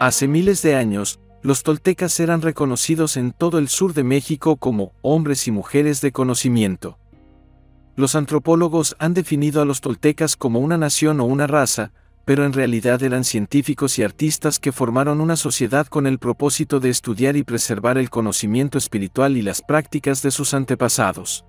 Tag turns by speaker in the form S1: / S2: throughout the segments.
S1: Hace miles de años, los toltecas eran reconocidos en todo el sur de México como hombres y mujeres de conocimiento. Los antropólogos han definido a los toltecas como una nación o una raza, pero en realidad eran científicos y artistas que formaron una sociedad con el propósito de estudiar y preservar el conocimiento espiritual y las prácticas de sus antepasados.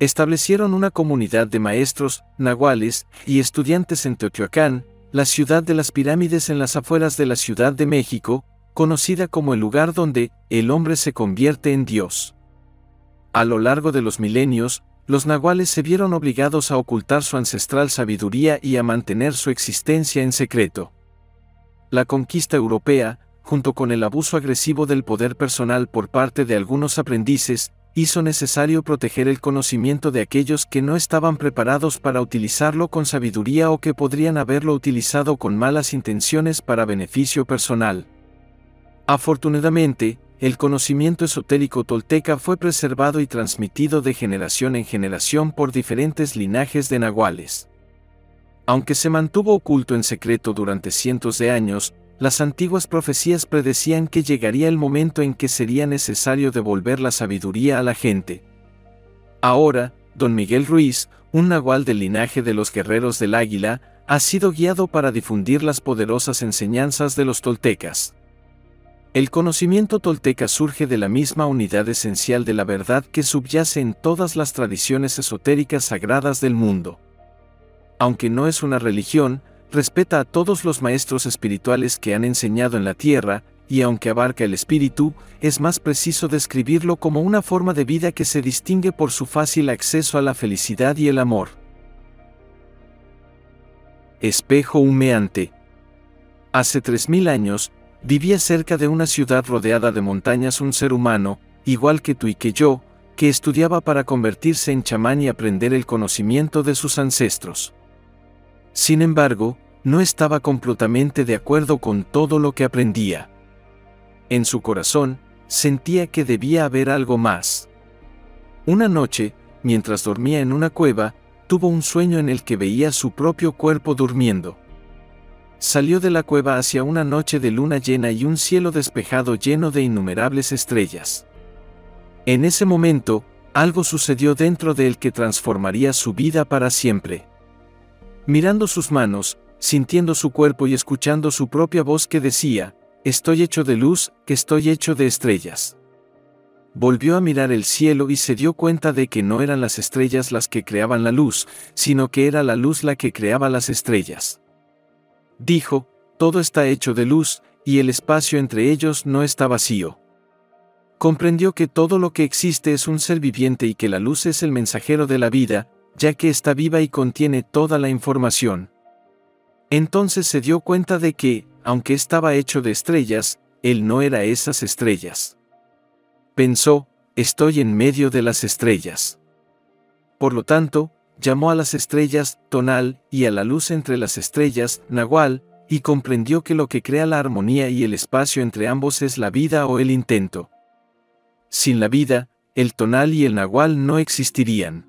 S1: Establecieron una comunidad de maestros, nahuales y estudiantes en Teotihuacán, la ciudad de las pirámides en las afueras de la Ciudad de México, conocida como el lugar donde el hombre se convierte en Dios. A lo largo de los milenios, los nahuales se vieron obligados a ocultar su ancestral sabiduría y a mantener su existencia en secreto. La conquista europea, junto con el abuso agresivo del poder personal por parte de algunos aprendices, hizo necesario proteger el conocimiento de aquellos que no estaban preparados para utilizarlo con sabiduría o que podrían haberlo utilizado con malas intenciones para beneficio personal. Afortunadamente, el conocimiento esotérico tolteca fue preservado y transmitido de generación en generación por diferentes linajes de nahuales. Aunque se mantuvo oculto en secreto durante cientos de años, las antiguas profecías predecían que llegaría el momento en que sería necesario devolver la sabiduría a la gente. Ahora, don Miguel Ruiz, un nahual del linaje de los guerreros del águila, ha sido guiado para difundir las poderosas enseñanzas de los toltecas. El conocimiento tolteca surge de la misma unidad esencial de la verdad que subyace en todas las tradiciones esotéricas sagradas del mundo. Aunque no es una religión, respeta a todos los maestros espirituales que han enseñado en la tierra, y aunque abarca el espíritu, es más preciso describirlo como una forma de vida que se distingue por su fácil acceso a la felicidad y el amor. Espejo humeante. Hace 3.000 años, Vivía cerca de una ciudad rodeada de montañas un ser humano, igual que tú y que yo, que estudiaba para convertirse en chamán y aprender el conocimiento de sus ancestros. Sin embargo, no estaba completamente de acuerdo con todo lo que aprendía. En su corazón, sentía que debía haber algo más. Una noche, mientras dormía en una cueva, tuvo un sueño en el que veía su propio cuerpo durmiendo salió de la cueva hacia una noche de luna llena y un cielo despejado lleno de innumerables estrellas. En ese momento, algo sucedió dentro de él que transformaría su vida para siempre. Mirando sus manos, sintiendo su cuerpo y escuchando su propia voz que decía, Estoy hecho de luz, que estoy hecho de estrellas. Volvió a mirar el cielo y se dio cuenta de que no eran las estrellas las que creaban la luz, sino que era la luz la que creaba las estrellas. Dijo, todo está hecho de luz, y el espacio entre ellos no está vacío. Comprendió que todo lo que existe es un ser viviente y que la luz es el mensajero de la vida, ya que está viva y contiene toda la información. Entonces se dio cuenta de que, aunque estaba hecho de estrellas, él no era esas estrellas. Pensó, estoy en medio de las estrellas. Por lo tanto, llamó a las estrellas tonal y a la luz entre las estrellas nahual, y comprendió que lo que crea la armonía y el espacio entre ambos es la vida o el intento. Sin la vida, el tonal y el nahual no existirían.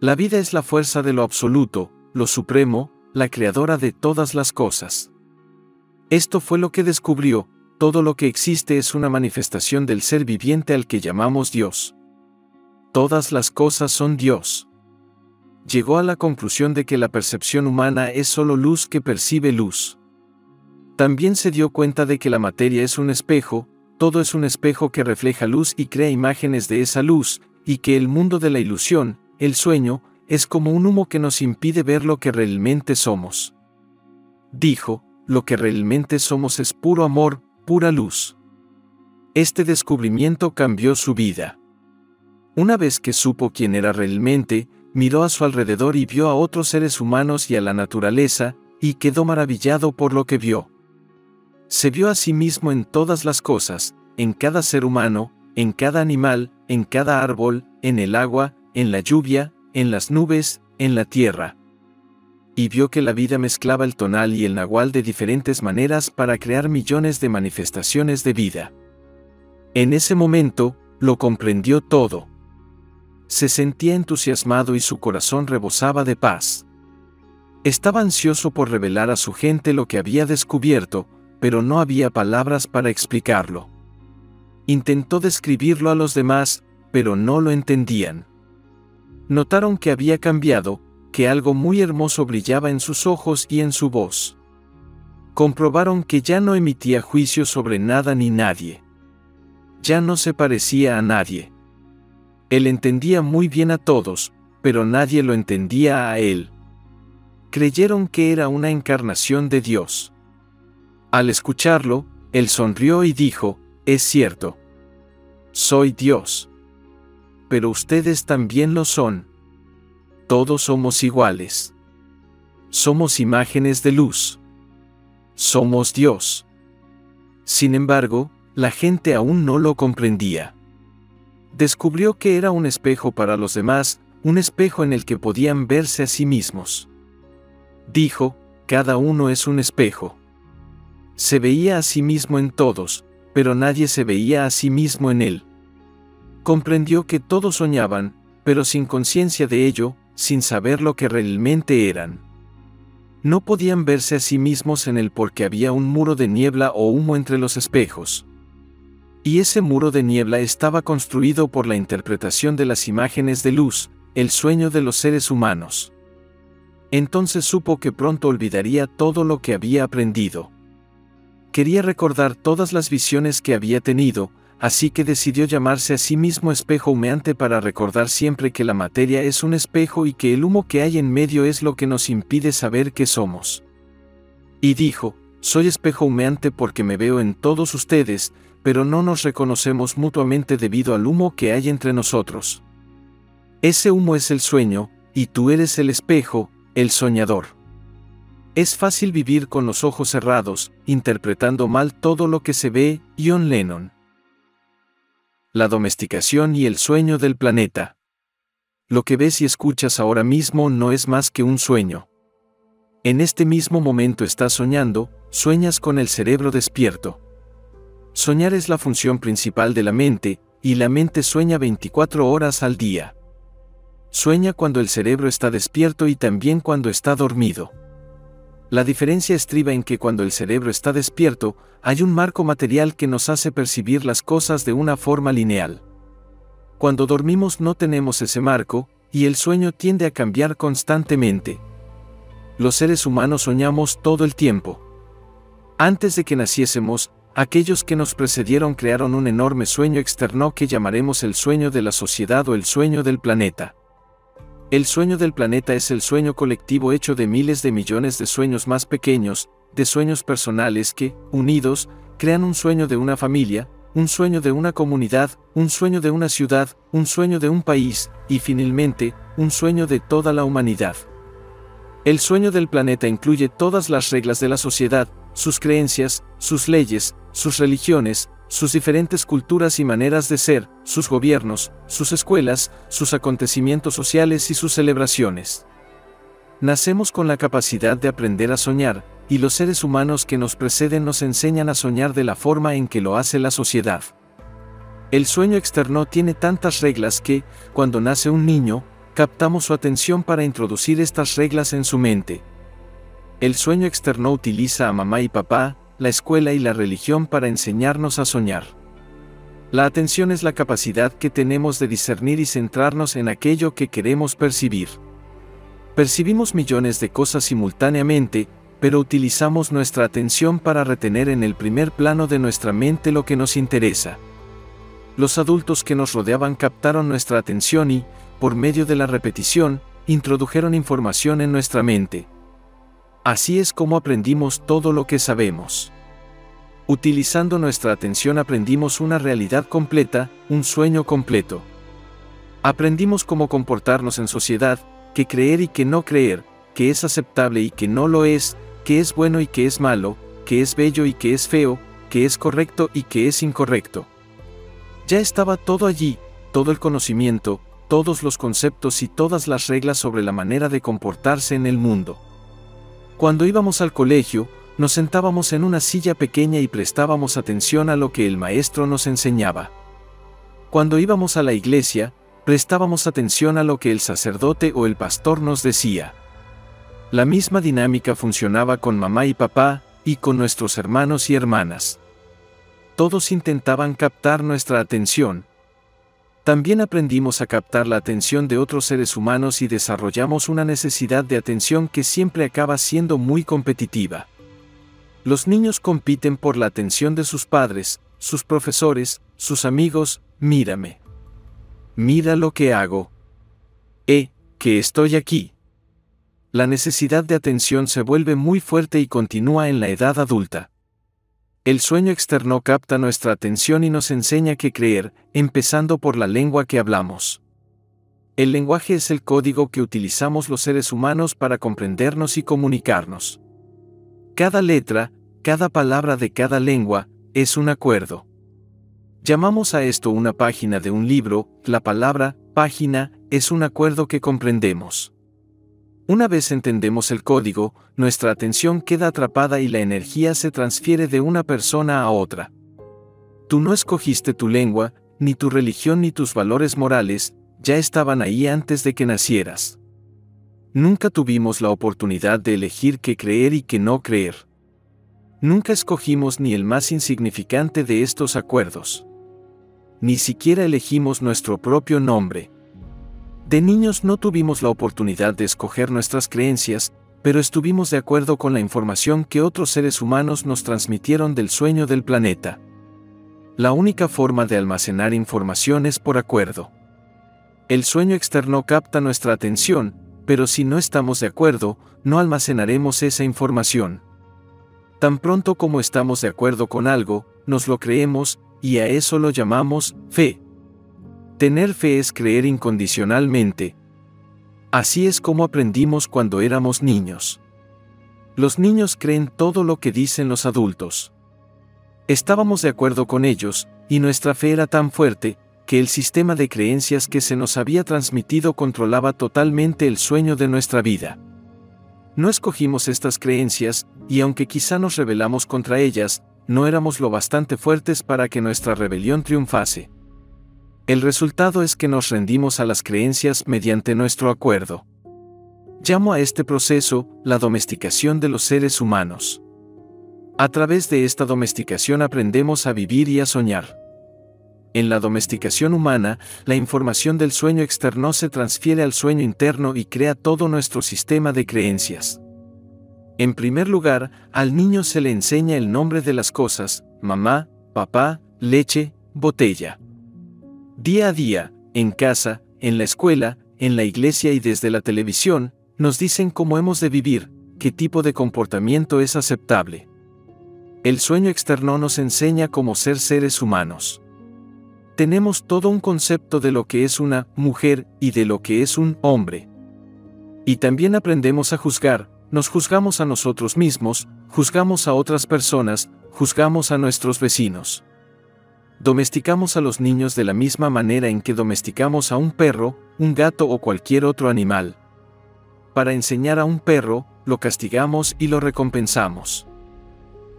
S1: La vida es la fuerza de lo absoluto, lo supremo, la creadora de todas las cosas. Esto fue lo que descubrió, todo lo que existe es una manifestación del ser viviente al que llamamos Dios. Todas las cosas son Dios llegó a la conclusión de que la percepción humana es solo luz que percibe luz. También se dio cuenta de que la materia es un espejo, todo es un espejo que refleja luz y crea imágenes de esa luz, y que el mundo de la ilusión, el sueño, es como un humo que nos impide ver lo que realmente somos. Dijo, lo que realmente somos es puro amor, pura luz. Este descubrimiento cambió su vida. Una vez que supo quién era realmente, miró a su alrededor y vio a otros seres humanos y a la naturaleza, y quedó maravillado por lo que vio. Se vio a sí mismo en todas las cosas, en cada ser humano, en cada animal, en cada árbol, en el agua, en la lluvia, en las nubes, en la tierra. Y vio que la vida mezclaba el tonal y el nahual de diferentes maneras para crear millones de manifestaciones de vida. En ese momento, lo comprendió todo se sentía entusiasmado y su corazón rebosaba de paz. Estaba ansioso por revelar a su gente lo que había descubierto, pero no había palabras para explicarlo. Intentó describirlo a los demás, pero no lo entendían. Notaron que había cambiado, que algo muy hermoso brillaba en sus ojos y en su voz. Comprobaron que ya no emitía juicio sobre nada ni nadie. Ya no se parecía a nadie. Él entendía muy bien a todos, pero nadie lo entendía a él. Creyeron que era una encarnación de Dios. Al escucharlo, él sonrió y dijo, es cierto. Soy Dios. Pero ustedes también lo son. Todos somos iguales. Somos imágenes de luz. Somos Dios. Sin embargo, la gente aún no lo comprendía. Descubrió que era un espejo para los demás, un espejo en el que podían verse a sí mismos. Dijo, cada uno es un espejo. Se veía a sí mismo en todos, pero nadie se veía a sí mismo en él. Comprendió que todos soñaban, pero sin conciencia de ello, sin saber lo que realmente eran. No podían verse a sí mismos en él porque había un muro de niebla o humo entre los espejos. Y ese muro de niebla estaba construido por la interpretación de las imágenes de luz, el sueño de los seres humanos. Entonces supo que pronto olvidaría todo lo que había aprendido. Quería recordar todas las visiones que había tenido, así que decidió llamarse a sí mismo espejo humeante para recordar siempre que la materia es un espejo y que el humo que hay en medio es lo que nos impide saber qué somos. Y dijo, soy espejo humeante porque me veo en todos ustedes, pero no nos reconocemos mutuamente debido al humo que hay entre nosotros. Ese humo es el sueño, y tú eres el espejo, el soñador. Es fácil vivir con los ojos cerrados, interpretando mal todo lo que se ve, John Lennon la domesticación y el sueño del planeta. Lo que ves y escuchas ahora mismo no es más que un sueño. En este mismo momento estás soñando, sueñas con el cerebro despierto. Soñar es la función principal de la mente, y la mente sueña 24 horas al día. Sueña cuando el cerebro está despierto y también cuando está dormido. La diferencia estriba en que cuando el cerebro está despierto, hay un marco material que nos hace percibir las cosas de una forma lineal. Cuando dormimos no tenemos ese marco, y el sueño tiende a cambiar constantemente. Los seres humanos soñamos todo el tiempo. Antes de que naciésemos, aquellos que nos precedieron crearon un enorme sueño externo que llamaremos el sueño de la sociedad o el sueño del planeta. El sueño del planeta es el sueño colectivo hecho de miles de millones de sueños más pequeños, de sueños personales que, unidos, crean un sueño de una familia, un sueño de una comunidad, un sueño de una ciudad, un sueño de un país, y finalmente, un sueño de toda la humanidad. El sueño del planeta incluye todas las reglas de la sociedad, sus creencias, sus leyes, sus religiones, sus diferentes culturas y maneras de ser, sus gobiernos, sus escuelas, sus acontecimientos sociales y sus celebraciones. Nacemos con la capacidad de aprender a soñar, y los seres humanos que nos preceden nos enseñan a soñar de la forma en que lo hace la sociedad. El sueño externo tiene tantas reglas que, cuando nace un niño, captamos su atención para introducir estas reglas en su mente. El sueño externo utiliza a mamá y papá, la escuela y la religión para enseñarnos a soñar. La atención es la capacidad que tenemos de discernir y centrarnos en aquello que queremos percibir. Percibimos millones de cosas simultáneamente, pero utilizamos nuestra atención para retener en el primer plano de nuestra mente lo que nos interesa. Los adultos que nos rodeaban captaron nuestra atención y, por medio de la repetición, introdujeron información en nuestra mente. Así es como aprendimos todo lo que sabemos. Utilizando nuestra atención aprendimos una realidad completa, un sueño completo. Aprendimos cómo comportarnos en sociedad, qué creer y qué no creer, qué es aceptable y qué no lo es, qué es bueno y qué es malo, qué es bello y qué es feo, qué es correcto y qué es incorrecto. Ya estaba todo allí, todo el conocimiento, todos los conceptos y todas las reglas sobre la manera de comportarse en el mundo. Cuando íbamos al colegio, nos sentábamos en una silla pequeña y prestábamos atención a lo que el maestro nos enseñaba. Cuando íbamos a la iglesia, prestábamos atención a lo que el sacerdote o el pastor nos decía. La misma dinámica funcionaba con mamá y papá, y con nuestros hermanos y hermanas. Todos intentaban captar nuestra atención. También aprendimos a captar la atención de otros seres humanos y desarrollamos una necesidad de atención que siempre acaba siendo muy competitiva. Los niños compiten por la atención de sus padres, sus profesores, sus amigos, mírame. Mira lo que hago. Eh, que estoy aquí. La necesidad de atención se vuelve muy fuerte y continúa en la edad adulta. El sueño externo capta nuestra atención y nos enseña qué creer, empezando por la lengua que hablamos. El lenguaje es el código que utilizamos los seres humanos para comprendernos y comunicarnos. Cada letra, cada palabra de cada lengua, es un acuerdo. Llamamos a esto una página de un libro, la palabra, página, es un acuerdo que comprendemos. Una vez entendemos el código, nuestra atención queda atrapada y la energía se transfiere de una persona a otra. Tú no escogiste tu lengua, ni tu religión ni tus valores morales, ya estaban ahí antes de que nacieras. Nunca tuvimos la oportunidad de elegir qué creer y qué no creer. Nunca escogimos ni el más insignificante de estos acuerdos ni siquiera elegimos nuestro propio nombre. De niños no tuvimos la oportunidad de escoger nuestras creencias, pero estuvimos de acuerdo con la información que otros seres humanos nos transmitieron del sueño del planeta. La única forma de almacenar información es por acuerdo. El sueño externo capta nuestra atención, pero si no estamos de acuerdo, no almacenaremos esa información. Tan pronto como estamos de acuerdo con algo, nos lo creemos, y a eso lo llamamos fe. Tener fe es creer incondicionalmente. Así es como aprendimos cuando éramos niños. Los niños creen todo lo que dicen los adultos. Estábamos de acuerdo con ellos, y nuestra fe era tan fuerte, que el sistema de creencias que se nos había transmitido controlaba totalmente el sueño de nuestra vida. No escogimos estas creencias, y aunque quizá nos rebelamos contra ellas, no éramos lo bastante fuertes para que nuestra rebelión triunfase. El resultado es que nos rendimos a las creencias mediante nuestro acuerdo. Llamo a este proceso la domesticación de los seres humanos. A través de esta domesticación aprendemos a vivir y a soñar. En la domesticación humana, la información del sueño externo se transfiere al sueño interno y crea todo nuestro sistema de creencias. En primer lugar, al niño se le enseña el nombre de las cosas, mamá, papá, leche, botella. Día a día, en casa, en la escuela, en la iglesia y desde la televisión, nos dicen cómo hemos de vivir, qué tipo de comportamiento es aceptable. El sueño externo nos enseña cómo ser seres humanos. Tenemos todo un concepto de lo que es una mujer y de lo que es un hombre. Y también aprendemos a juzgar, nos juzgamos a nosotros mismos, juzgamos a otras personas, juzgamos a nuestros vecinos. Domesticamos a los niños de la misma manera en que domesticamos a un perro, un gato o cualquier otro animal. Para enseñar a un perro, lo castigamos y lo recompensamos.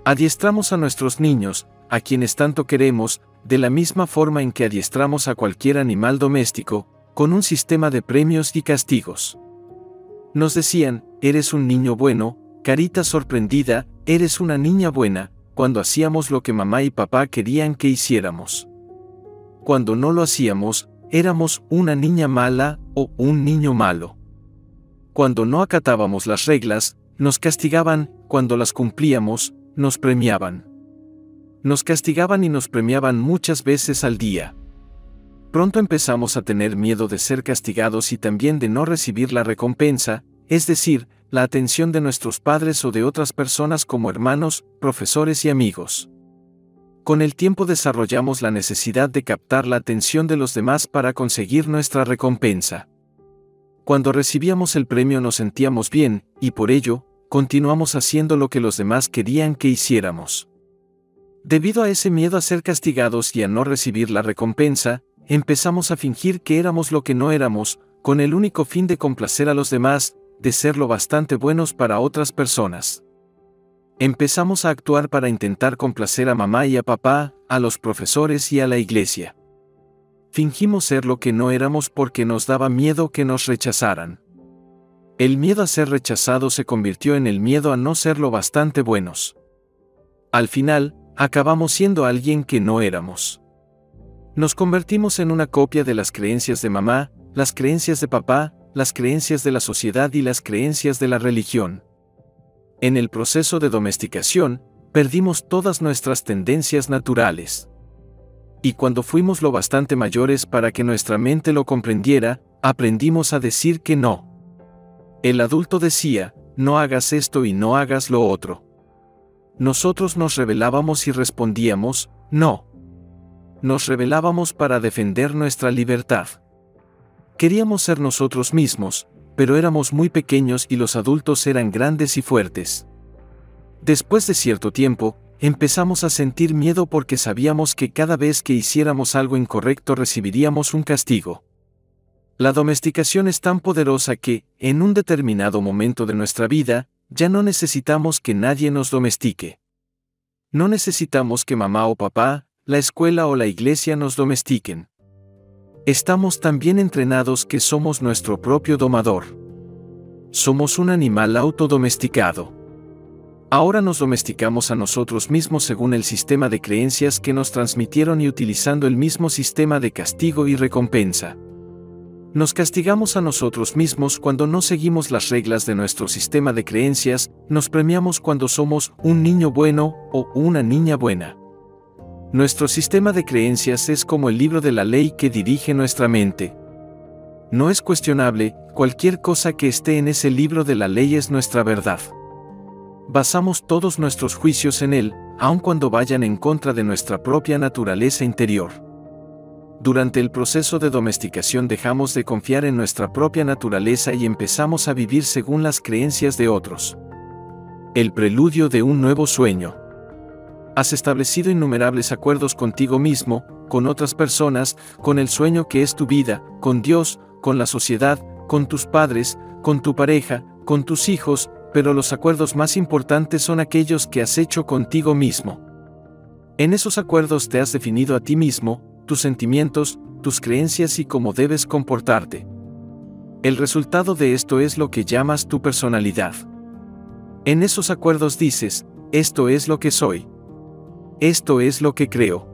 S1: Adiestramos a nuestros niños, a quienes tanto queremos, de la misma forma en que adiestramos a cualquier animal doméstico, con un sistema de premios y castigos. Nos decían, eres un niño bueno, carita sorprendida, eres una niña buena, cuando hacíamos lo que mamá y papá querían que hiciéramos. Cuando no lo hacíamos, éramos una niña mala o un niño malo. Cuando no acatábamos las reglas, nos castigaban, cuando las cumplíamos, nos premiaban. Nos castigaban y nos premiaban muchas veces al día. Pronto empezamos a tener miedo de ser castigados y también de no recibir la recompensa, es decir, la atención de nuestros padres o de otras personas como hermanos, profesores y amigos. Con el tiempo desarrollamos la necesidad de captar la atención de los demás para conseguir nuestra recompensa. Cuando recibíamos el premio nos sentíamos bien, y por ello, continuamos haciendo lo que los demás querían que hiciéramos. Debido a ese miedo a ser castigados y a no recibir la recompensa, empezamos a fingir que éramos lo que no éramos, con el único fin de complacer a los demás, de ser lo bastante buenos para otras personas. Empezamos a actuar para intentar complacer a mamá y a papá, a los profesores y a la iglesia. Fingimos ser lo que no éramos porque nos daba miedo que nos rechazaran. El miedo a ser rechazado se convirtió en el miedo a no ser lo bastante buenos. Al final, acabamos siendo alguien que no éramos. Nos convertimos en una copia de las creencias de mamá, las creencias de papá, las creencias de la sociedad y las creencias de la religión. En el proceso de domesticación, perdimos todas nuestras tendencias naturales. Y cuando fuimos lo bastante mayores para que nuestra mente lo comprendiera, aprendimos a decir que no. El adulto decía, no hagas esto y no hagas lo otro. Nosotros nos rebelábamos y respondíamos, no. Nos rebelábamos para defender nuestra libertad. Queríamos ser nosotros mismos, pero éramos muy pequeños y los adultos eran grandes y fuertes. Después de cierto tiempo, empezamos a sentir miedo porque sabíamos que cada vez que hiciéramos algo incorrecto recibiríamos un castigo. La domesticación es tan poderosa que, en un determinado momento de nuestra vida, ya no necesitamos que nadie nos domestique. No necesitamos que mamá o papá, la escuela o la iglesia nos domestiquen. Estamos tan bien entrenados que somos nuestro propio domador. Somos un animal autodomesticado. Ahora nos domesticamos a nosotros mismos según el sistema de creencias que nos transmitieron y utilizando el mismo sistema de castigo y recompensa. Nos castigamos a nosotros mismos cuando no seguimos las reglas de nuestro sistema de creencias, nos premiamos cuando somos un niño bueno o una niña buena. Nuestro sistema de creencias es como el libro de la ley que dirige nuestra mente. No es cuestionable, cualquier cosa que esté en ese libro de la ley es nuestra verdad basamos todos nuestros juicios en él, aun cuando vayan en contra de nuestra propia naturaleza interior. Durante el proceso de domesticación dejamos de confiar en nuestra propia naturaleza y empezamos a vivir según las creencias de otros. El preludio de un nuevo sueño. Has establecido innumerables acuerdos contigo mismo, con otras personas, con el sueño que es tu vida, con Dios, con la sociedad, con tus padres, con tu pareja, con tus hijos, pero los acuerdos más importantes son aquellos que has hecho contigo mismo. En esos acuerdos te has definido a ti mismo, tus sentimientos, tus creencias y cómo debes comportarte. El resultado de esto es lo que llamas tu personalidad. En esos acuerdos dices, esto es lo que soy. Esto es lo que creo.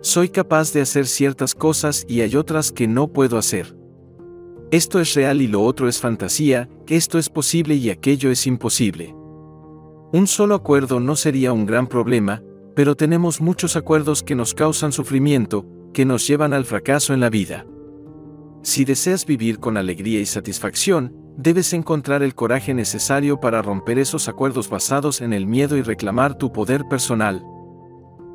S1: Soy capaz de hacer ciertas cosas y hay otras que no puedo hacer. Esto es real y lo otro es fantasía, esto es posible y aquello es imposible. Un solo acuerdo no sería un gran problema, pero tenemos muchos acuerdos que nos causan sufrimiento, que nos llevan al fracaso en la vida. Si deseas vivir con alegría y satisfacción, debes encontrar el coraje necesario para romper esos acuerdos basados en el miedo y reclamar tu poder personal.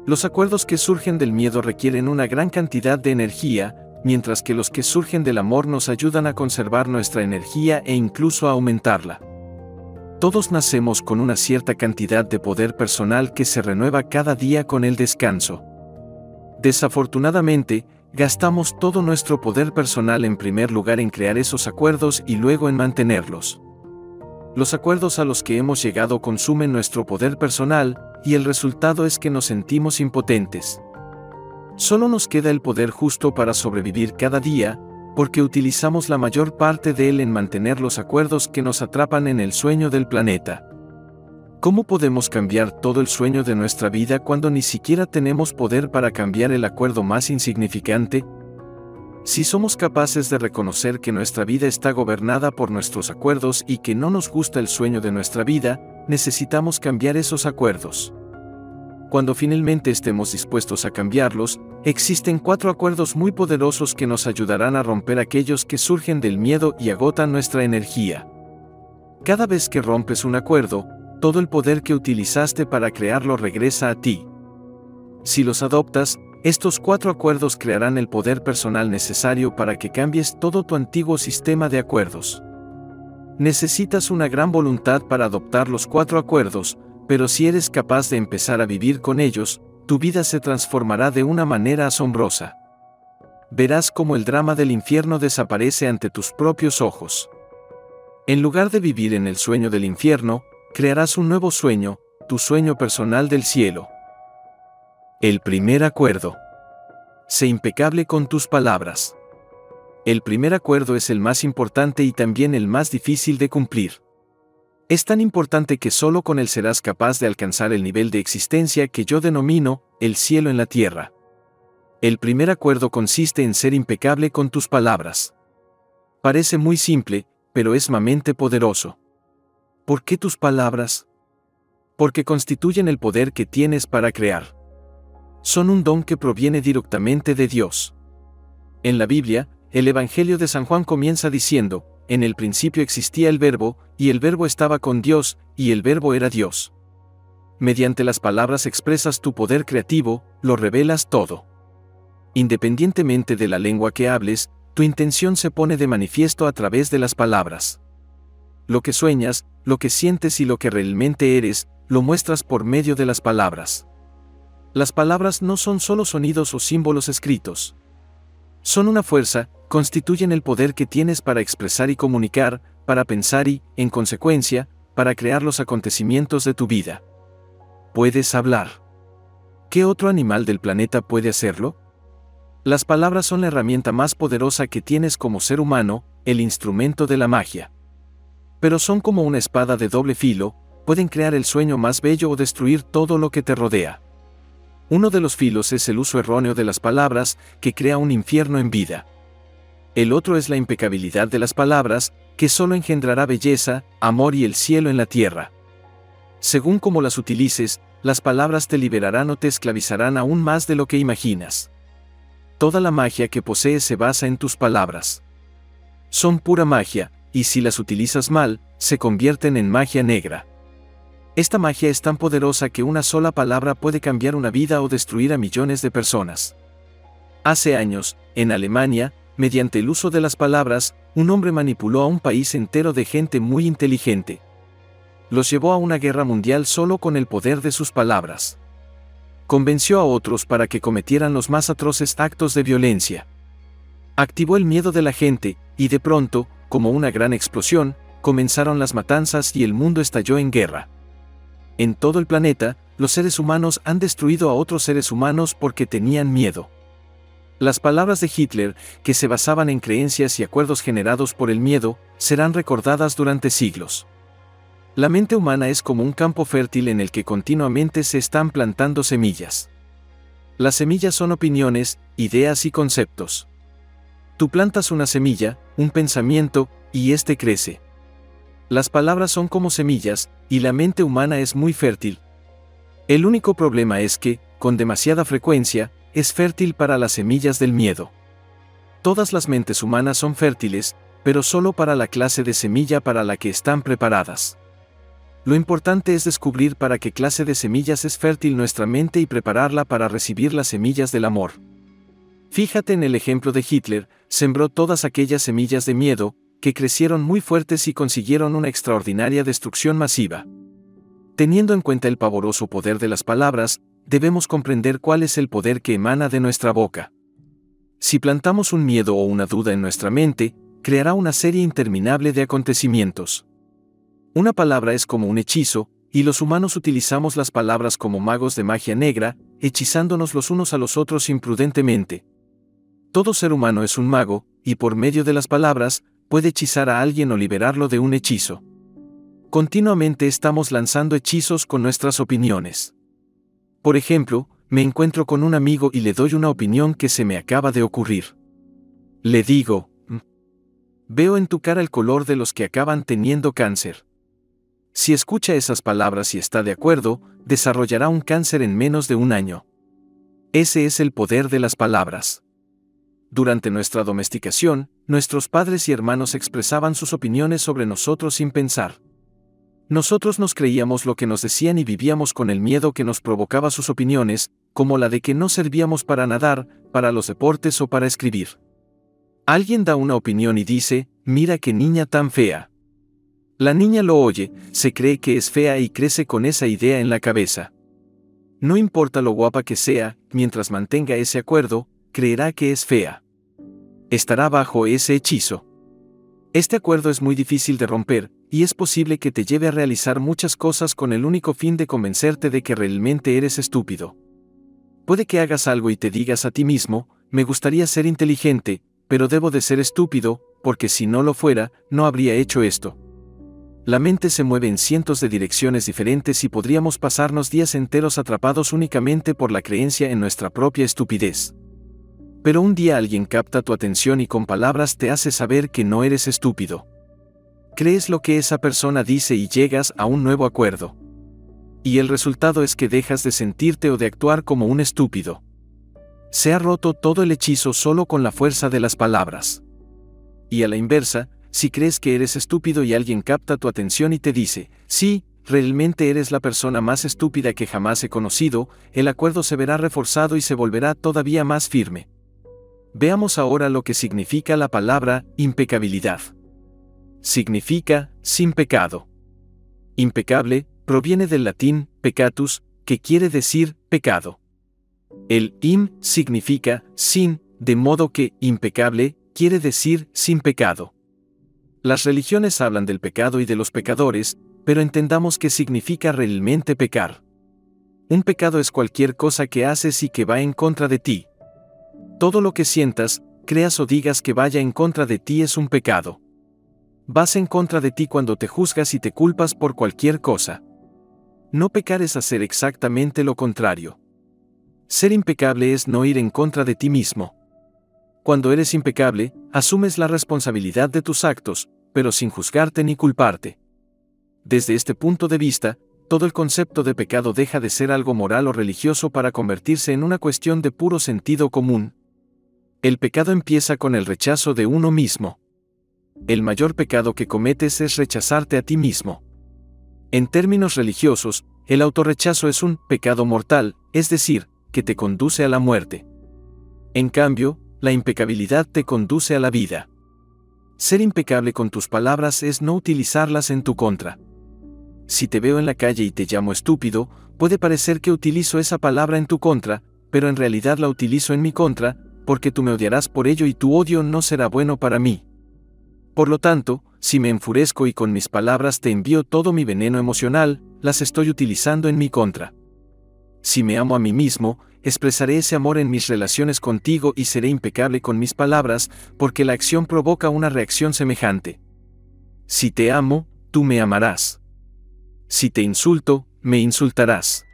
S1: Los acuerdos que surgen del miedo requieren una gran cantidad de energía, mientras que los que surgen del amor nos ayudan a conservar nuestra energía e incluso a aumentarla. Todos nacemos con una cierta cantidad de poder personal que se renueva cada día con el descanso. Desafortunadamente, gastamos todo nuestro poder personal en primer lugar en crear esos acuerdos y luego en mantenerlos. Los acuerdos a los que hemos llegado consumen nuestro poder personal, y el resultado es que nos sentimos impotentes. Solo nos queda el poder justo para sobrevivir cada día, porque utilizamos la mayor parte de él en mantener los acuerdos que nos atrapan en el sueño del planeta. ¿Cómo podemos cambiar todo el sueño de nuestra vida cuando ni siquiera tenemos poder para cambiar el acuerdo más insignificante? Si somos capaces de reconocer que nuestra vida está gobernada por nuestros acuerdos y que no nos gusta el sueño de nuestra vida, necesitamos cambiar esos acuerdos. Cuando finalmente estemos dispuestos a cambiarlos, existen cuatro acuerdos muy poderosos que nos ayudarán a romper aquellos que surgen del miedo y agotan nuestra energía. Cada vez que rompes un acuerdo, todo el poder que utilizaste para crearlo regresa a ti. Si los adoptas, estos cuatro acuerdos crearán el poder personal necesario para que cambies todo tu antiguo sistema de acuerdos. Necesitas una gran voluntad para adoptar los cuatro acuerdos, pero si eres capaz de empezar a vivir con ellos, tu vida se transformará de una manera asombrosa. Verás cómo el drama del infierno desaparece ante tus propios ojos. En lugar de vivir en el sueño del infierno, crearás un nuevo sueño, tu sueño personal del cielo. El primer acuerdo. Sé impecable con tus palabras. El primer acuerdo es el más importante y también el más difícil de cumplir. Es tan importante que solo con él serás capaz de alcanzar el nivel de existencia que yo denomino el cielo en la tierra. El primer acuerdo consiste en ser impecable con tus palabras. Parece muy simple, pero es sumamente poderoso. ¿Por qué tus palabras? Porque constituyen el poder que tienes para crear. Son un don que proviene directamente de Dios. En la Biblia, el Evangelio de San Juan comienza diciendo, en el principio existía el verbo, y el verbo estaba con Dios, y el verbo era Dios. Mediante las palabras expresas tu poder creativo, lo revelas todo. Independientemente de la lengua que hables, tu intención se pone de manifiesto a través de las palabras. Lo que sueñas, lo que sientes y lo que realmente eres, lo muestras por medio de las palabras. Las palabras no son solo sonidos o símbolos escritos. Son una fuerza, constituyen el poder que tienes para expresar y comunicar, para pensar y, en consecuencia, para crear los acontecimientos de tu vida. Puedes hablar. ¿Qué otro animal del planeta puede hacerlo? Las palabras son la herramienta más poderosa que tienes como ser humano, el instrumento de la magia. Pero son como una espada de doble filo, pueden crear el sueño más bello o destruir todo lo que te rodea. Uno de los filos es el uso erróneo de las palabras, que crea un infierno en vida. El otro es la impecabilidad de las palabras, que solo engendrará belleza, amor y el cielo en la tierra. Según como las utilices, las palabras te liberarán o te esclavizarán aún más de lo que imaginas. Toda la magia que posees se basa en tus palabras. Son pura magia, y si las utilizas mal, se convierten en magia negra. Esta magia es tan poderosa que una sola palabra puede cambiar una vida o destruir a millones de personas. Hace años, en Alemania, mediante el uso de las palabras, un hombre manipuló a un país entero de gente muy inteligente. Los llevó a una guerra mundial solo con el poder de sus palabras convenció a otros para que cometieran los más atroces actos de violencia. Activó el miedo de la gente, y de pronto, como una gran explosión, comenzaron las matanzas y el mundo estalló en guerra. En todo el planeta, los seres humanos han destruido a otros seres humanos porque tenían miedo. Las palabras de Hitler, que se basaban en creencias y acuerdos generados por el miedo, serán recordadas durante siglos. La mente humana es como un campo fértil en el que continuamente se están plantando semillas. Las semillas son opiniones, ideas y conceptos. Tú plantas una semilla, un pensamiento, y éste crece. Las palabras son como semillas, y la mente humana es muy fértil. El único problema es que, con demasiada frecuencia, es fértil para las semillas del miedo. Todas las mentes humanas son fértiles, pero solo para la clase de semilla para la que están preparadas. Lo importante es descubrir para qué clase de semillas es fértil nuestra mente y prepararla para recibir las semillas del amor. Fíjate en el ejemplo de Hitler, sembró todas aquellas semillas de miedo, que crecieron muy fuertes y consiguieron una extraordinaria destrucción masiva. Teniendo en cuenta el pavoroso poder de las palabras, debemos comprender cuál es el poder que emana de nuestra boca. Si plantamos un miedo o una duda en nuestra mente, creará una serie interminable de acontecimientos. Una palabra es como un hechizo, y los humanos utilizamos las palabras como magos de magia negra, hechizándonos los unos a los otros imprudentemente. Todo ser humano es un mago, y por medio de las palabras, puede hechizar a alguien o liberarlo de un hechizo. Continuamente estamos lanzando hechizos con nuestras opiniones. Por ejemplo, me encuentro con un amigo y le doy una opinión que se me acaba de ocurrir. Le digo, mm, veo en tu cara el color de los que acaban teniendo cáncer. Si escucha esas palabras y está de acuerdo, desarrollará un cáncer en menos de un año. Ese es el poder de las palabras. Durante nuestra domesticación, nuestros padres y hermanos expresaban sus opiniones sobre nosotros sin pensar. Nosotros nos creíamos lo que nos decían y vivíamos con el miedo que nos provocaba sus opiniones, como la de que no servíamos para nadar, para los deportes o para escribir. Alguien da una opinión y dice, mira qué niña tan fea. La niña lo oye, se cree que es fea y crece con esa idea en la cabeza. No importa lo guapa que sea, mientras mantenga ese acuerdo, creerá que es fea. Estará bajo ese hechizo. Este acuerdo es muy difícil de romper, y es posible que te lleve a realizar muchas cosas con el único fin de convencerte de que realmente eres estúpido. Puede que hagas algo y te digas a ti mismo, me gustaría ser inteligente, pero debo de ser estúpido, porque si no lo fuera, no habría hecho esto. La mente se mueve en cientos de direcciones diferentes y podríamos pasarnos días enteros atrapados únicamente por la creencia en nuestra propia estupidez. Pero un día alguien capta tu atención y con palabras te hace saber que no eres estúpido. Crees lo que esa persona dice y llegas a un nuevo acuerdo. Y el resultado es que dejas de sentirte o de actuar como un estúpido. Se ha roto todo el hechizo solo con la fuerza de las palabras. Y a la inversa, si crees que eres estúpido y alguien capta tu atención y te dice, sí, realmente eres la persona más estúpida que jamás he conocido, el acuerdo se verá reforzado y se volverá todavía más firme. Veamos ahora lo que significa la palabra impecabilidad. Significa sin pecado. Impecable proviene del latín peccatus, que quiere decir pecado. El im significa sin, de modo que impecable quiere decir sin pecado. Las religiones hablan del pecado y de los pecadores, pero entendamos qué significa realmente pecar. Un pecado es cualquier cosa que haces y que va en contra de ti. Todo lo que sientas, creas o digas que vaya en contra de ti es un pecado. Vas en contra de ti cuando te juzgas y te culpas por cualquier cosa. No pecar es hacer exactamente lo contrario. Ser impecable es no ir en contra de ti mismo. Cuando eres impecable, asumes la responsabilidad de tus actos, pero sin juzgarte ni culparte. Desde este punto de vista, todo el concepto de pecado deja de ser algo moral o religioso para convertirse en una cuestión de puro sentido común. El pecado empieza con el rechazo de uno mismo. El mayor pecado que cometes es rechazarte a ti mismo. En términos religiosos, el autorrechazo es un pecado mortal, es decir, que te conduce a la muerte. En cambio, la impecabilidad te conduce a la vida. Ser impecable con tus palabras es no utilizarlas en tu contra. Si te veo en la calle y te llamo estúpido, puede parecer que utilizo esa palabra en tu contra, pero en realidad la utilizo en mi contra, porque tú me odiarás por ello y tu odio no será bueno para mí. Por lo tanto, si me enfurezco y con mis palabras te envío todo mi veneno emocional, las estoy utilizando en mi contra. Si me amo a mí mismo, expresaré ese amor en mis relaciones contigo y seré impecable con mis palabras, porque la acción provoca una reacción semejante. Si te amo, tú me amarás. Si te insulto, me insultarás.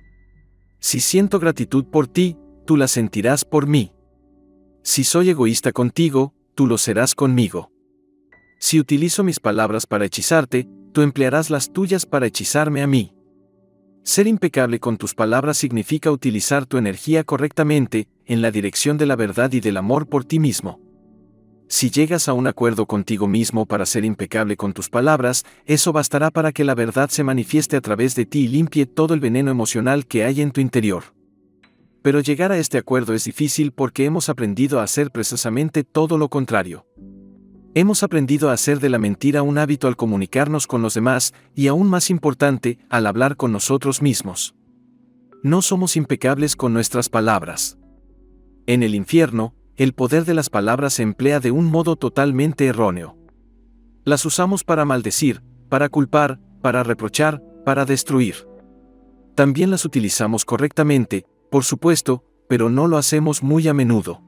S1: Si siento gratitud por ti, tú la sentirás por mí. Si soy egoísta contigo, tú lo serás conmigo. Si utilizo mis palabras para hechizarte, tú emplearás las tuyas para hechizarme a mí. Ser impecable con tus palabras significa utilizar tu energía correctamente, en la dirección de la verdad y del amor por ti mismo. Si llegas a un acuerdo contigo mismo para ser impecable con tus palabras, eso bastará para que la verdad se manifieste a través de ti y limpie todo el veneno emocional que hay en tu interior. Pero llegar a este acuerdo es difícil porque hemos aprendido a hacer precisamente todo lo contrario. Hemos aprendido a hacer de la mentira un hábito al comunicarnos con los demás y aún más importante, al hablar con nosotros mismos. No somos impecables con nuestras palabras. En el infierno, el poder de las palabras se emplea de un modo totalmente erróneo. Las usamos para maldecir, para culpar, para reprochar, para destruir. También las utilizamos correctamente, por supuesto, pero no lo hacemos muy a menudo.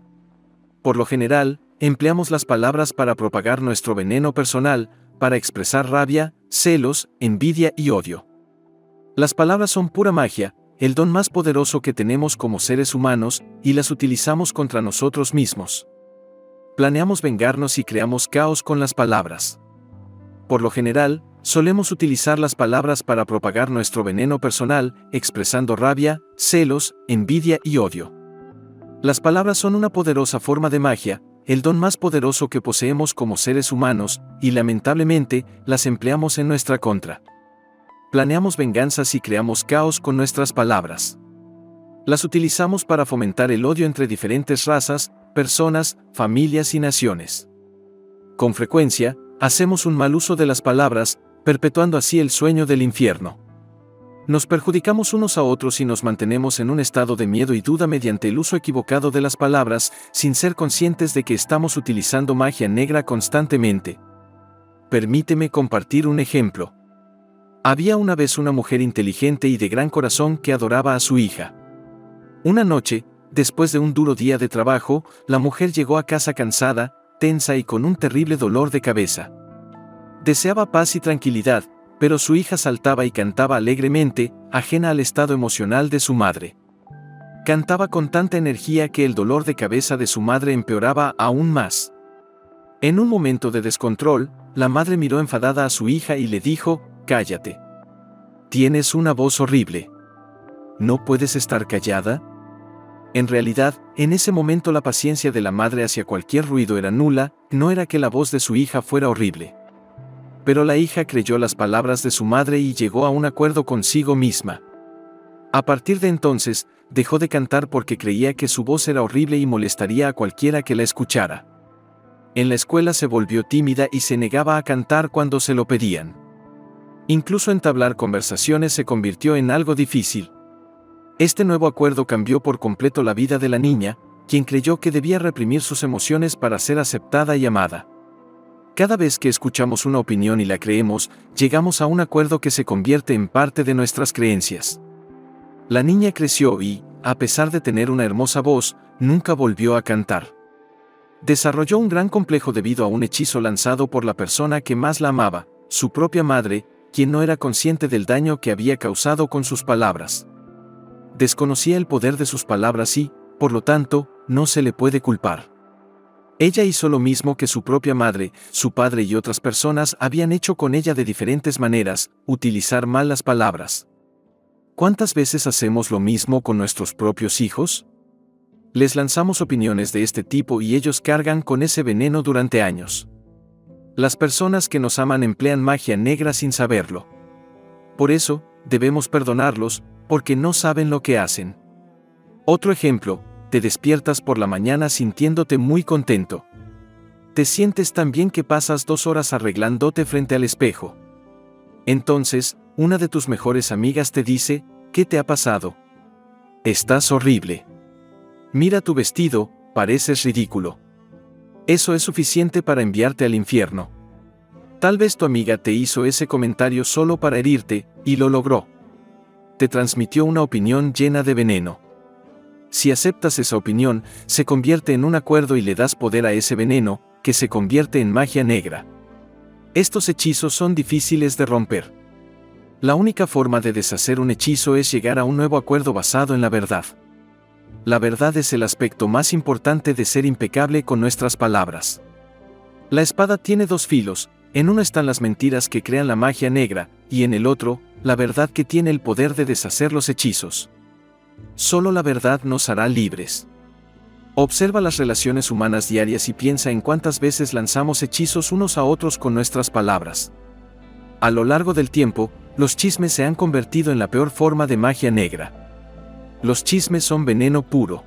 S1: Por lo general, empleamos las palabras para propagar nuestro veneno personal, para expresar rabia, celos, envidia y odio. Las palabras son pura magia, el don más poderoso que tenemos como seres humanos, y las utilizamos contra nosotros mismos. Planeamos vengarnos y creamos caos con las palabras. Por lo general, solemos utilizar las palabras para propagar nuestro veneno personal, expresando rabia, celos, envidia y odio. Las palabras son una poderosa forma de magia, el don más poderoso que poseemos como seres humanos, y lamentablemente, las empleamos en nuestra contra. Planeamos venganzas y creamos caos con nuestras palabras. Las utilizamos para fomentar el odio entre diferentes razas, personas, familias y naciones. Con frecuencia, hacemos un mal uso de las palabras, perpetuando así el sueño del infierno. Nos perjudicamos unos a otros y nos mantenemos en un estado de miedo y duda mediante el uso equivocado de las palabras, sin ser conscientes de que estamos utilizando magia negra constantemente. Permíteme compartir un ejemplo. Había una vez una mujer inteligente y de gran corazón que adoraba a su hija. Una noche, después de un duro día de trabajo, la mujer llegó a casa cansada, tensa y con un terrible dolor de cabeza. Deseaba paz y tranquilidad, pero su hija saltaba y cantaba alegremente, ajena al estado emocional de su madre. Cantaba con tanta energía que el dolor de cabeza de su madre empeoraba aún más. En un momento de descontrol, la madre miró enfadada a su hija y le dijo, Cállate. Tienes una voz horrible. ¿No puedes estar callada? En realidad, en ese momento la paciencia de la madre hacia cualquier ruido era nula, no era que la voz de su hija fuera horrible. Pero la hija creyó las palabras de su madre y llegó a un acuerdo consigo misma. A partir de entonces, dejó de cantar porque creía que su voz era horrible y molestaría a cualquiera que la escuchara. En la escuela se volvió tímida y se negaba a cantar cuando se lo pedían. Incluso entablar conversaciones se convirtió en algo difícil. Este nuevo acuerdo cambió por completo la vida de la niña, quien creyó que debía reprimir sus emociones para ser aceptada y amada. Cada vez que escuchamos una opinión y la creemos, llegamos a un acuerdo que se convierte en parte de nuestras creencias. La niña creció y, a pesar de tener una hermosa voz, nunca volvió a cantar. Desarrolló un gran complejo debido a un hechizo lanzado por la persona que más la amaba, su propia madre, quien no era consciente del daño que había causado con sus palabras desconocía el poder de sus palabras y, por lo tanto, no se le puede culpar. Ella hizo lo mismo que su propia madre, su padre y otras personas habían hecho con ella de diferentes maneras, utilizar mal las palabras. ¿Cuántas veces hacemos lo mismo con nuestros propios hijos? Les lanzamos opiniones de este tipo y ellos cargan con ese veneno durante años. Las personas que nos aman emplean magia negra sin saberlo. Por eso, debemos perdonarlos, porque no saben lo que hacen. Otro ejemplo, te despiertas por la mañana sintiéndote muy contento. Te sientes tan bien que pasas dos horas arreglándote frente al espejo. Entonces, una de tus mejores amigas te dice, ¿qué te ha pasado? Estás horrible. Mira tu vestido, pareces ridículo. Eso es suficiente para enviarte al infierno. Tal vez tu amiga te hizo ese comentario solo para herirte, y lo logró te transmitió una opinión llena de veneno. Si aceptas esa opinión, se convierte en un acuerdo y le das poder a ese veneno, que se convierte en magia negra. Estos hechizos son difíciles de romper. La única forma de deshacer un hechizo es llegar a un nuevo acuerdo basado en la verdad. La verdad es el aspecto más importante de ser impecable con nuestras palabras. La espada tiene dos filos, en uno están las mentiras que crean la magia negra, y en el otro, la verdad que tiene el poder de deshacer los hechizos. Solo la verdad nos hará libres. Observa las relaciones humanas diarias y piensa en cuántas veces lanzamos hechizos unos a otros con nuestras palabras. A lo largo del tiempo, los chismes se han convertido en la peor forma de magia negra. Los chismes son veneno puro.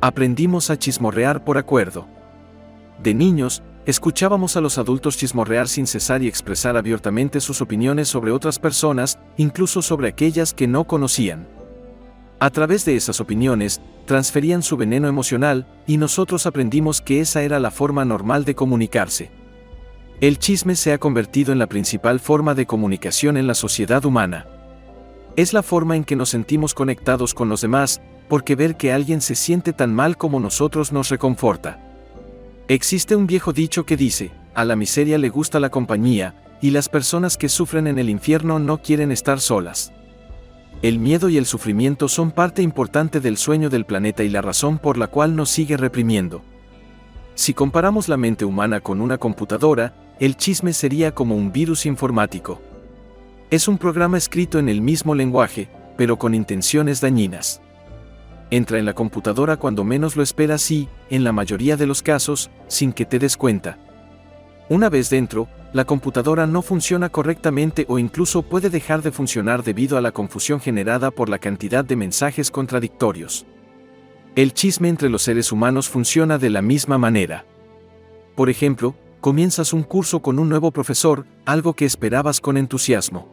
S1: Aprendimos a chismorrear por acuerdo. De niños, Escuchábamos a los adultos chismorrear sin cesar y expresar abiertamente sus opiniones sobre otras personas, incluso sobre aquellas que no conocían. A través de esas opiniones, transferían su veneno emocional, y nosotros aprendimos que esa era la forma normal de comunicarse. El chisme se ha convertido en la principal forma de comunicación en la sociedad humana. Es la forma en que nos sentimos conectados con los demás, porque ver que alguien se siente tan mal como nosotros nos reconforta. Existe un viejo dicho que dice, a la miseria le gusta la compañía, y las personas que sufren en el infierno no quieren estar solas. El miedo y el sufrimiento son parte importante del sueño del planeta y la razón por la cual nos sigue reprimiendo. Si comparamos la mente humana con una computadora, el chisme sería como un virus informático. Es un programa escrito en el mismo lenguaje, pero con intenciones dañinas entra en la computadora cuando menos lo esperas y, en la mayoría de los casos, sin que te des cuenta. Una vez dentro, la computadora no funciona correctamente o incluso puede dejar de funcionar debido a la confusión generada por la cantidad de mensajes contradictorios. El chisme entre los seres humanos funciona de la misma manera. Por ejemplo, comienzas un curso con un nuevo profesor, algo que esperabas con entusiasmo.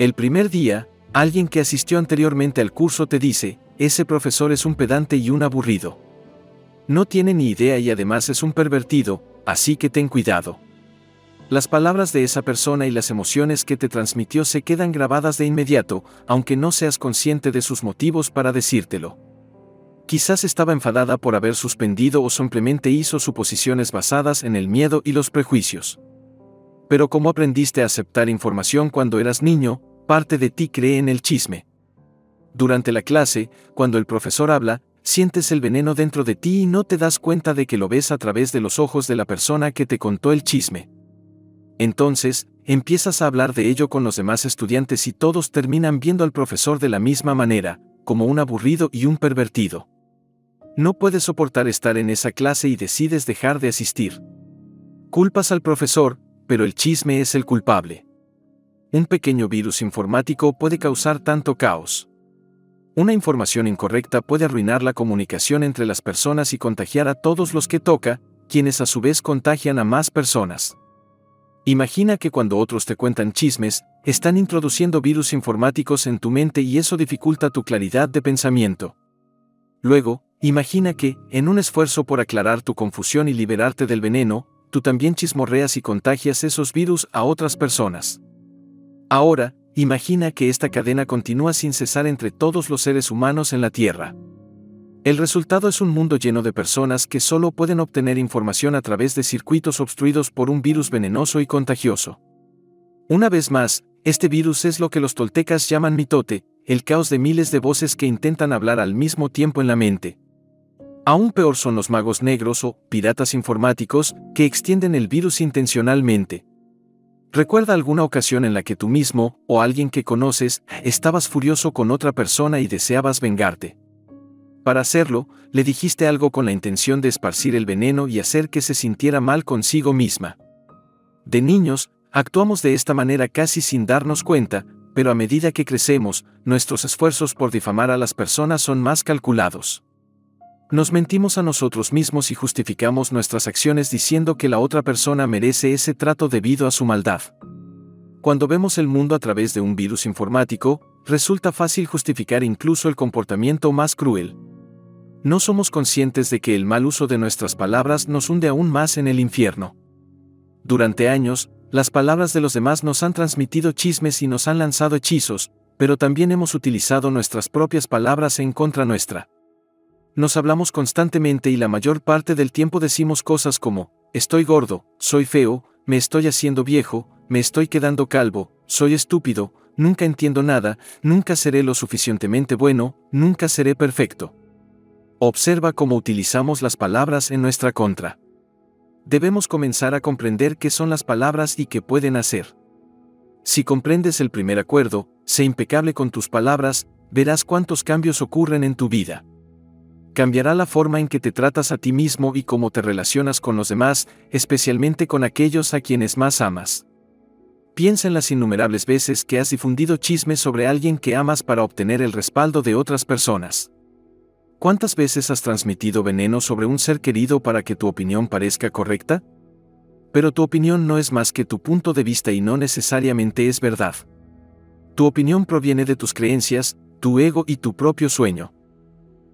S1: El primer día, alguien que asistió anteriormente al curso te dice, ese profesor es un pedante y un aburrido. No tiene ni idea y además es un pervertido, así que ten cuidado. Las palabras de esa persona y las emociones que te transmitió se quedan grabadas de inmediato, aunque no seas consciente de sus motivos para decírtelo. Quizás estaba enfadada por haber suspendido o simplemente hizo suposiciones basadas en el miedo y los prejuicios. pero como aprendiste a aceptar información cuando eras niño, parte de ti cree en el chisme. Durante la clase, cuando el profesor habla, sientes el veneno dentro de ti y no te das cuenta de que lo ves a través de los ojos de la persona que te contó el chisme. Entonces, empiezas a hablar de ello con los demás estudiantes y todos terminan viendo al profesor de la misma manera, como un aburrido y un pervertido. No puedes soportar estar en esa clase y decides dejar de asistir. Culpas al profesor, pero el chisme es el culpable. Un pequeño virus informático puede causar tanto caos. Una información incorrecta puede arruinar la comunicación entre las personas y contagiar a todos los que toca, quienes a su vez contagian a más personas. Imagina que cuando otros te cuentan chismes, están introduciendo virus informáticos en tu mente y eso dificulta tu claridad de pensamiento. Luego, imagina que, en un esfuerzo por aclarar tu confusión y liberarte del veneno, tú también chismorreas y contagias esos virus a otras personas. Ahora, Imagina que esta cadena continúa sin cesar entre todos los seres humanos en la Tierra. El resultado es un mundo lleno de personas que solo pueden obtener información a través de circuitos obstruidos por un virus venenoso y contagioso. Una vez más, este virus es lo que los toltecas llaman mitote, el caos de miles de voces que intentan hablar al mismo tiempo en la mente. Aún peor son los magos negros o piratas informáticos que extienden el virus intencionalmente, Recuerda alguna ocasión en la que tú mismo, o alguien que conoces, estabas furioso con otra persona y deseabas vengarte. Para hacerlo, le dijiste algo con la intención de esparcir el veneno y hacer que se sintiera mal consigo misma. De niños, actuamos de esta manera casi sin darnos cuenta, pero a medida que crecemos, nuestros esfuerzos por difamar a las personas son más calculados. Nos mentimos a nosotros mismos y justificamos nuestras acciones diciendo que la otra persona merece ese trato debido a su maldad. Cuando vemos el mundo a través de un virus informático, resulta fácil justificar incluso el comportamiento más cruel. No somos conscientes de que el mal uso de nuestras palabras nos hunde aún más en el infierno. Durante años, las palabras de los demás nos han transmitido chismes y nos han lanzado hechizos, pero también hemos utilizado nuestras propias palabras en contra nuestra. Nos hablamos constantemente y la mayor parte del tiempo decimos cosas como, estoy gordo, soy feo, me estoy haciendo viejo, me estoy quedando calvo, soy estúpido, nunca entiendo nada, nunca seré lo suficientemente bueno, nunca seré perfecto. Observa cómo utilizamos las palabras en nuestra contra. Debemos comenzar a comprender qué son las palabras y qué pueden hacer. Si comprendes el primer acuerdo, sé impecable con tus palabras, verás cuántos cambios ocurren en tu vida cambiará la forma en que te tratas a ti mismo y cómo te relacionas con los demás, especialmente con aquellos a quienes más amas. Piensa en las innumerables veces que has difundido chismes sobre alguien que amas para obtener el respaldo de otras personas. ¿Cuántas veces has transmitido veneno sobre un ser querido para que tu opinión parezca correcta? Pero tu opinión no es más que tu punto de vista y no necesariamente es verdad. Tu opinión proviene de tus creencias, tu ego y tu propio sueño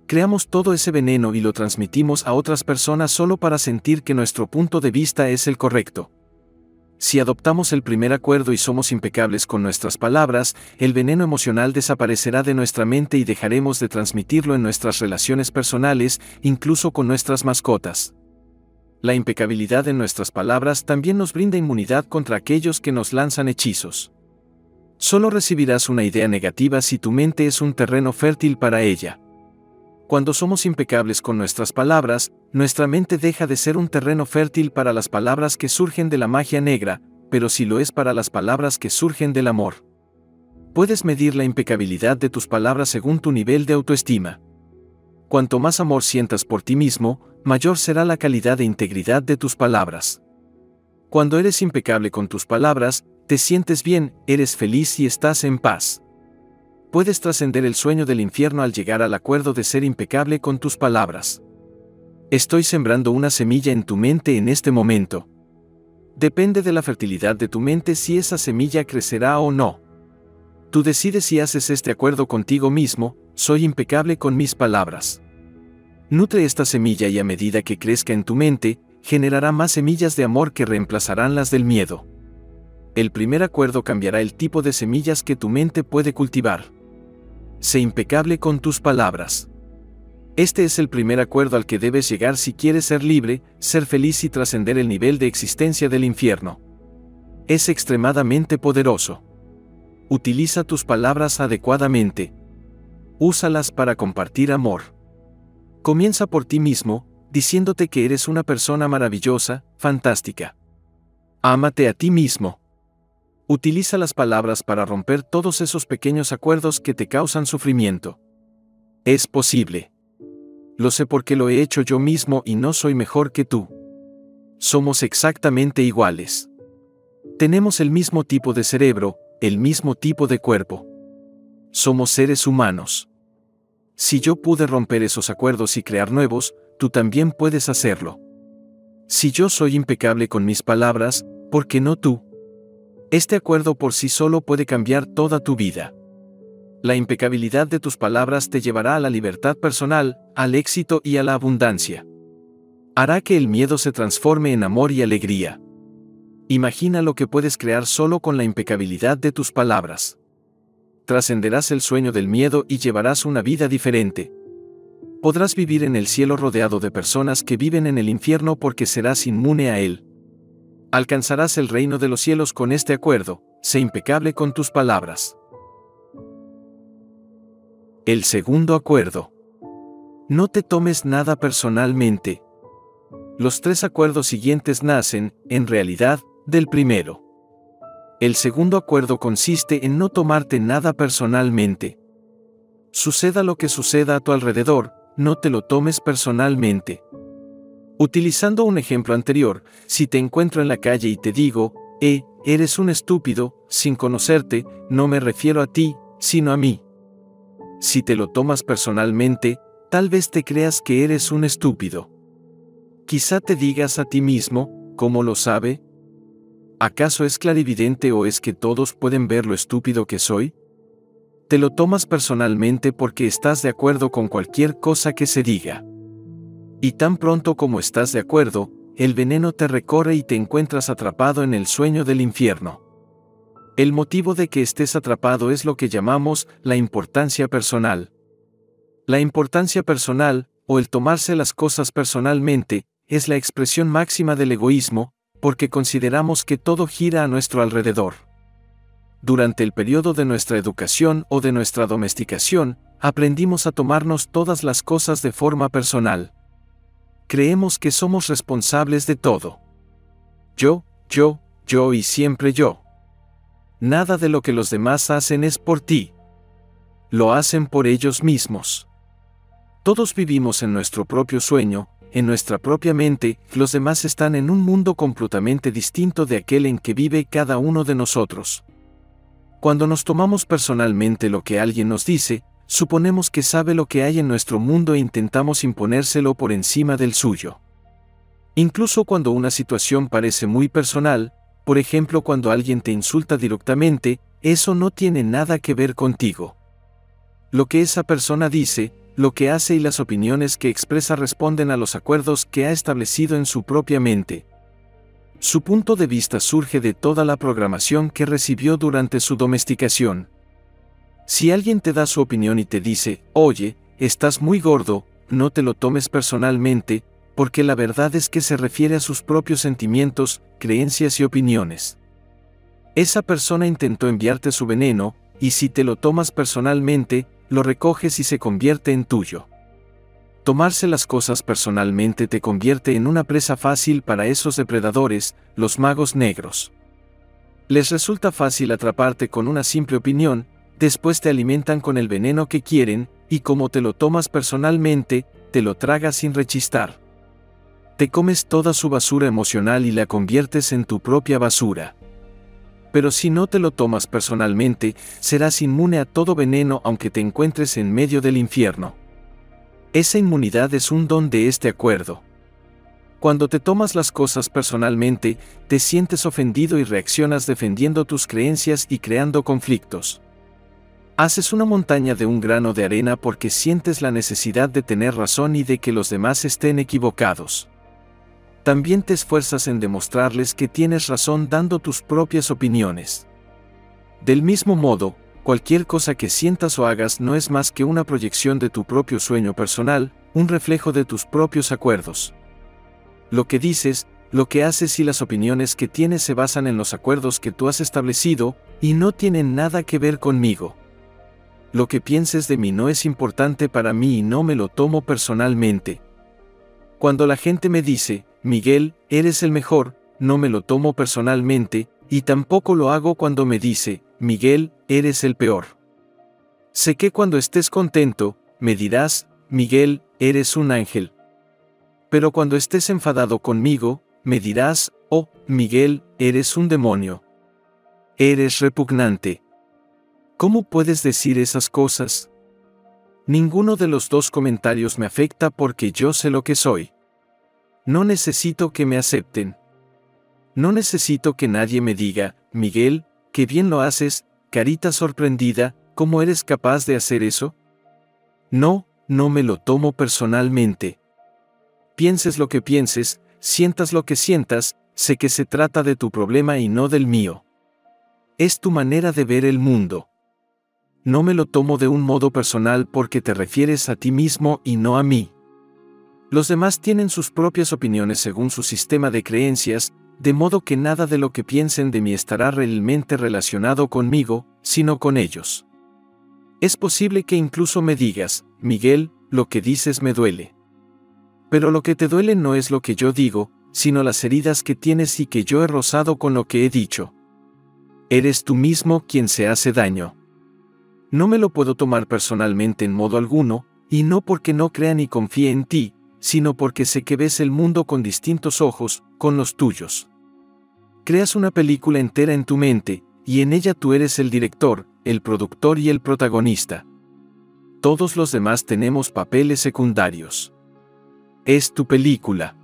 S1: creamos todo ese veneno y lo transmitimos a otras personas solo para sentir que nuestro punto de vista es el correcto. Si adoptamos el primer acuerdo y somos impecables con nuestras palabras, el veneno emocional desaparecerá de nuestra mente y dejaremos de transmitirlo en nuestras relaciones personales, incluso con nuestras mascotas. La impecabilidad en nuestras palabras también nos brinda inmunidad contra aquellos que nos lanzan hechizos. Solo recibirás una idea negativa si tu mente es un terreno fértil para ella. Cuando somos impecables con nuestras palabras, nuestra mente deja de ser un terreno fértil para las palabras que surgen de la magia negra, pero sí lo es para las palabras que surgen del amor. Puedes medir la impecabilidad de tus palabras según tu nivel de autoestima. Cuanto más amor sientas por ti mismo, mayor será la calidad e integridad de tus palabras. Cuando eres impecable con tus palabras, te sientes bien, eres feliz y estás en paz puedes trascender el sueño del infierno al llegar al acuerdo de ser impecable con tus palabras. Estoy sembrando una semilla en tu mente en este momento. Depende de la fertilidad de tu mente si esa semilla crecerá o no. Tú decides si haces este acuerdo contigo mismo, soy impecable con mis palabras. Nutre esta semilla y a medida que crezca en tu mente, generará más semillas de amor que reemplazarán las del miedo. El primer acuerdo cambiará el tipo de semillas que tu mente puede cultivar. Sé impecable con tus palabras. Este es el primer acuerdo al que debes llegar si quieres ser libre, ser feliz y trascender el nivel de existencia del infierno. es extremadamente poderoso. Utiliza tus palabras adecuadamente. Úsalas para compartir amor. Comienza por ti mismo, diciéndote que eres una persona maravillosa, fantástica. Ámate a ti mismo. Utiliza las palabras para romper todos esos pequeños acuerdos que te causan sufrimiento. Es posible. Lo sé porque lo he hecho yo mismo y no soy mejor que tú. Somos exactamente iguales. Tenemos el mismo tipo de cerebro, el mismo tipo de cuerpo. Somos seres humanos. Si yo pude romper esos acuerdos y crear nuevos, tú también puedes hacerlo. Si yo soy impecable con mis palabras, ¿por qué no tú? Este acuerdo por sí solo puede cambiar toda tu vida. La impecabilidad de tus palabras te llevará a la libertad personal, al éxito y a la abundancia. Hará que el miedo se transforme en amor y alegría. Imagina lo que puedes crear solo con la impecabilidad de tus palabras. Trascenderás el sueño del miedo y llevarás una vida diferente. Podrás vivir en el cielo rodeado de personas que viven en el infierno porque serás inmune a él alcanzarás el reino de los cielos con este acuerdo, sé impecable con tus palabras. El segundo acuerdo. No te tomes nada personalmente. Los tres acuerdos siguientes nacen, en realidad, del primero. El segundo acuerdo consiste en no tomarte nada personalmente. Suceda lo que suceda a tu alrededor, no te lo tomes personalmente. Utilizando un ejemplo anterior, si te encuentro en la calle y te digo, eh, eres un estúpido, sin conocerte, no me refiero a ti, sino a mí. Si te lo tomas personalmente, tal vez te creas que eres un estúpido. Quizá te digas a ti mismo, ¿cómo lo sabe? ¿Acaso es clarividente o es que todos pueden ver lo estúpido que soy? Te lo tomas personalmente porque estás de acuerdo con cualquier cosa que se diga. Y tan pronto como estás de acuerdo, el veneno te recorre y te encuentras atrapado en el sueño del infierno. El motivo de que estés atrapado es lo que llamamos la importancia personal. La importancia personal, o el tomarse las cosas personalmente, es la expresión máxima del egoísmo, porque consideramos que todo gira a nuestro alrededor. Durante el periodo de nuestra educación o de nuestra domesticación, aprendimos a tomarnos todas las cosas de forma personal creemos que somos responsables de todo. Yo, yo, yo y siempre yo. Nada de lo que los demás hacen es por ti. Lo hacen por ellos mismos. Todos vivimos en nuestro propio sueño, en nuestra propia mente, los demás están en un mundo completamente distinto de aquel en que vive cada uno de nosotros. Cuando nos tomamos personalmente lo que alguien nos dice, suponemos que sabe lo que hay en nuestro mundo e intentamos imponérselo por encima del suyo. Incluso cuando una situación parece muy personal, por ejemplo cuando alguien te insulta directamente, eso no tiene nada que ver contigo. Lo que esa persona dice, lo que hace y las opiniones que expresa responden a los acuerdos que ha establecido en su propia mente. Su punto de vista surge de toda la programación que recibió durante su domesticación. Si alguien te da su opinión y te dice, oye, estás muy gordo, no te lo tomes personalmente, porque la verdad es que se refiere a sus propios sentimientos, creencias y opiniones. Esa persona intentó enviarte su veneno, y si te lo tomas personalmente, lo recoges y se convierte en tuyo. Tomarse las cosas personalmente te convierte en una presa fácil para esos depredadores, los magos negros. Les resulta fácil atraparte con una simple opinión, después te alimentan con el veneno que quieren, y como te lo tomas personalmente, te lo tragas sin rechistar. Te comes toda su basura emocional y la conviertes en tu propia basura. Pero si no te lo tomas personalmente, serás inmune a todo veneno aunque te encuentres en medio del infierno. Esa inmunidad es un don de este acuerdo. Cuando te tomas las cosas personalmente, te sientes ofendido y reaccionas defendiendo tus creencias y creando conflictos. Haces una montaña de un grano de arena porque sientes la necesidad de tener razón y de que los demás estén equivocados. También te esfuerzas en demostrarles que tienes razón dando tus propias opiniones. Del mismo modo, cualquier cosa que sientas o hagas no es más que una proyección de tu propio sueño personal, un reflejo de tus propios acuerdos. Lo que dices, lo que haces y las opiniones que tienes se basan en los acuerdos que tú has establecido, y no tienen nada que ver conmigo. Lo que pienses de mí no es importante para mí y no me lo tomo personalmente. Cuando la gente me dice, Miguel, eres el mejor, no me lo tomo personalmente, y tampoco lo hago cuando me dice, Miguel, eres el peor. Sé que cuando estés contento, me dirás, Miguel, eres un ángel. Pero cuando estés enfadado conmigo, me dirás, oh, Miguel, eres un demonio. Eres repugnante. ¿Cómo puedes decir esas cosas? Ninguno de los dos comentarios me afecta porque yo sé lo que soy. No necesito que me acepten. No necesito que nadie me diga, Miguel, que bien lo haces, carita sorprendida, ¿cómo eres capaz de hacer eso? No, no me lo tomo personalmente. Pienses lo que pienses, sientas lo que sientas, sé que se trata de tu problema y no del mío. Es tu manera de ver el mundo. No me lo tomo de un modo personal porque te refieres a ti mismo y no a mí. Los demás tienen sus propias opiniones según su sistema de creencias, de modo que nada de lo que piensen de mí estará realmente relacionado conmigo, sino con ellos. Es posible que incluso me digas, Miguel, lo que dices me duele. Pero lo que te duele no es lo que yo digo, sino las heridas que tienes y que yo he rozado con lo que he dicho. Eres tú mismo quien se hace daño. No me lo puedo tomar personalmente en modo alguno, y no porque no crea ni confíe en ti, sino porque sé que ves el mundo con distintos ojos, con los tuyos. Creas una película entera en tu mente, y en ella tú eres el director, el productor y el protagonista. Todos los demás tenemos papeles secundarios. Es tu película.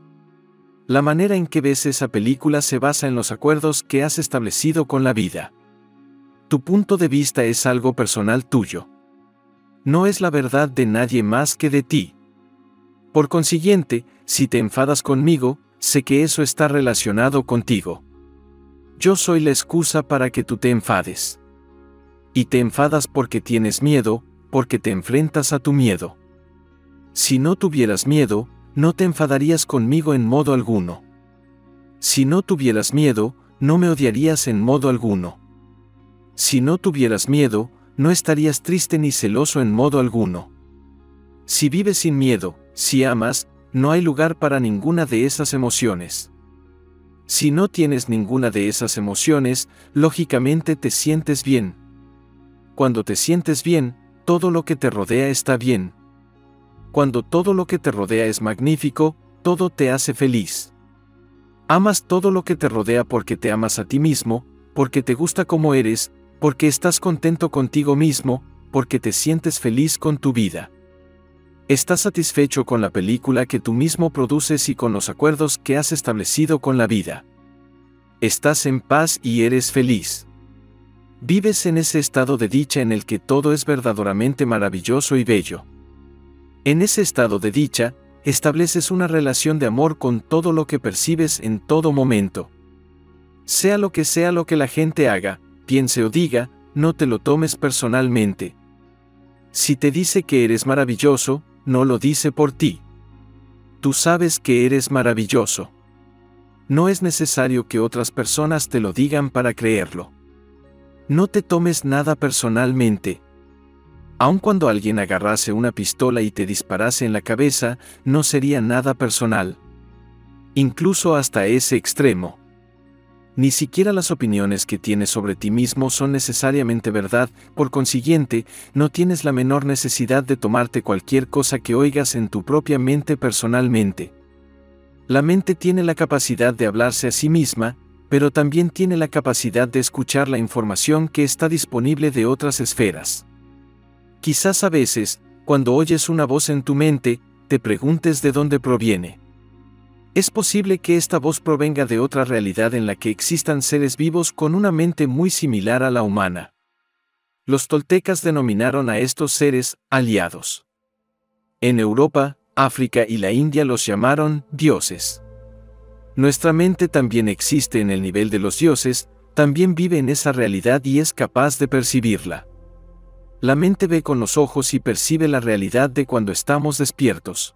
S1: La manera en que ves esa película se basa en los acuerdos que has establecido con la vida. Tu punto de vista es algo personal tuyo. No es la verdad de nadie más que de ti. Por consiguiente, si te enfadas conmigo, sé que eso está relacionado contigo. Yo soy la excusa para que tú te enfades. Y te enfadas porque tienes miedo, porque te enfrentas a tu miedo. Si no tuvieras miedo, no te enfadarías conmigo en modo alguno. Si no tuvieras miedo, no me odiarías en modo alguno. Si no tuvieras miedo, no estarías triste ni celoso en modo alguno. Si vives sin miedo, si amas, no hay lugar para ninguna de esas emociones. Si no tienes ninguna de esas emociones, lógicamente te sientes bien. Cuando te sientes bien, todo lo que te rodea está bien. Cuando todo lo que te rodea es magnífico, todo te hace feliz. Amas todo lo que te rodea porque te amas a ti mismo, porque te gusta como eres, porque estás contento contigo mismo, porque te sientes feliz con tu vida. Estás satisfecho con la película que tú mismo produces y con los acuerdos que has establecido con la vida. Estás en paz y eres feliz. Vives en ese estado de dicha en el que todo es verdaderamente maravilloso y bello. En ese estado de dicha, estableces una relación de amor con todo lo que percibes en todo momento. Sea lo que sea lo que la gente haga, piense o diga, no te lo tomes personalmente. Si te dice que eres maravilloso, no lo dice por ti. Tú sabes que eres maravilloso. No es necesario que otras personas te lo digan para creerlo. No te tomes nada personalmente. Aun cuando alguien agarrase una pistola y te disparase en la cabeza, no sería nada personal. Incluso hasta ese extremo. Ni siquiera las opiniones que tienes sobre ti mismo son necesariamente verdad, por consiguiente, no tienes la menor necesidad de tomarte cualquier cosa que oigas en tu propia mente personalmente. La mente tiene la capacidad de hablarse a sí misma, pero también tiene la capacidad de escuchar la información que está disponible de otras esferas. Quizás a veces, cuando oyes una voz en tu mente, te preguntes de dónde proviene. Es posible que esta voz provenga de otra realidad en la que existan seres vivos con una mente muy similar a la humana. Los toltecas denominaron a estos seres aliados. En Europa, África y la India los llamaron dioses. Nuestra mente también existe en el nivel de los dioses, también vive en esa realidad y es capaz de percibirla. La mente ve con los ojos y percibe la realidad de cuando estamos despiertos.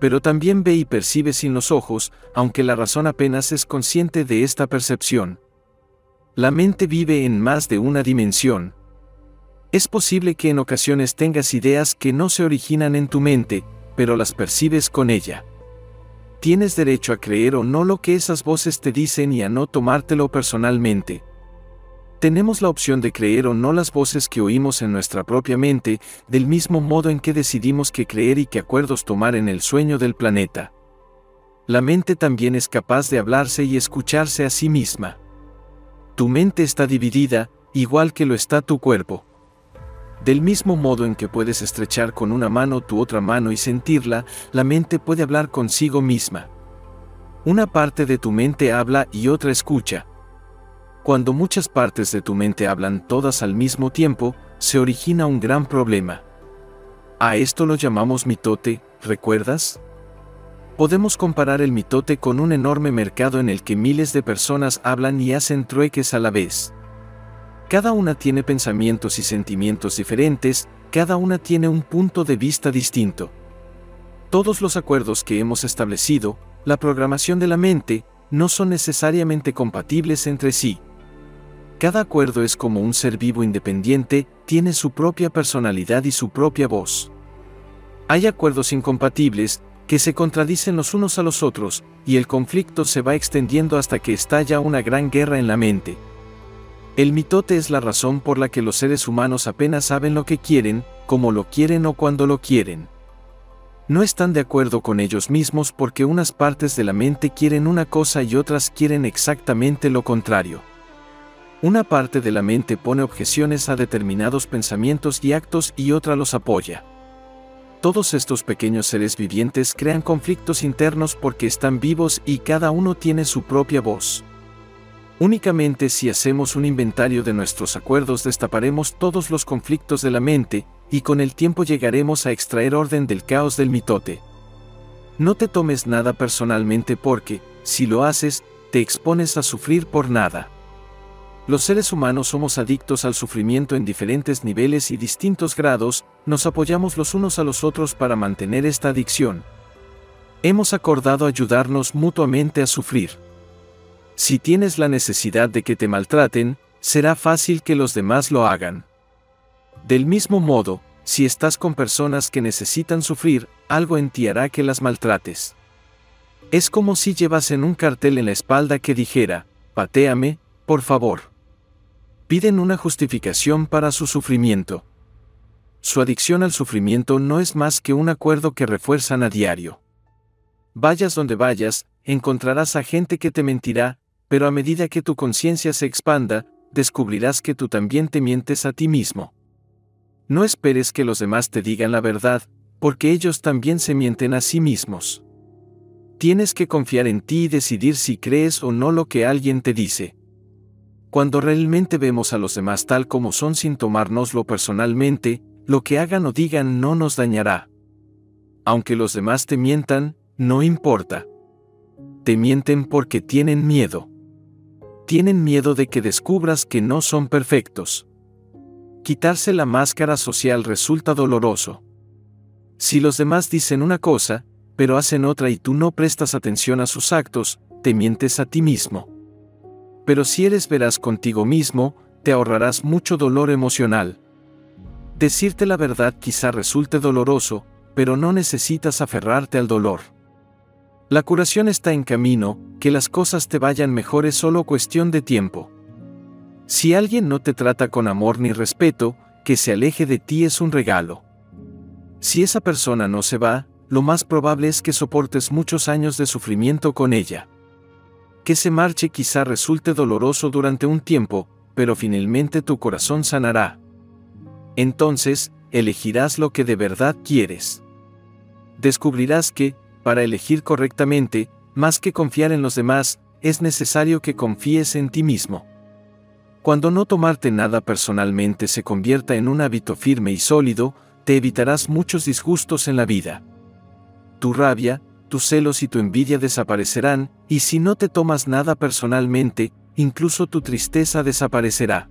S1: Pero también ve y percibe sin los ojos, aunque la razón apenas es consciente de esta percepción. La mente vive en más de una dimensión. Es posible que en ocasiones tengas ideas que no se originan en tu mente, pero las percibes con ella. Tienes derecho a creer o no lo que esas voces te dicen y a no tomártelo personalmente. Tenemos la opción de creer o no las voces que oímos en nuestra propia mente, del mismo modo en que decidimos qué creer y qué acuerdos tomar en el sueño del planeta. La mente también es capaz de hablarse y escucharse a sí misma. Tu mente está dividida, igual que lo está tu cuerpo. Del mismo modo en que puedes estrechar con una mano tu otra mano y sentirla, la mente puede hablar consigo misma. Una parte de tu mente habla y otra escucha. Cuando muchas partes de tu mente hablan todas al mismo tiempo, se origina un gran problema. A esto lo llamamos mitote, ¿recuerdas? Podemos comparar el mitote con un enorme mercado en el que miles de personas hablan y hacen trueques a la vez. Cada una tiene pensamientos y sentimientos diferentes, cada una tiene un punto de vista distinto. Todos los acuerdos que hemos establecido, la programación de la mente, no son necesariamente compatibles entre sí. Cada acuerdo es como un ser vivo independiente, tiene su propia personalidad y su propia voz. Hay acuerdos incompatibles, que se contradicen los unos a los otros, y el conflicto se va extendiendo hasta que estalla una gran guerra en la mente. El mitote es la razón por la que los seres humanos apenas saben lo que quieren, cómo lo quieren o cuando lo quieren. No están de acuerdo con ellos mismos porque unas partes de la mente quieren una cosa y otras quieren exactamente lo contrario. Una parte de la mente pone objeciones a determinados pensamientos y actos y otra los apoya. Todos estos pequeños seres vivientes crean conflictos internos porque están vivos y cada uno tiene su propia voz. Únicamente si hacemos un inventario de nuestros acuerdos destaparemos todos los conflictos de la mente, y con el tiempo llegaremos a extraer orden del caos del mitote. No te tomes nada personalmente porque, si lo haces, te expones a sufrir por nada. Los seres humanos somos adictos al sufrimiento en diferentes niveles y distintos grados, nos apoyamos los unos a los otros para mantener esta adicción. Hemos acordado ayudarnos mutuamente a sufrir. Si tienes la necesidad de que te maltraten, será fácil que los demás lo hagan. Del mismo modo, si estás con personas que necesitan sufrir, algo en ti hará que las maltrates. Es como si llevasen un cartel en la espalda que dijera, patéame, por favor. Piden una justificación para su sufrimiento. Su adicción al sufrimiento no es más que un acuerdo que refuerzan a diario. Vayas donde vayas, encontrarás a gente que te mentirá, pero a medida que tu conciencia se expanda, descubrirás que tú también te mientes a ti mismo. No esperes que los demás te digan la verdad, porque ellos también se mienten a sí mismos. Tienes que confiar en ti y decidir si crees o no lo que alguien te dice. Cuando realmente vemos a los demás tal como son sin tomárnoslo personalmente, lo que hagan o digan no nos dañará. Aunque los demás te mientan, no importa. Te mienten porque tienen miedo tienen miedo de que descubras que no son perfectos. Quitarse la máscara social resulta doloroso. Si los demás dicen una cosa, pero hacen otra y tú no prestas atención a sus actos, te mientes a ti mismo. Pero si eres veraz contigo mismo, te ahorrarás mucho dolor emocional. Decirte la verdad quizá resulte doloroso, pero no necesitas aferrarte al dolor. La curación está en camino, que las cosas te vayan mejor es solo cuestión de tiempo. Si alguien no te trata con amor ni respeto, que se aleje de ti es un regalo. Si esa persona no se va, lo más probable es que soportes muchos años de sufrimiento con ella. Que se marche quizá resulte doloroso durante un tiempo, pero finalmente tu corazón sanará. Entonces, elegirás lo que de verdad quieres. Descubrirás que, para elegir correctamente, más que confiar en los demás, es necesario que confíes en ti mismo. Cuando no tomarte nada personalmente se convierta en un hábito firme y sólido, te evitarás muchos disgustos en la vida. Tu rabia, tus celos y tu envidia desaparecerán, y si no te tomas nada personalmente, incluso tu tristeza desaparecerá.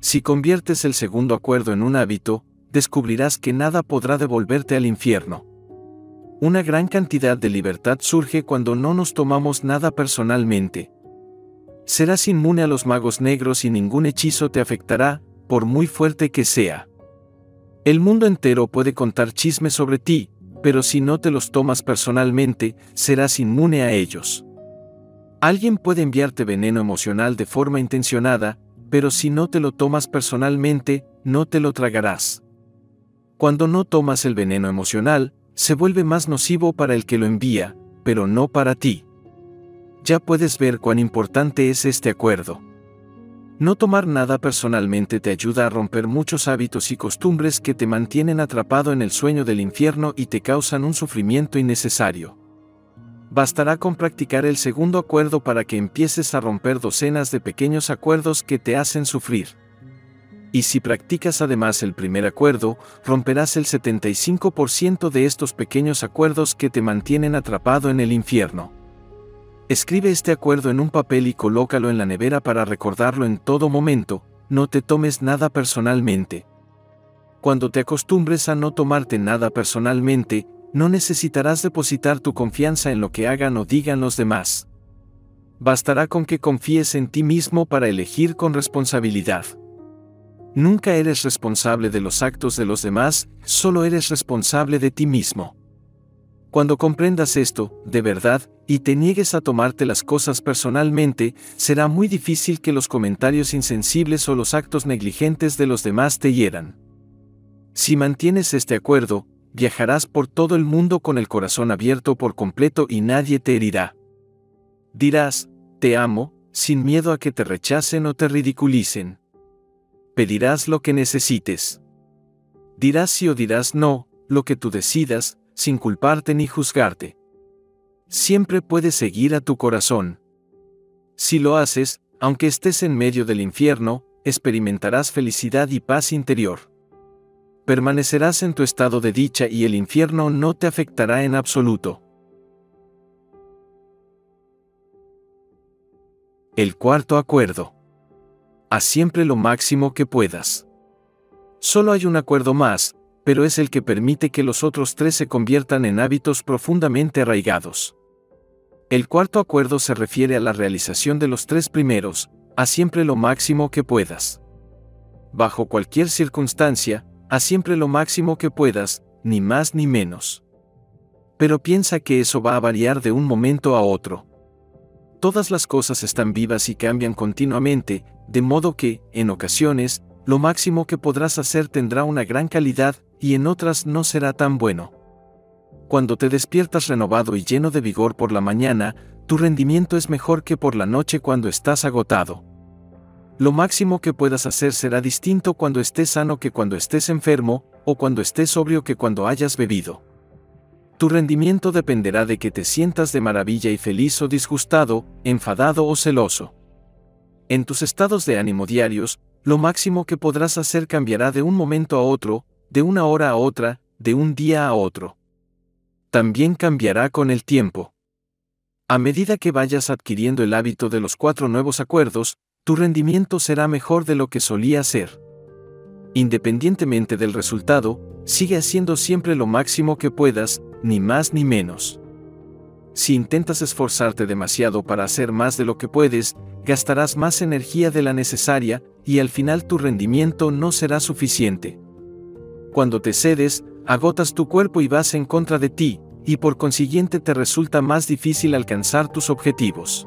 S1: Si conviertes el segundo acuerdo en un hábito, descubrirás que nada podrá devolverte al infierno. una gran cantidad de libertad surge cuando no nos tomamos nada personalmente. Serás inmune a los magos negros y ningún hechizo te afectará, por muy fuerte que sea. El mundo entero puede contar chismes sobre ti, pero si no te los tomas personalmente, serás inmune a ellos. Alguien puede enviarte veneno emocional de forma intencionada, pero si no te lo tomas personalmente, no te lo tragarás. Cuando no tomas el veneno emocional, se vuelve más nocivo para el que lo envía, pero no para ti ya puedes ver cuán importante es este acuerdo. No tomar nada personalmente te ayuda a romper muchos hábitos y costumbres que te mantienen atrapado en el sueño del infierno y te causan un sufrimiento innecesario. Bastará con practicar el segundo acuerdo para que empieces a romper docenas de pequeños acuerdos que te hacen sufrir. Y si practicas además el primer acuerdo, romperás el 75% de estos pequeños acuerdos que te mantienen atrapado en el infierno. Escribe este acuerdo en un papel y colócalo en la nevera para recordarlo en todo momento, no te tomes nada personalmente. Cuando te acostumbres a no tomarte nada personalmente, no necesitarás depositar tu confianza en lo que hagan o digan los demás. Bastará con que confíes en ti mismo para elegir con responsabilidad. Nunca eres responsable de los actos de los demás, solo eres responsable de ti mismo. Cuando comprendas esto, de verdad, y te niegues a tomarte las cosas personalmente, será muy difícil que los comentarios insensibles o los actos negligentes de los demás te hieran. Si mantienes este acuerdo, viajarás por todo el mundo con el corazón abierto por completo y nadie te herirá. Dirás, te amo, sin miedo a que te rechacen o te ridiculicen. Pedirás lo que necesites. Dirás sí o dirás no, lo que tú decidas, sin culparte ni juzgarte. Siempre puedes seguir a tu corazón. Si lo haces, aunque estés en medio del infierno, experimentarás felicidad y paz interior. Permanecerás en tu estado de dicha y el infierno no te afectará en absoluto. El cuarto acuerdo. Haz siempre lo máximo que puedas. Solo hay un acuerdo más, pero es el que permite que los otros tres se conviertan en hábitos profundamente arraigados. El cuarto acuerdo se refiere a la realización de los tres primeros, a siempre lo máximo que puedas. Bajo cualquier circunstancia, a siempre lo máximo que puedas, ni más ni menos. Pero piensa que eso va a variar de un momento a otro. Todas las cosas están vivas y cambian continuamente, de modo que, en ocasiones, lo máximo que podrás hacer tendrá una gran calidad, y en otras no será tan bueno. Cuando te despiertas renovado y lleno de vigor por la mañana, tu rendimiento es mejor que por la noche cuando estás agotado. Lo máximo que puedas hacer será distinto cuando estés sano que cuando estés enfermo, o cuando estés sobrio que cuando hayas bebido. Tu rendimiento dependerá de que te sientas de maravilla y feliz o disgustado, enfadado o celoso. En tus estados de ánimo diarios, lo máximo que podrás hacer cambiará de un momento a otro, de una hora a otra, de un día a otro. También cambiará con el tiempo. A medida que vayas adquiriendo el hábito de los cuatro nuevos acuerdos, tu rendimiento será mejor de lo que solía ser. Independientemente del resultado, sigue haciendo siempre lo máximo que puedas, ni más ni menos. Si intentas esforzarte demasiado para hacer más de lo que puedes, gastarás más energía de la necesaria, y al final tu rendimiento no será suficiente. Cuando te cedes, agotas tu cuerpo y vas en contra de ti, y por consiguiente te resulta más difícil alcanzar tus objetivos.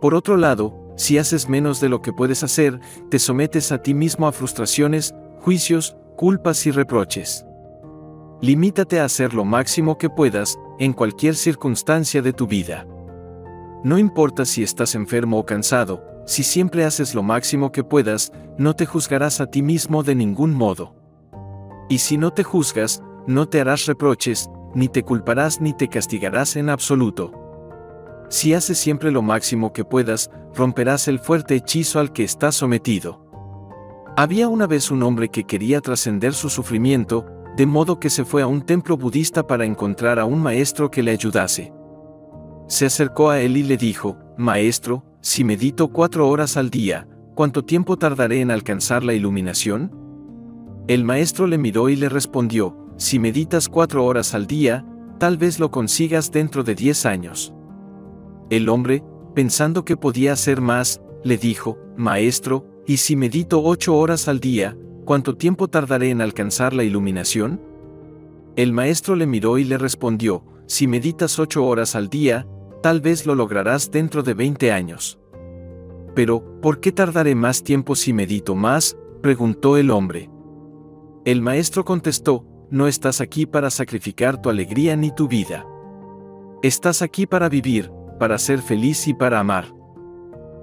S1: Por otro lado, si haces menos de lo que puedes hacer, te sometes a ti mismo a frustraciones, juicios, culpas y reproches. Limítate a hacer lo máximo que puedas, en cualquier circunstancia de tu vida. No importa si estás enfermo o cansado, si siempre haces lo máximo que puedas, no te juzgarás a ti mismo de ningún modo. Y si no te juzgas, no te harás reproches, ni te culparás ni te castigarás en absoluto. Si haces siempre lo máximo que puedas, romperás el fuerte hechizo al que estás sometido. Había una vez un hombre que quería trascender su sufrimiento, de modo que se fue a un templo budista para encontrar a un maestro que le ayudase. Se acercó a él y le dijo, Maestro, si medito cuatro horas al día, ¿cuánto tiempo tardaré en alcanzar la iluminación? El maestro le miró y le respondió, Si meditas cuatro horas al día, tal vez lo consigas dentro de 10 años. El hombre, pensando que podía hacer más, le dijo, Maestro, ¿y si medito ocho horas al día, cuánto tiempo tardaré en alcanzar la iluminación? El maestro le miró y le respondió, Si meditas ocho horas al día, tal vez lo lograrás dentro de 20 años. Pero, ¿por qué tardaré más tiempo si medito más? preguntó el hombre. El maestro contestó, no estás aquí para sacrificar tu alegría ni tu vida. Estás aquí para vivir, para ser feliz y para amar.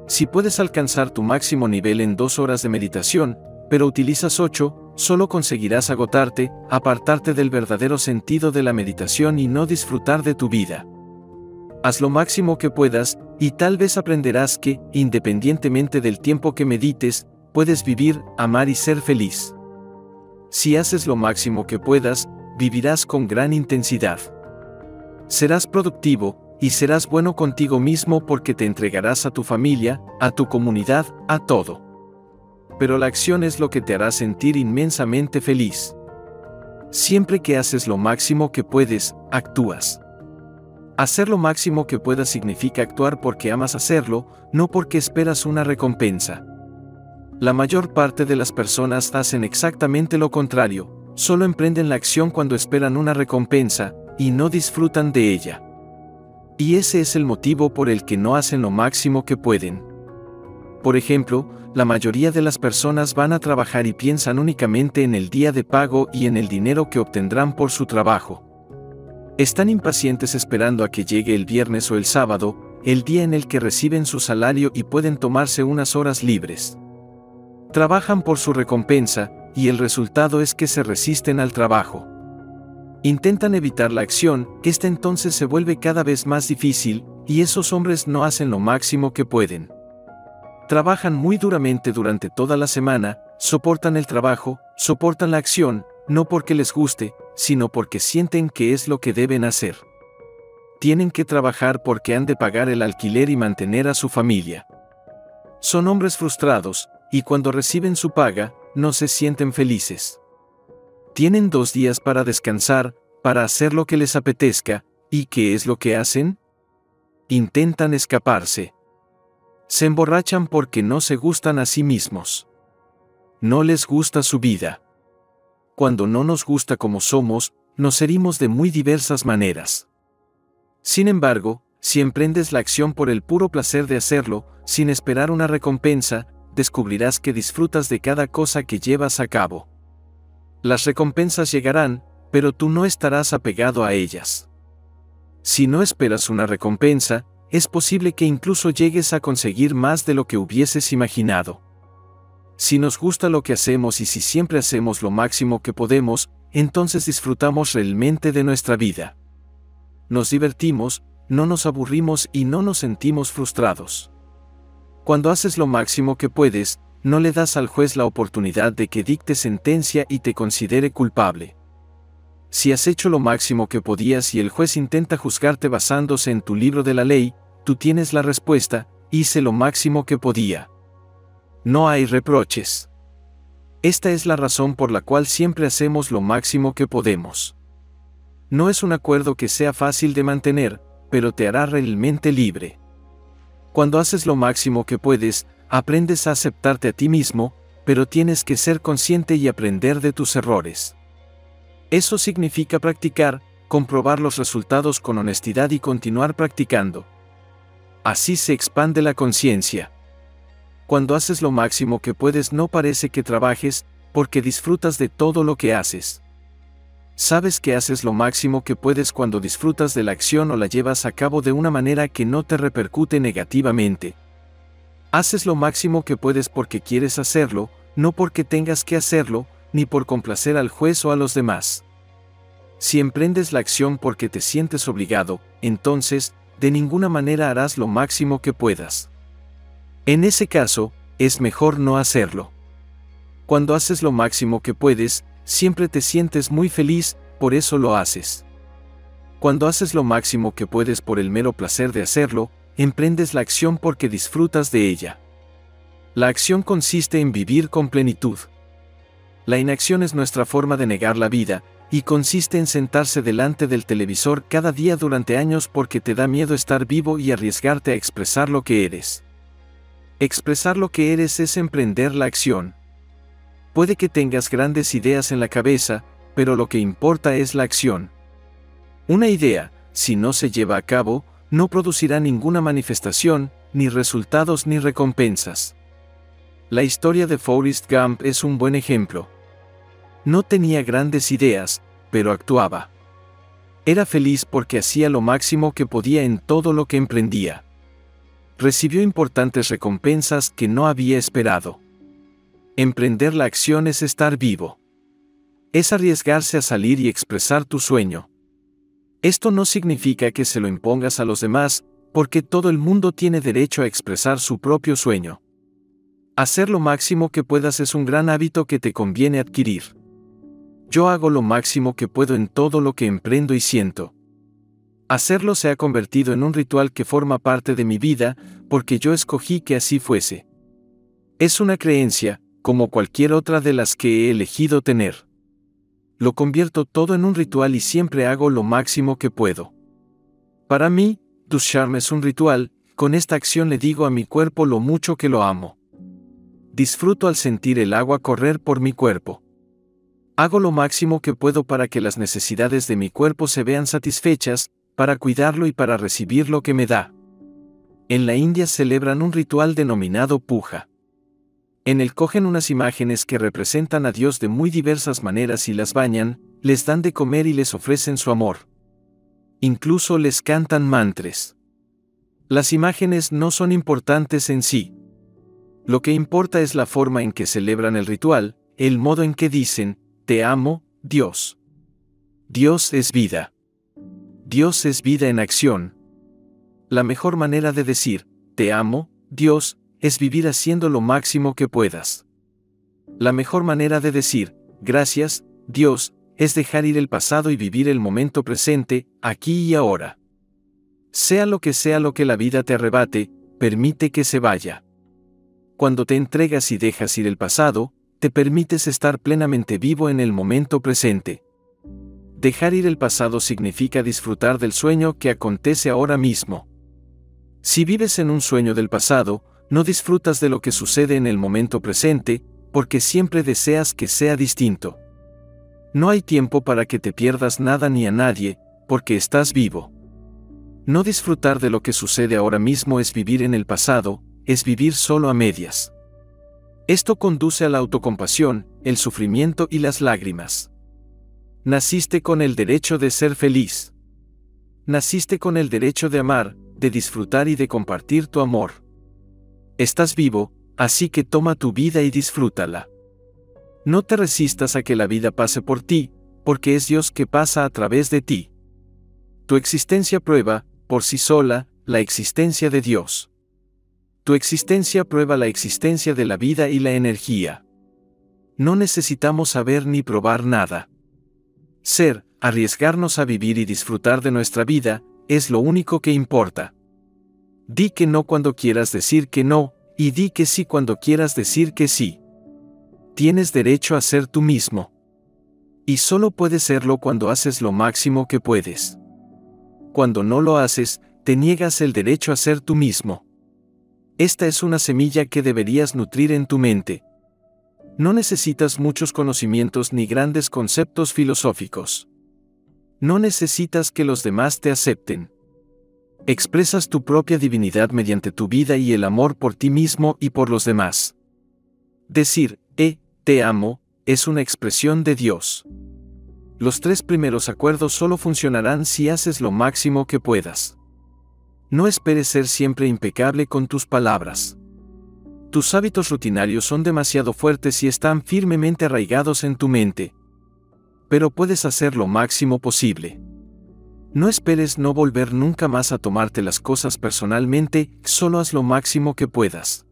S1: Si puedes alcanzar tu máximo nivel en dos horas de meditación, pero utilizas ocho, solo conseguirás agotarte, apartarte del verdadero sentido de la meditación y no disfrutar de tu vida. Haz lo máximo que puedas, y tal vez aprenderás que, independientemente del tiempo que medites, puedes vivir, amar y ser feliz. Si haces lo máximo que puedas, vivirás con gran intensidad. Serás productivo, y serás bueno contigo mismo porque te entregarás a tu familia, a tu comunidad, a todo. Pero la acción es lo que te hará sentir inmensamente feliz. Siempre que haces lo máximo que puedes, actúas. Hacer lo máximo que puedas significa actuar porque amas hacerlo, no porque esperas una recompensa. La mayor parte de las personas hacen exactamente lo contrario, solo emprenden la acción cuando esperan una recompensa, y no disfrutan de ella. Y ese es el motivo por el que no hacen lo máximo que pueden. Por ejemplo, la mayoría de las personas van a trabajar y piensan únicamente en el día de pago y en el dinero que obtendrán por su trabajo. Están impacientes esperando a que llegue el viernes o el sábado, el día en el que reciben su salario y pueden tomarse unas horas libres. Trabajan por su recompensa, y el resultado es que se resisten al trabajo. Intentan evitar la acción, esta entonces se vuelve cada vez más difícil, y esos hombres no hacen lo máximo que pueden. Trabajan muy duramente durante toda la semana, soportan el trabajo, soportan la acción, no porque les guste, sino porque sienten que es lo que deben hacer. Tienen que trabajar porque han de pagar el alquiler y mantener a su familia. Son hombres frustrados, y cuando reciben su paga, no se sienten felices. Tienen dos días para descansar, para hacer lo que les apetezca, ¿y qué es lo que hacen? Intentan escaparse. Se emborrachan porque no se gustan a sí mismos. No les gusta su vida. Cuando no nos gusta como somos, nos herimos de muy diversas maneras. Sin embargo, si emprendes la acción por el puro placer de hacerlo, sin esperar una recompensa, descubrirás que disfrutas de cada cosa que llevas a cabo. Las recompensas llegarán, pero tú no estarás apegado a ellas. Si no esperas una recompensa, es posible que incluso llegues a conseguir más de lo que hubieses imaginado. Si nos gusta lo que hacemos y si siempre hacemos lo máximo que podemos, entonces disfrutamos realmente de nuestra vida. Nos divertimos, no nos aburrimos y no nos sentimos frustrados. Cuando haces lo máximo que puedes, no le das al juez la oportunidad de que dicte sentencia y te considere culpable. Si has hecho lo máximo que podías y el juez intenta juzgarte basándose en tu libro de la ley, tú tienes la respuesta, hice lo máximo que podía. No hay reproches. Esta es la razón por la cual siempre hacemos lo máximo que podemos. No es un acuerdo que sea fácil de mantener, pero te hará realmente libre. Cuando haces lo máximo que puedes, aprendes a aceptarte a ti mismo, pero tienes que ser consciente y aprender de tus errores. Eso significa practicar, comprobar los resultados con honestidad y continuar practicando. Así se expande la conciencia. Cuando haces lo máximo que puedes no parece que trabajes, porque disfrutas de todo lo que haces. Sabes que haces lo máximo que puedes cuando disfrutas de la acción o la llevas a cabo de una manera que no te repercute negativamente. Haces lo máximo que puedes porque quieres hacerlo, no porque tengas que hacerlo, ni por complacer al juez o a los demás. Si emprendes la acción porque te sientes obligado, entonces, de ninguna manera harás lo máximo que puedas. En ese caso, es mejor no hacerlo. Cuando haces lo máximo que puedes, siempre te sientes muy feliz, por eso lo haces. Cuando haces lo máximo que puedes por el mero placer de hacerlo, emprendes la acción porque disfrutas de ella. La acción consiste en vivir con plenitud. La inacción es nuestra forma de negar la vida, y consiste en sentarse delante del televisor cada día durante años porque te da miedo estar vivo y arriesgarte a expresar lo que eres. Expresar lo que eres es emprender la acción. Puede que tengas grandes ideas en la cabeza, pero lo que importa es la acción. Una idea, si no se lleva a cabo, no producirá ninguna manifestación, ni resultados ni recompensas. La historia de Forrest Gump es un buen ejemplo. No tenía grandes ideas, pero actuaba. Era feliz porque hacía lo máximo que podía en todo lo que emprendía. Recibió importantes recompensas que no había esperado. Emprender la acción es estar vivo. Es arriesgarse a salir y expresar tu sueño. Esto no significa que se lo impongas a los demás, porque todo el mundo tiene derecho a expresar su propio sueño. Hacer lo máximo que puedas es un gran hábito que te conviene adquirir. Yo hago lo máximo que puedo en todo lo que emprendo y siento. Hacerlo se ha convertido en un ritual que forma parte de mi vida, porque yo escogí que así fuese. Es una creencia, como cualquier otra de las que he elegido tener. Lo convierto todo en un ritual y siempre hago lo máximo que puedo. Para mí, Ducharme es un ritual, con esta acción le digo a mi cuerpo lo mucho que lo amo. Disfruto al sentir el agua correr por mi cuerpo. Hago lo máximo que puedo para que las necesidades de mi cuerpo se vean satisfechas, para cuidarlo y para recibir lo que me da. En la India celebran un ritual denominado puja. En él cogen unas imágenes que representan a Dios de muy diversas maneras y las bañan, les dan de comer y les ofrecen su amor. Incluso les cantan mantres. Las imágenes no son importantes en sí. Lo que importa es la forma en que celebran el ritual, el modo en que dicen, te amo, Dios. Dios es vida. Dios es vida en acción. La mejor manera de decir, te amo, Dios, es vivir haciendo lo máximo que puedas. La mejor manera de decir, gracias, Dios, es dejar ir el pasado y vivir el momento presente, aquí y ahora. Sea lo que sea lo que la vida te arrebate, permite que se vaya. Cuando te entregas y dejas ir el pasado, te permites estar plenamente vivo en el momento presente. Dejar ir el pasado significa disfrutar del sueño que acontece ahora mismo. Si vives en un sueño del pasado, no disfrutas de lo que sucede en el momento presente, porque siempre deseas que sea distinto. No hay tiempo para que te pierdas nada ni a nadie, porque estás vivo. No disfrutar de lo que sucede ahora mismo es vivir en el pasado, es vivir solo a medias. Esto conduce a la autocompasión, el sufrimiento y las lágrimas. Naciste con el derecho de ser feliz. Naciste con el derecho de amar, de disfrutar y de compartir tu amor. Estás vivo, así que toma tu vida y disfrútala. No te resistas a que la vida pase por ti, porque es Dios que pasa a través de ti. Tu existencia prueba, por sí sola, la existencia de Dios. Tu existencia prueba la existencia de la vida y la energía. No necesitamos saber ni probar nada. Ser, arriesgarnos a vivir y disfrutar de nuestra vida, es lo único que importa. Di que no cuando quieras decir que no, y di que sí cuando quieras decir que sí. Tienes derecho a ser tú mismo. Y solo puedes serlo cuando haces lo máximo que puedes. Cuando no lo haces, te niegas el derecho a ser tú mismo. Esta es una semilla que deberías nutrir en tu mente. No necesitas muchos conocimientos ni grandes conceptos filosóficos. No necesitas que los demás te acepten. Expresas tu propia divinidad mediante tu vida y el amor por ti mismo y por los demás. Decir, eh, te amo, es una expresión de Dios. Los tres primeros acuerdos solo funcionarán si haces lo máximo que puedas. No esperes ser siempre impecable con tus palabras. Tus hábitos rutinarios son demasiado fuertes y están firmemente arraigados en tu mente. Pero puedes hacer lo máximo posible. No esperes no volver nunca más a tomarte las cosas personalmente, solo haz lo máximo que puedas.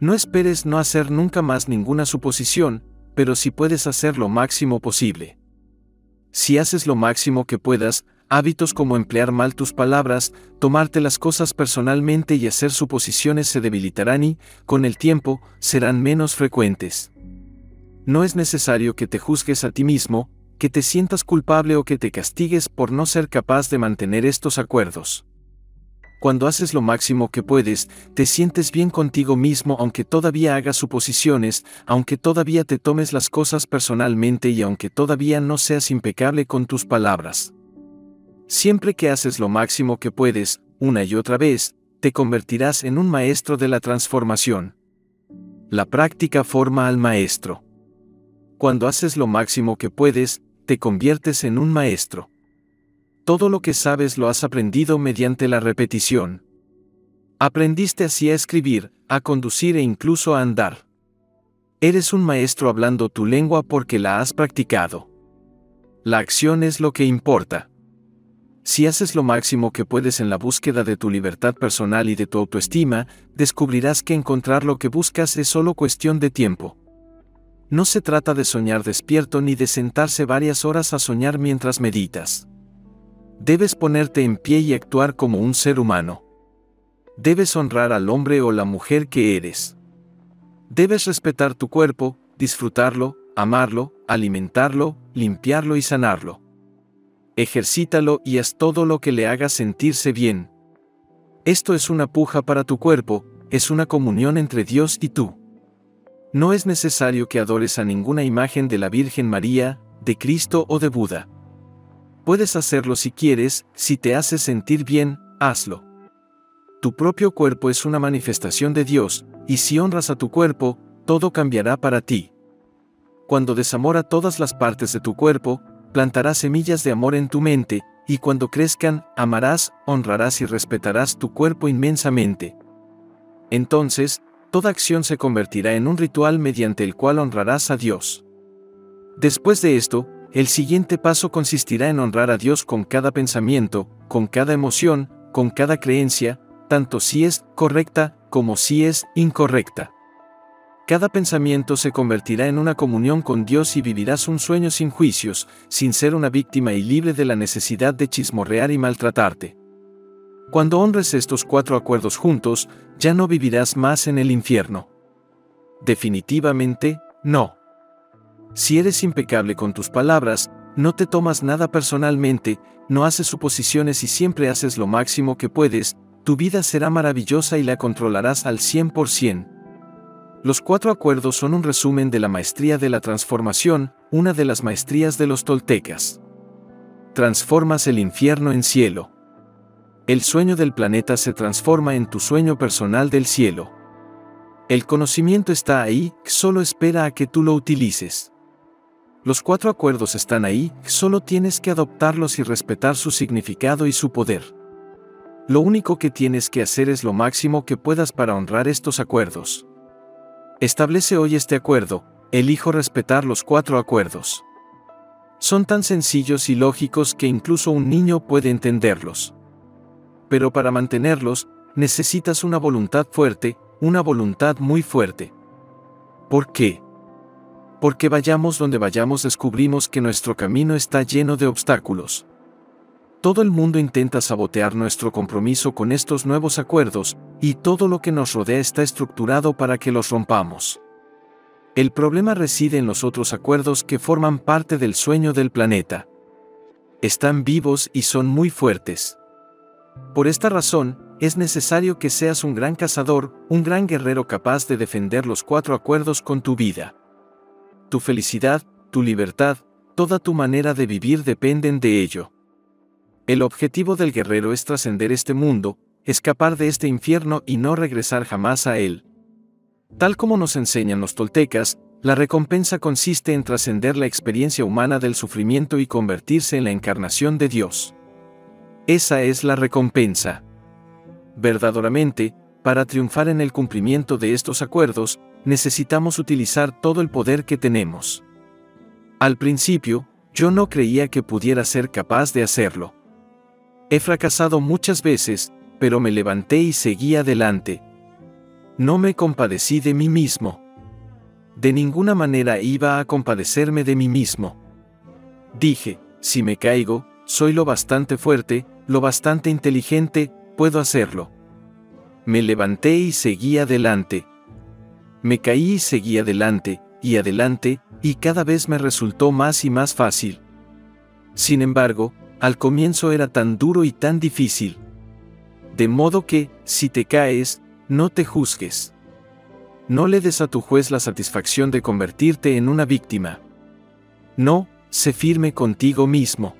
S1: No esperes no hacer nunca más ninguna suposición, pero si puedes hacer lo máximo posible. Si haces lo máximo que puedas, Hábitos como emplear mal tus palabras, tomarte las cosas personalmente y hacer suposiciones se debilitarán y, con el tiempo, serán menos frecuentes. No es necesario que te juzgues a ti mismo, que te sientas culpable o que te castigues por no ser capaz de mantener estos acuerdos. Cuando haces lo máximo que puedes, te sientes bien contigo mismo aunque todavía hagas suposiciones, aunque todavía te tomes las cosas personalmente y aunque todavía no seas impecable con tus palabras. Siempre que haces lo máximo que puedes, una y otra vez, te convertirás en un maestro de la transformación. La práctica forma al maestro. Cuando haces lo máximo que puedes, te conviertes en un maestro. Todo lo que sabes lo has aprendido mediante la repetición. Aprendiste así a escribir, a conducir e incluso a andar. Eres un maestro hablando tu lengua porque la has practicado. La acción es lo que importa. Si haces lo máximo que puedes en la búsqueda de tu libertad personal y de tu autoestima, descubrirás que encontrar lo que buscas es solo cuestión de tiempo. No se trata de soñar despierto ni de sentarse varias horas a soñar mientras meditas. Debes ponerte en pie y actuar como un ser humano. Debes honrar al hombre o la mujer que eres. Debes respetar tu cuerpo, disfrutarlo, amarlo, alimentarlo, limpiarlo y sanarlo. Ejercítalo y haz todo lo que le haga sentirse bien. Esto es una puja para tu cuerpo, es una comunión entre Dios y tú. No es necesario que adores a ninguna imagen de la Virgen María, de Cristo o de Buda. Puedes hacerlo si quieres, si te hace sentir bien, hazlo. Tu propio cuerpo es una manifestación de Dios, y si honras a tu cuerpo, todo cambiará para ti. Cuando desamora todas las partes de tu cuerpo, plantarás semillas de amor en tu mente, y cuando crezcan, amarás, honrarás y respetarás tu cuerpo inmensamente. Entonces, toda acción se convertirá en un ritual mediante el cual honrarás a Dios. Después de esto, el siguiente paso consistirá en honrar a Dios con cada pensamiento, con cada emoción, con cada creencia, tanto si es correcta como si es incorrecta. Cada pensamiento se convertirá en una comunión con Dios y vivirás un sueño sin juicios, sin ser una víctima y libre de la necesidad de chismorrear y maltratarte. Cuando honres estos cuatro acuerdos juntos, ya no vivirás más en el infierno. Definitivamente, no. Si eres impecable con tus palabras, no te tomas nada personalmente, no haces suposiciones y siempre haces lo máximo que puedes, tu vida será maravillosa y la controlarás al 100%. Los cuatro acuerdos son un resumen de la maestría de la transformación, una de las maestrías de los toltecas. Transformas el infierno en cielo. El sueño del planeta se transforma en tu sueño personal del cielo. El conocimiento está ahí, solo espera a que tú lo utilices. Los cuatro acuerdos están ahí, solo tienes que adoptarlos y respetar su significado y su poder. Lo único que tienes que hacer es lo máximo que puedas para honrar estos acuerdos. Establece hoy este acuerdo, elijo respetar los cuatro acuerdos. Son tan sencillos y lógicos que incluso un niño puede entenderlos. Pero para mantenerlos, necesitas una voluntad fuerte, una voluntad muy fuerte. ¿Por qué? Porque vayamos donde vayamos descubrimos que nuestro camino está lleno de obstáculos. Todo el mundo intenta sabotear nuestro compromiso con estos nuevos acuerdos, y todo lo que nos rodea está estructurado para que los rompamos. El problema reside en los otros acuerdos que forman parte del sueño del planeta. Están vivos y son muy fuertes. Por esta razón, es necesario que seas un gran cazador, un gran guerrero capaz de defender los cuatro acuerdos con tu vida tu felicidad, tu libertad, toda tu manera de vivir dependen de ello. El objetivo del guerrero es trascender este mundo, escapar de este infierno y no regresar jamás a él. Tal como nos enseñan los toltecas, la recompensa consiste en trascender la experiencia humana del sufrimiento y convertirse en la encarnación de Dios. Esa es la recompensa. Verdaderamente, para triunfar en el cumplimiento de estos acuerdos, necesitamos utilizar todo el poder que tenemos. Al principio, yo no creía que pudiera ser capaz de hacerlo. He fracasado muchas veces, pero me levanté y seguí adelante. No me compadecí de mí mismo. De ninguna manera iba a compadecerme de mí mismo. Dije, si me caigo, soy lo bastante fuerte, lo bastante inteligente, puedo hacerlo. Me levanté y seguí adelante. Me caí y seguí adelante, y adelante, y cada vez me resultó más y más fácil. Sin embargo, al comienzo era tan duro y tan difícil. De modo que, si te caes, no te juzgues. No le des a tu juez la satisfacción de convertirte en una víctima. No, sé firme contigo mismo.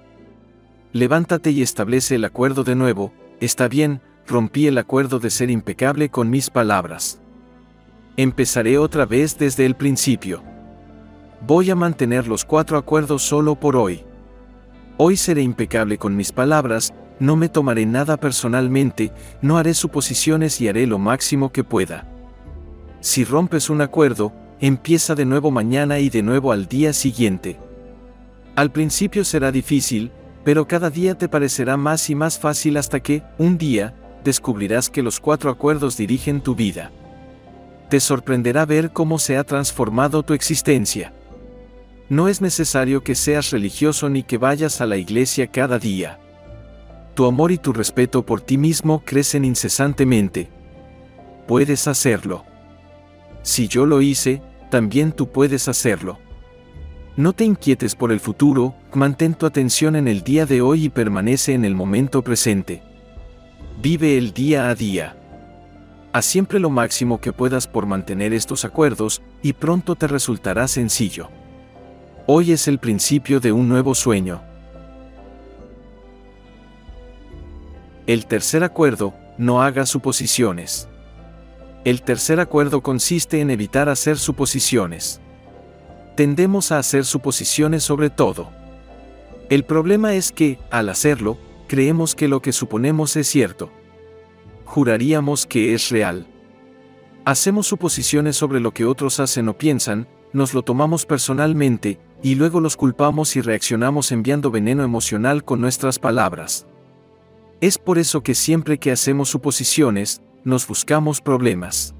S1: Levántate y establece el acuerdo de nuevo, está bien, rompí el acuerdo de ser impecable con mis palabras. Empezaré otra vez desde el principio. Voy a mantener los cuatro acuerdos solo por hoy. Hoy seré impecable con mis palabras, no me tomaré nada personalmente, no haré suposiciones y haré lo máximo que pueda. Si rompes un acuerdo, empieza de nuevo mañana y de nuevo al día siguiente. Al principio será difícil, pero cada día te parecerá más y más fácil hasta que, un día, descubrirás que los cuatro acuerdos dirigen tu vida. Te sorprenderá ver cómo se ha transformado tu existencia. No es necesario que seas religioso ni que vayas a la iglesia cada día. Tu amor y tu respeto por ti mismo crecen incesantemente. Puedes hacerlo. Si yo lo hice, también tú puedes hacerlo. No te inquietes por el futuro, mantén tu atención en el día de hoy y permanece en el momento presente. Vive el día a día. Haz siempre lo máximo que puedas por mantener estos acuerdos, y pronto te resultará sencillo. Hoy es el principio de un nuevo sueño. El tercer acuerdo, no haga suposiciones. El tercer acuerdo consiste en evitar hacer suposiciones tendemos a hacer suposiciones sobre todo. El problema es que, al hacerlo, creemos que lo que suponemos es cierto. Juraríamos que es real. Hacemos suposiciones sobre lo que otros hacen o piensan, nos lo tomamos personalmente, y luego los culpamos y reaccionamos enviando veneno emocional con nuestras palabras. Es por eso que siempre que hacemos suposiciones, nos buscamos problemas.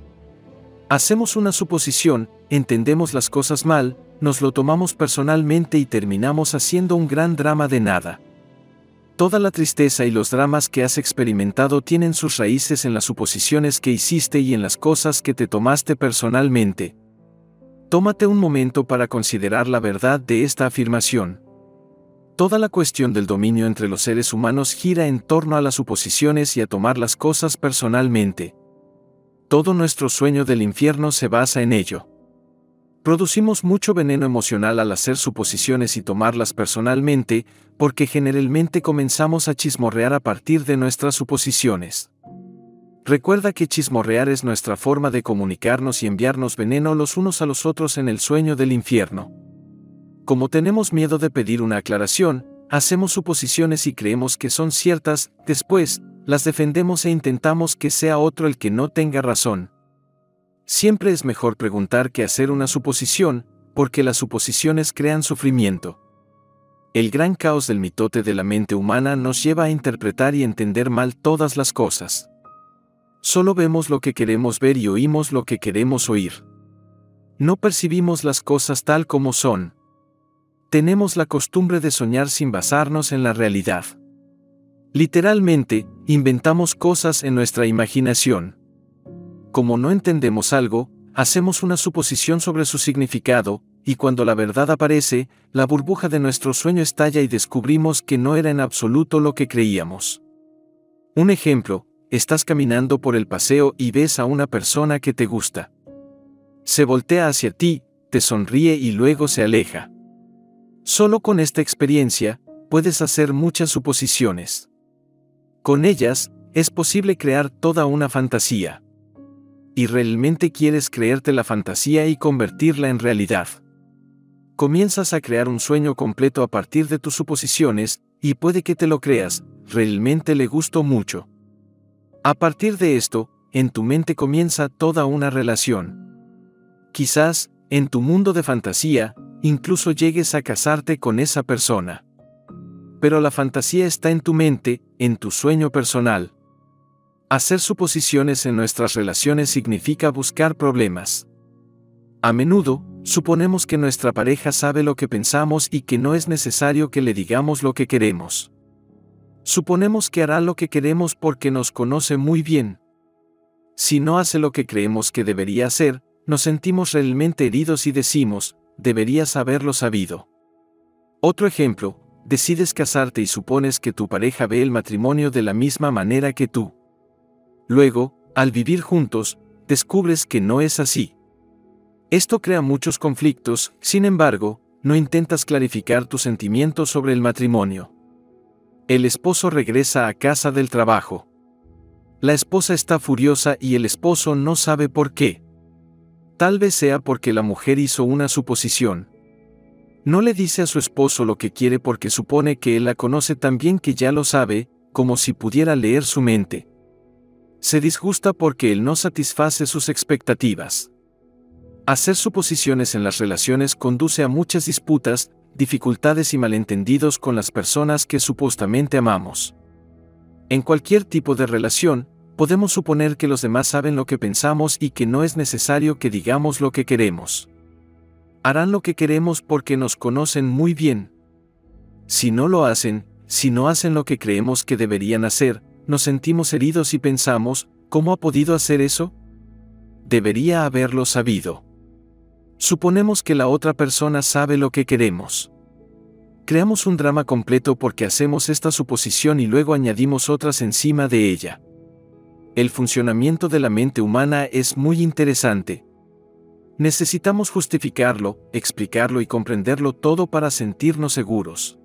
S1: Hacemos una suposición, entendemos las cosas mal, nos lo tomamos personalmente y terminamos haciendo un gran drama de nada. Toda la tristeza y los dramas que has experimentado tienen sus raíces en las suposiciones que hiciste y en las cosas que te tomaste personalmente. Tómate un momento para considerar la verdad de esta afirmación. Toda la cuestión del dominio entre los seres humanos gira en torno a las suposiciones y a tomar las cosas personalmente. Todo nuestro sueño del infierno se basa en ello. Producimos mucho veneno emocional al hacer suposiciones y tomarlas personalmente, porque generalmente comenzamos a chismorrear a partir de nuestras suposiciones. Recuerda que chismorrear es nuestra forma de comunicarnos y enviarnos veneno los unos a los otros en el sueño del infierno. Como tenemos miedo de pedir una aclaración, hacemos suposiciones y creemos que son ciertas, después, las defendemos e intentamos que sea otro el que no tenga razón, Siempre es mejor preguntar que hacer una suposición, porque las suposiciones crean sufrimiento. El gran caos del mitote de la mente humana nos lleva a interpretar y entender mal todas las cosas. Solo vemos lo que queremos ver y oímos lo que queremos oír. No percibimos las cosas tal como son. Tenemos la costumbre de soñar sin basarnos en la realidad. Literalmente, inventamos cosas en nuestra imaginación como no entendemos algo, hacemos una suposición sobre su significado, y cuando la verdad aparece, la burbuja de nuestro sueño estalla y descubrimos que no era en absoluto lo que creíamos. Un ejemplo, estás caminando por el paseo y ves a una persona que te gusta. Se voltea hacia ti, te sonríe y luego se aleja. Solo con esta experiencia, puedes hacer muchas suposiciones. Con ellas, es posible crear toda una fantasía y realmente quieres creerte la fantasía y convertirla en realidad. Comienzas a crear un sueño completo a partir de tus suposiciones, y puede que te lo creas, realmente le gustó mucho. A partir de esto, en tu mente comienza toda una relación. Quizás, en tu mundo de fantasía, incluso llegues a casarte con esa persona. Pero la fantasía está en tu mente, en tu sueño personal. Hacer suposiciones en nuestras relaciones significa buscar problemas. A menudo, suponemos que nuestra pareja sabe lo que pensamos y que no es necesario que le digamos lo que queremos. Suponemos que hará lo que queremos porque nos conoce muy bien. Si no hace lo que creemos que debería hacer, nos sentimos realmente heridos y decimos, deberías haberlo sabido. Otro ejemplo, decides casarte y supones que tu pareja ve el matrimonio de la misma manera que tú. Luego, al vivir juntos, descubres que no es así. Esto crea muchos conflictos, sin embargo, no intentas clarificar tus sentimientos sobre el matrimonio. El esposo regresa a casa del trabajo. La esposa está furiosa y el esposo no sabe por qué. Tal vez sea porque la mujer hizo una suposición. No le dice a su esposo lo que quiere porque supone que él la conoce tan bien que ya lo sabe, como si pudiera leer su mente. Se disgusta porque él no satisface sus expectativas. Hacer suposiciones en las relaciones conduce a muchas disputas, dificultades y malentendidos con las personas que supuestamente amamos. En cualquier tipo de relación, podemos suponer que los demás saben lo que pensamos y que no es necesario que digamos lo que queremos. Harán lo que queremos porque nos conocen muy bien. Si no lo hacen, si no hacen lo que creemos que deberían hacer, nos sentimos heridos y pensamos, ¿cómo ha podido hacer eso? Debería haberlo sabido. Suponemos que la otra persona sabe lo que queremos. Creamos un drama completo porque hacemos esta suposición y luego añadimos otras encima de ella. El funcionamiento de la mente humana es muy interesante. Necesitamos justificarlo, explicarlo y comprenderlo todo para sentirnos seguros.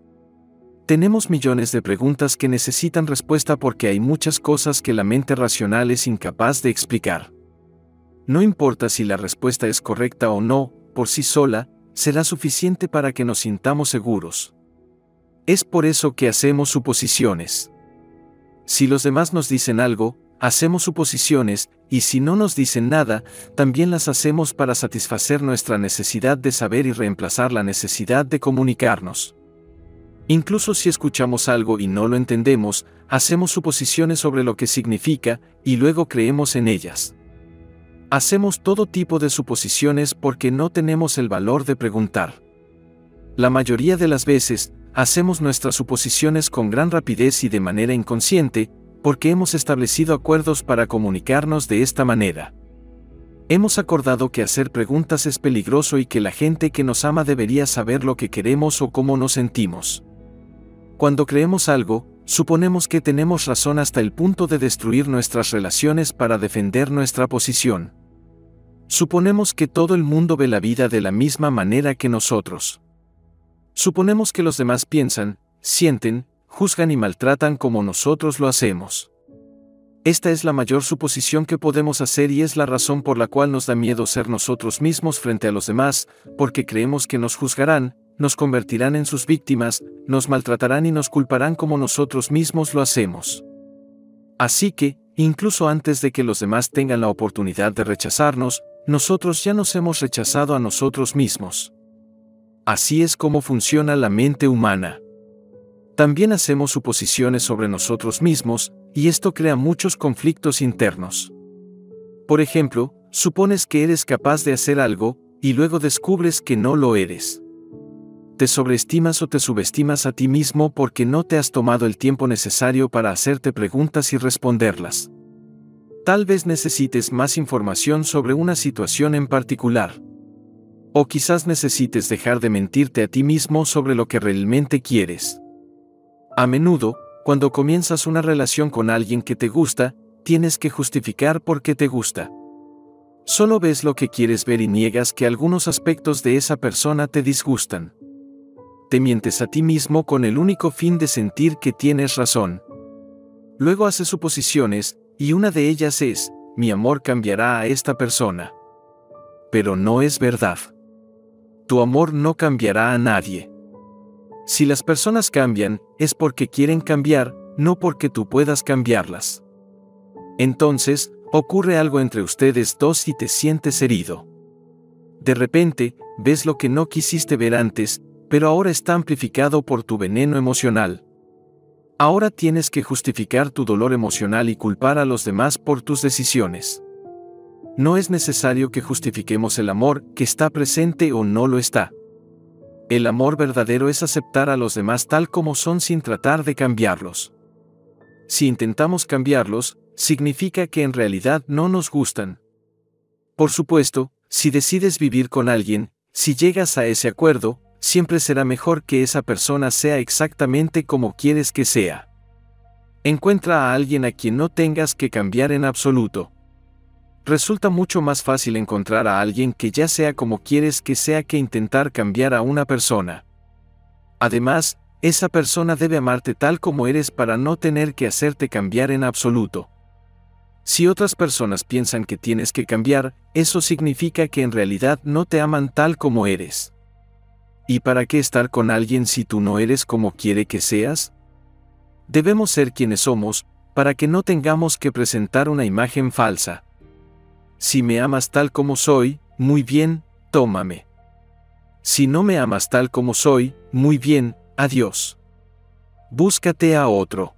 S1: Tenemos millones de preguntas que necesitan respuesta porque hay muchas cosas que la mente racional es incapaz de explicar. No importa si la respuesta es correcta o no, por sí sola, será suficiente para que nos sintamos seguros. Es por eso que hacemos suposiciones. Si los demás nos dicen algo, hacemos suposiciones, y si no nos dicen nada, también las hacemos para satisfacer nuestra necesidad de saber y reemplazar la necesidad de comunicarnos. Incluso si escuchamos algo y no lo entendemos, hacemos suposiciones sobre lo que significa, y luego creemos en ellas. Hacemos todo tipo de suposiciones porque no tenemos el valor de preguntar. La mayoría de las veces, hacemos nuestras suposiciones con gran rapidez y de manera inconsciente, porque hemos establecido acuerdos para comunicarnos de esta manera. Hemos acordado que hacer preguntas es peligroso y que la gente que nos ama debería saber lo que queremos o cómo nos sentimos. Cuando creemos algo, suponemos que tenemos razón hasta el punto de destruir nuestras relaciones para defender nuestra posición. Suponemos que todo el mundo ve la vida de la misma manera que nosotros. Suponemos que los demás piensan, sienten, juzgan y maltratan como nosotros lo hacemos. Esta es la mayor suposición que podemos hacer y es la razón por la cual nos da miedo ser nosotros mismos frente a los demás, porque creemos que nos juzgarán, nos convertirán en sus víctimas, nos maltratarán y nos culparán como nosotros mismos lo hacemos. Así que, incluso antes de que los demás tengan la oportunidad de rechazarnos, nosotros ya nos hemos rechazado a nosotros mismos. Así es como funciona la mente humana. También hacemos suposiciones sobre nosotros mismos, y esto crea muchos conflictos internos. Por ejemplo, supones que eres capaz de hacer algo, y luego descubres que no lo eres. Te sobreestimas o te subestimas a ti mismo porque no te has tomado el tiempo necesario para hacerte preguntas y responderlas. Tal vez necesites más información sobre una situación en particular. O quizás necesites dejar de mentirte a ti mismo sobre lo que realmente quieres. A menudo, cuando comienzas una relación con alguien que te gusta, tienes que justificar por qué te gusta. Solo ves lo que quieres ver y niegas que algunos aspectos de esa persona te disgustan. Te mientes a ti mismo con el único fin de sentir que tienes razón. Luego haces suposiciones, y una de ellas es, mi amor cambiará a esta persona. Pero no es verdad. Tu amor no cambiará a nadie. Si las personas cambian, es porque quieren cambiar, no porque tú puedas cambiarlas. Entonces, ocurre algo entre ustedes dos y te sientes herido. De repente, ves lo que no quisiste ver antes, pero ahora está amplificado por tu veneno emocional. Ahora tienes que justificar tu dolor emocional y culpar a los demás por tus decisiones. No es necesario que justifiquemos el amor que está presente o no lo está. El amor verdadero es aceptar a los demás tal como son sin tratar de cambiarlos. Si intentamos cambiarlos, significa que en realidad no nos gustan. Por supuesto, si decides vivir con alguien, si llegas a ese acuerdo, siempre será mejor que esa persona sea exactamente como quieres que sea. Encuentra a alguien a quien no tengas que cambiar en absoluto. Resulta mucho más fácil encontrar a alguien que ya sea como quieres que sea que intentar cambiar a una persona. Además, esa persona debe amarte tal como eres para no tener que hacerte cambiar en absoluto. Si otras personas piensan que tienes que cambiar, eso significa que en realidad no te aman tal como eres. ¿Y para qué estar con alguien si tú no eres como quiere que seas? Debemos ser quienes somos, para que no tengamos que presentar una imagen falsa. Si me amas tal como soy, muy bien, tómame. Si no me amas tal como soy, muy bien, adiós. Búscate a otro.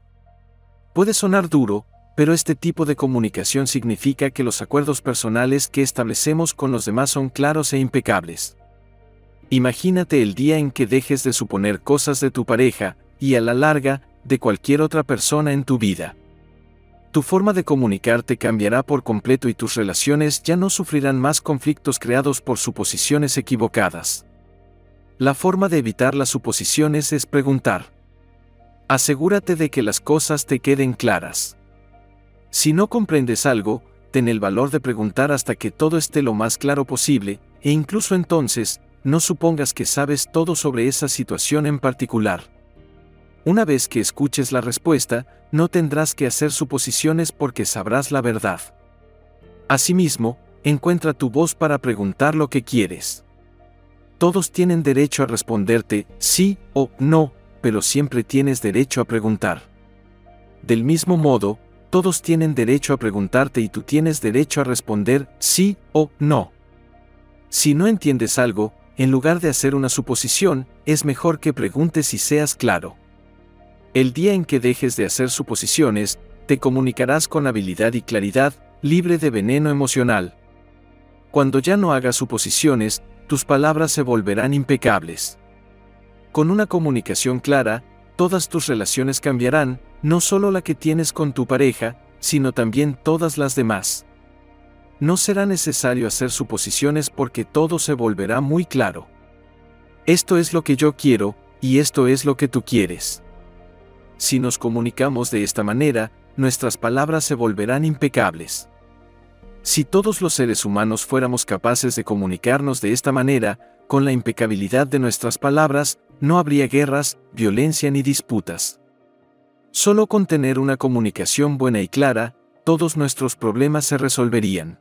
S1: Puede sonar duro, pero este tipo de comunicación significa que los acuerdos personales que establecemos con los demás son claros e impecables. Imagínate el día en que dejes de suponer cosas de tu pareja, y a la larga, de cualquier otra persona en tu vida. Tu forma de comunicarte cambiará por completo y tus relaciones ya no sufrirán más conflictos creados por suposiciones equivocadas. La forma de evitar las suposiciones es preguntar. Asegúrate de que las cosas te queden claras. Si no comprendes algo, ten el valor de preguntar hasta que todo esté lo más claro posible, e incluso entonces, no supongas que sabes todo sobre esa situación en particular. Una vez que escuches la respuesta, no tendrás que hacer suposiciones porque sabrás la verdad. Asimismo, encuentra tu voz para preguntar lo que quieres. Todos tienen derecho a responderte sí o no, pero siempre tienes derecho a preguntar. Del mismo modo, todos tienen derecho a preguntarte y tú tienes derecho a responder sí o no. Si no entiendes algo, en lugar de hacer una suposición, es mejor que preguntes y seas claro. El día en que dejes de hacer suposiciones, te comunicarás con habilidad y claridad, libre de veneno emocional. Cuando ya no hagas suposiciones, tus palabras se volverán impecables. Con una comunicación clara, todas tus relaciones cambiarán, no solo la que tienes con tu pareja, sino también todas las demás. No será necesario hacer suposiciones porque todo se volverá muy claro. Esto es lo que yo quiero, y esto es lo que tú quieres. Si nos comunicamos de esta manera, nuestras palabras se volverán impecables. Si todos los seres humanos fuéramos capaces de comunicarnos de esta manera, con la impecabilidad de nuestras palabras, no habría guerras, violencia ni disputas. Solo con tener una comunicación buena y clara, todos nuestros problemas se resolverían.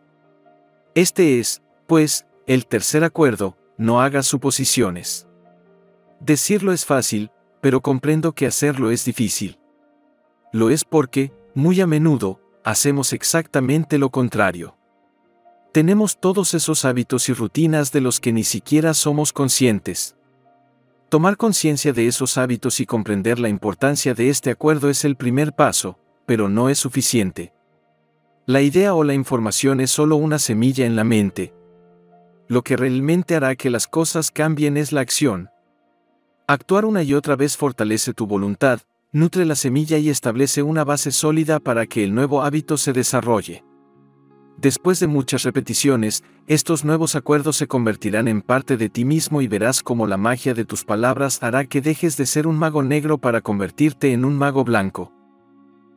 S1: Este es, pues, el tercer acuerdo, no hagas suposiciones. Decirlo es fácil, pero comprendo que hacerlo es difícil. Lo es porque, muy a menudo, hacemos exactamente lo contrario. Tenemos todos esos hábitos y rutinas de los que ni siquiera somos conscientes. Tomar conciencia de esos hábitos y comprender la importancia de este acuerdo es el primer paso, pero no es suficiente. La idea o la información es solo una semilla en la mente. Lo que realmente hará que las cosas cambien es la acción, Actuar una y otra vez fortalece tu voluntad, nutre la semilla y establece una base sólida para que el nuevo hábito se desarrolle. Después de muchas repeticiones, estos nuevos acuerdos se convertirán en parte de ti mismo y verás cómo la magia de tus palabras hará que dejes de ser un mago negro para convertirte en un mago blanco.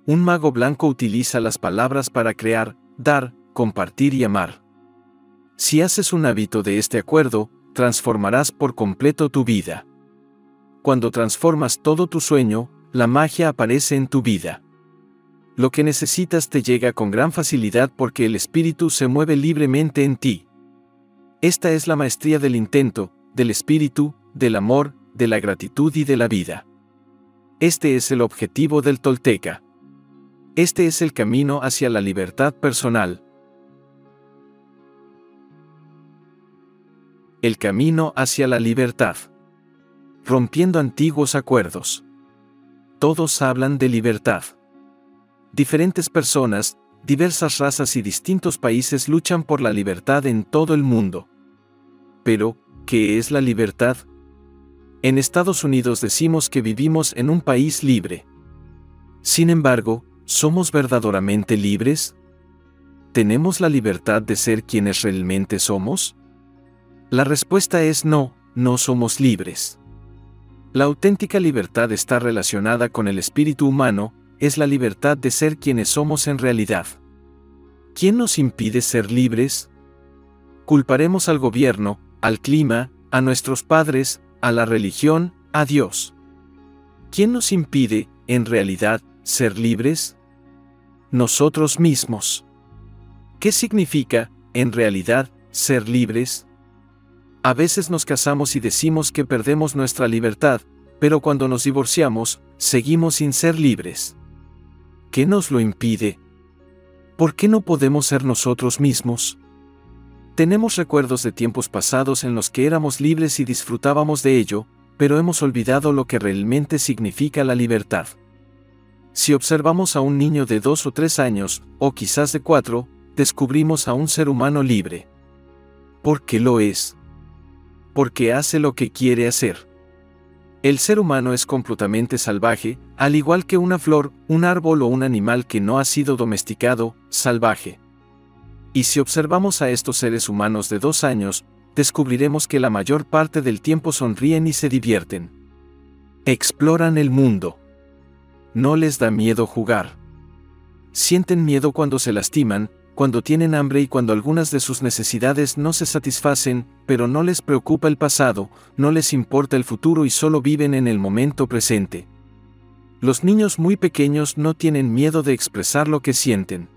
S1: Un mago blanco utiliza las palabras para crear, dar, compartir y amar. Si haces un hábito de este acuerdo, transformarás por completo tu vida. Cuando transformas todo tu sueño, la magia aparece en tu vida. Lo que necesitas te llega con gran facilidad porque el espíritu se mueve libremente en ti. Esta es la maestría del intento, del espíritu, del amor, de la gratitud y de la vida. Este es el objetivo del tolteca. Este es el camino hacia la libertad personal. El camino hacia la libertad rompiendo antiguos acuerdos. Todos hablan de libertad. Diferentes personas, diversas razas y distintos países luchan por la libertad en todo el mundo. Pero, ¿qué es la libertad? En Estados Unidos decimos que vivimos en un país libre. Sin embargo, ¿somos verdaderamente libres? ¿Tenemos la libertad de ser quienes realmente somos? La respuesta es no, no somos libres. La auténtica libertad está relacionada con el espíritu humano, es la libertad de ser quienes somos en realidad. ¿Quién nos impide ser libres? Culparemos al gobierno, al clima, a nuestros padres, a la religión, a Dios. ¿Quién nos impide, en realidad, ser libres? Nosotros mismos. ¿Qué significa, en realidad, ser libres? A veces nos casamos y decimos que perdemos nuestra libertad, pero cuando nos divorciamos, seguimos sin ser libres. ¿Qué nos lo impide? ¿Por qué no podemos ser nosotros mismos? Tenemos recuerdos de tiempos pasados en los que éramos libres y disfrutábamos de ello, pero hemos olvidado lo que realmente significa la libertad. Si observamos a un niño de dos o tres años, o quizás de cuatro, descubrimos a un ser humano libre. ¿Por qué lo es? Porque hace lo que quiere hacer. El ser humano es completamente salvaje, al igual que una flor, un árbol o un animal que no ha sido domesticado, salvaje. Y si observamos a estos seres humanos de dos años, descubriremos que la mayor parte del tiempo sonríen y se divierten. Exploran el mundo. No les da miedo jugar. Sienten miedo cuando se lastiman, cuando tienen hambre y cuando algunas de sus necesidades no se satisfacen, pero no les preocupa el pasado, no les importa el futuro y solo viven en el momento presente. Los niños muy pequeños no tienen miedo de expresar lo que sienten.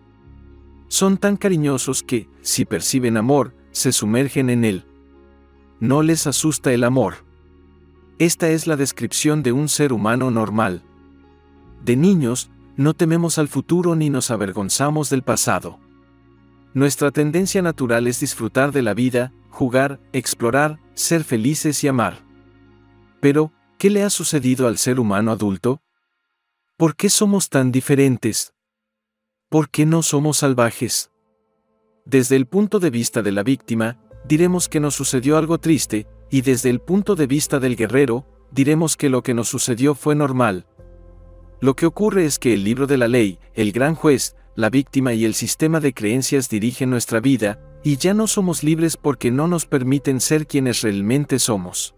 S1: Son tan cariñosos que, si perciben amor, se sumergen en él. No les asusta el amor. Esta es la descripción de un ser humano normal. De niños, no tememos al futuro ni nos avergonzamos del pasado. Nuestra tendencia natural es disfrutar de la vida, jugar, explorar, ser felices y amar. Pero, ¿qué le ha sucedido al ser humano adulto? ¿Por qué somos tan diferentes? ¿Por qué no somos salvajes? Desde el punto de vista de la víctima, diremos que nos sucedió algo triste, y desde el punto de vista del guerrero, diremos que lo que nos sucedió fue normal. Lo que ocurre es que el libro de la ley, el gran juez, la víctima y el sistema de creencias dirigen nuestra vida, y ya no somos libres porque no nos permiten ser quienes realmente somos.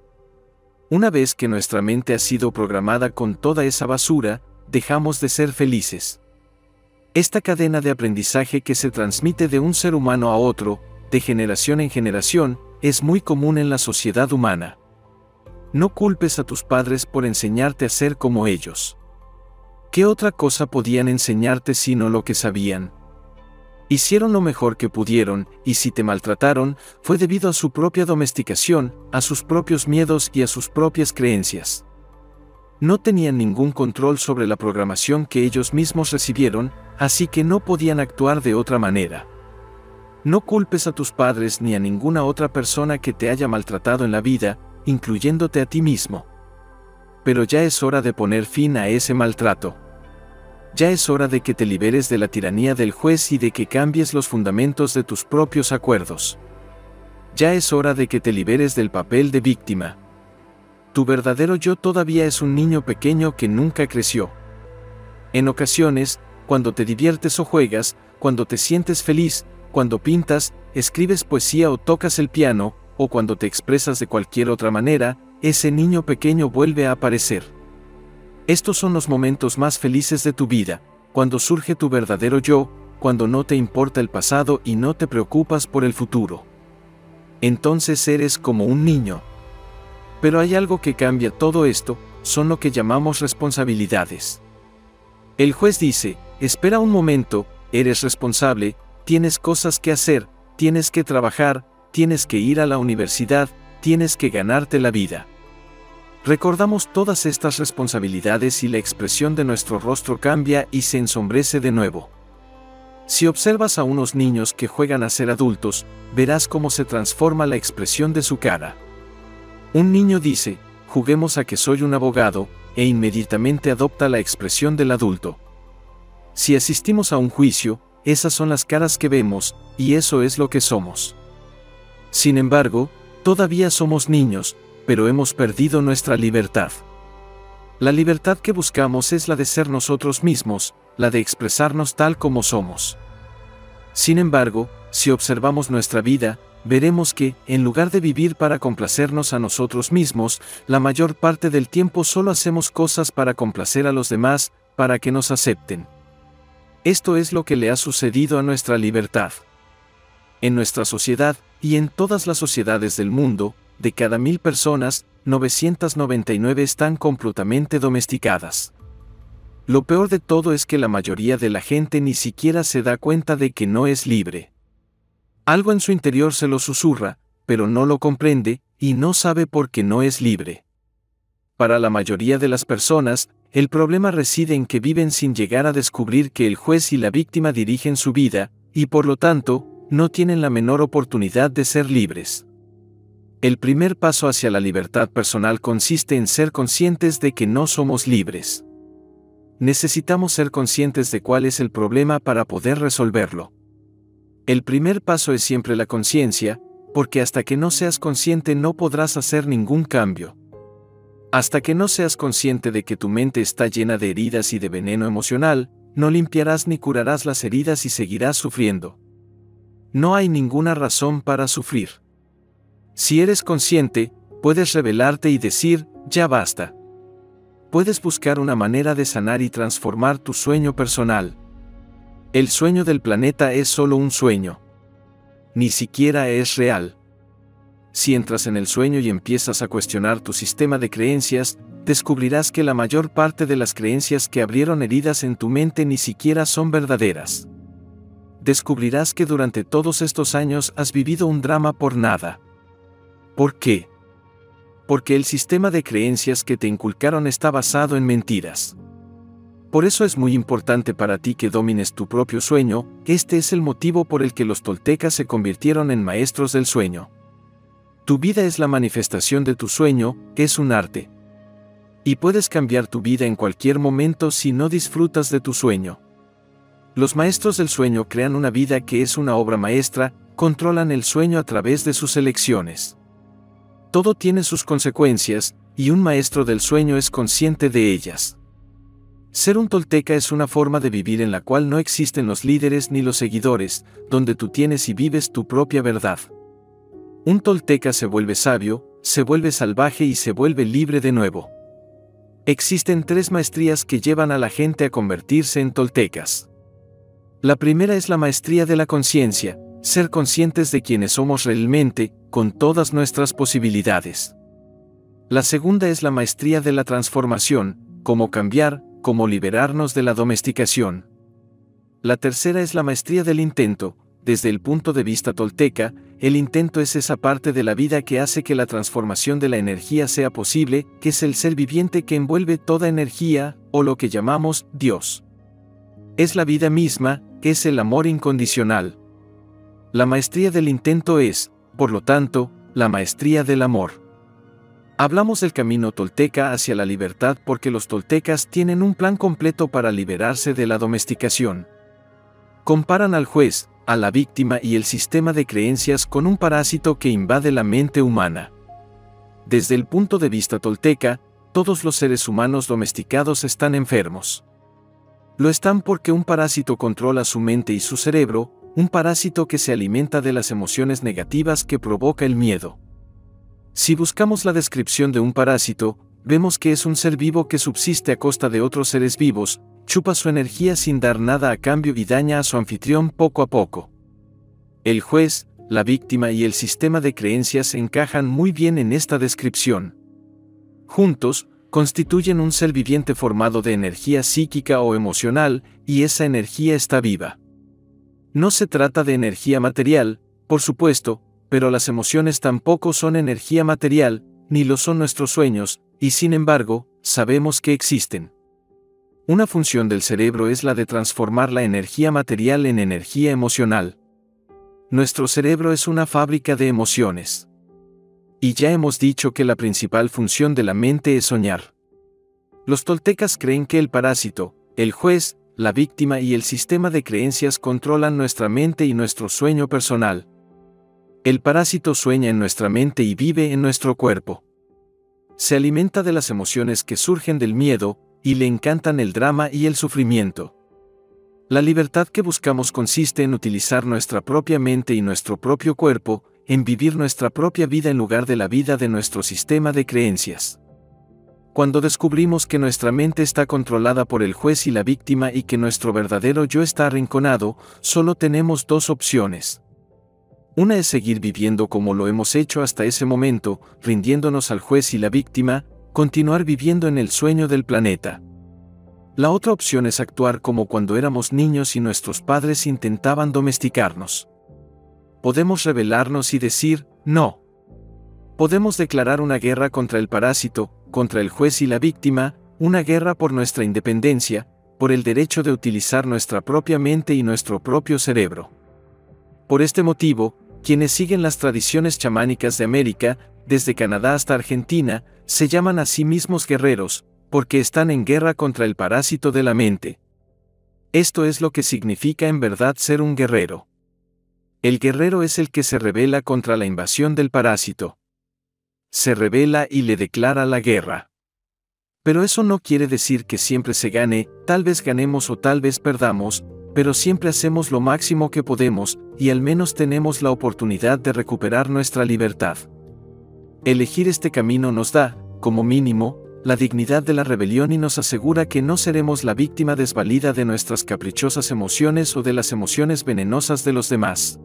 S1: Una vez que nuestra mente ha sido programada con toda esa basura, dejamos de ser felices. Esta cadena de aprendizaje que se transmite de un ser humano a otro, de generación en generación, es muy común en la sociedad humana. No culpes a tus padres por enseñarte a ser como ellos. ¿Qué otra cosa podían enseñarte sino lo que sabían? Hicieron lo mejor que pudieron, y si te maltrataron, fue debido a su propia domesticación, a sus propios miedos y a sus propias creencias. No tenían ningún control sobre la programación que ellos mismos recibieron, así que no podían actuar de otra manera. No culpes a tus padres ni a ninguna otra persona que te haya maltratado en la vida, incluyéndote a ti mismo. Pero ya es hora de poner fin a ese maltrato. Ya es hora de que te liberes de la tiranía del juez y de que cambies los fundamentos de tus propios acuerdos. Ya es hora de que te liberes del papel de víctima. Tu verdadero yo todavía es un niño pequeño que nunca creció. En ocasiones, cuando te diviertes o juegas, cuando te sientes feliz, cuando pintas, escribes poesía o tocas el piano, o cuando te expresas de cualquier otra manera, ese niño pequeño vuelve a aparecer. Estos son los momentos más felices de tu vida, cuando surge tu verdadero yo, cuando no te importa el pasado y no te preocupas por el futuro. Entonces eres como un niño. Pero hay algo que cambia todo esto, son lo que llamamos responsabilidades. El juez dice, espera un momento, eres responsable, tienes cosas que hacer, tienes que trabajar, tienes que ir a la universidad, tienes que ganarte la vida. Recordamos todas estas responsabilidades y la expresión de nuestro rostro cambia y se ensombrece de nuevo. Si observas a unos niños que juegan a ser adultos, verás cómo se transforma la expresión de su cara. Un niño dice, juguemos a que soy un abogado, e inmediatamente adopta la expresión del adulto. Si asistimos a un juicio, esas son las caras que vemos, y eso es lo que somos. Sin embargo, todavía somos niños, pero hemos perdido nuestra libertad. La libertad que buscamos es la de ser nosotros mismos, la de expresarnos tal como somos. Sin embargo, si observamos nuestra vida, veremos que, en lugar de vivir para complacernos a nosotros mismos, la mayor parte del tiempo solo hacemos cosas para complacer a los demás, para que nos acepten. Esto es lo que le ha sucedido a nuestra libertad. En nuestra sociedad, y en todas las sociedades del mundo, de cada mil personas, 999 están completamente domesticadas. Lo peor de todo es que la mayoría de la gente ni siquiera se da cuenta de que no es libre. Algo en su interior se lo susurra, pero no lo comprende, y no sabe por qué no es libre. Para la mayoría de las personas, el problema reside en que viven sin llegar a descubrir que el juez y la víctima dirigen su vida, y por lo tanto, no tienen la menor oportunidad de ser libres. El primer paso hacia la libertad personal consiste en ser conscientes de que no somos libres necesitamos ser conscientes de cuál es el problema para poder resolverlo. El primer paso es siempre la conciencia, porque hasta que no seas consciente no podrás hacer ningún cambio. Hasta que no seas consciente de que tu mente está llena de heridas y de veneno emocional, no limpiarás ni curarás las heridas y seguirás sufriendo. No hay ninguna razón para sufrir. Si eres consciente, puedes revelarte y decir, ya basta puedes buscar una manera de sanar y transformar tu sueño personal. El sueño del planeta es solo un sueño. Ni siquiera es real. Si entras en el sueño y empiezas a cuestionar tu sistema de creencias, descubrirás que la mayor parte de las creencias que abrieron heridas en tu mente ni siquiera son verdaderas. Descubrirás que durante todos estos años has vivido un drama por nada. ¿Por qué? porque el sistema de creencias que te inculcaron está basado en mentiras. Por eso es muy importante para ti que domines tu propio sueño, este es el motivo por el que los toltecas se convirtieron en maestros del sueño. Tu vida es la manifestación de tu sueño, es un arte. Y puedes cambiar tu vida en cualquier momento si no disfrutas de tu sueño. Los maestros del sueño crean una vida que es una obra maestra, controlan el sueño a través de sus elecciones. Todo tiene sus consecuencias, y un maestro del sueño es consciente de ellas. Ser un tolteca es una forma de vivir en la cual no existen los líderes ni los seguidores, donde tú tienes y vives tu propia verdad. Un tolteca se vuelve sabio, se vuelve salvaje y se vuelve libre de nuevo. Existen tres maestrías que llevan a la gente a convertirse en toltecas. La primera es la maestría de la conciencia, ser conscientes de quienes somos realmente, con todas nuestras posibilidades. La segunda es la maestría de la transformación, cómo cambiar, cómo liberarnos de la domesticación. La tercera es la maestría del intento, desde el punto de vista tolteca, el intento es esa parte de la vida que hace que la transformación de la energía sea posible, que es el ser viviente que envuelve toda energía, o lo que llamamos Dios. Es la vida misma, es el amor incondicional. La maestría del intento es, por lo tanto, la maestría del amor. Hablamos del camino tolteca hacia la libertad porque los toltecas tienen un plan completo para liberarse de la domesticación. Comparan al juez, a la víctima y el sistema de creencias con un parásito que invade la mente humana. Desde el punto de vista tolteca, todos los seres humanos domesticados están enfermos. Lo están porque un parásito controla su mente y su cerebro, un parásito que se alimenta de las emociones negativas que provoca el miedo. Si buscamos la descripción de un parásito, vemos que es un ser vivo que subsiste a costa de otros seres vivos, chupa su energía sin dar nada a cambio y daña a su anfitrión poco a poco. El juez, la víctima y el sistema de creencias encajan muy bien en esta descripción. Juntos, constituyen un ser viviente formado de energía psíquica o emocional, y esa energía está viva. No se trata de energía material, por supuesto, pero las emociones tampoco son energía material, ni lo son nuestros sueños, y sin embargo, sabemos que existen. Una función del cerebro es la de transformar la energía material en energía emocional. Nuestro cerebro es una fábrica de emociones. Y ya hemos dicho que la principal función de la mente es soñar. Los toltecas creen que el parásito, el juez, la víctima y el sistema de creencias controlan nuestra mente y nuestro sueño personal. El parásito sueña en nuestra mente y vive en nuestro cuerpo. Se alimenta de las emociones que surgen del miedo, y le encantan el drama y el sufrimiento. La libertad que buscamos consiste en utilizar nuestra propia mente y nuestro propio cuerpo, en vivir nuestra propia vida en lugar de la vida de nuestro sistema de creencias. Cuando descubrimos que nuestra mente está controlada por el juez y la víctima y que nuestro verdadero yo está arrinconado, solo tenemos dos opciones. Una es seguir viviendo como lo hemos hecho hasta ese momento, rindiéndonos al juez y la víctima, continuar viviendo en el sueño del planeta. La otra opción es actuar como cuando éramos niños y nuestros padres intentaban domesticarnos. Podemos rebelarnos y decir, no. Podemos declarar una guerra contra el parásito, contra el juez y la víctima, una guerra por nuestra independencia, por el derecho de utilizar nuestra propia mente y nuestro propio cerebro. Por este motivo, quienes siguen las tradiciones chamánicas de América, desde Canadá hasta Argentina, se llaman a sí mismos guerreros, porque están en guerra contra el parásito de la mente. Esto es lo que significa en verdad ser un guerrero. El guerrero es el que se revela contra la invasión del parásito. Se revela y le declara la guerra. Pero eso no quiere decir que siempre se gane, tal vez ganemos o tal vez perdamos, pero siempre hacemos lo máximo que podemos, y al menos tenemos la oportunidad de recuperar nuestra libertad. Elegir este camino nos da, como mínimo, la dignidad de la rebelión y nos asegura que no seremos la víctima desvalida de nuestras caprichosas emociones o de las emociones venenosas de los demás.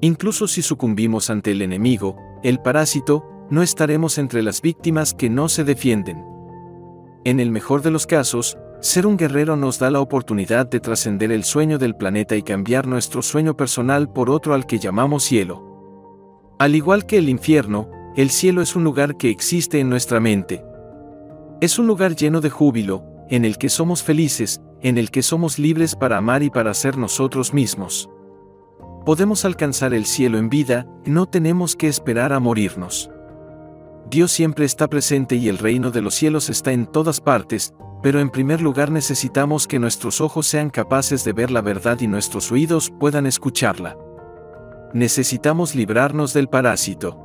S1: Incluso si sucumbimos ante el enemigo, el parásito, no estaremos entre las víctimas que no se defienden. En el mejor de los casos, ser un guerrero nos da la oportunidad de trascender el sueño del planeta y cambiar nuestro sueño personal por otro al que llamamos cielo. Al igual que el infierno, el cielo es un lugar que existe en nuestra mente. Es un lugar lleno de júbilo, en el que somos felices, en el que somos libres para amar y para ser nosotros mismos. Podemos alcanzar el cielo en vida, no tenemos que esperar a morirnos. Dios siempre está presente y el reino de los cielos está en todas partes, pero en primer lugar necesitamos que nuestros ojos sean capaces de ver la verdad y nuestros oídos puedan escucharla. Necesitamos librarnos del parásito.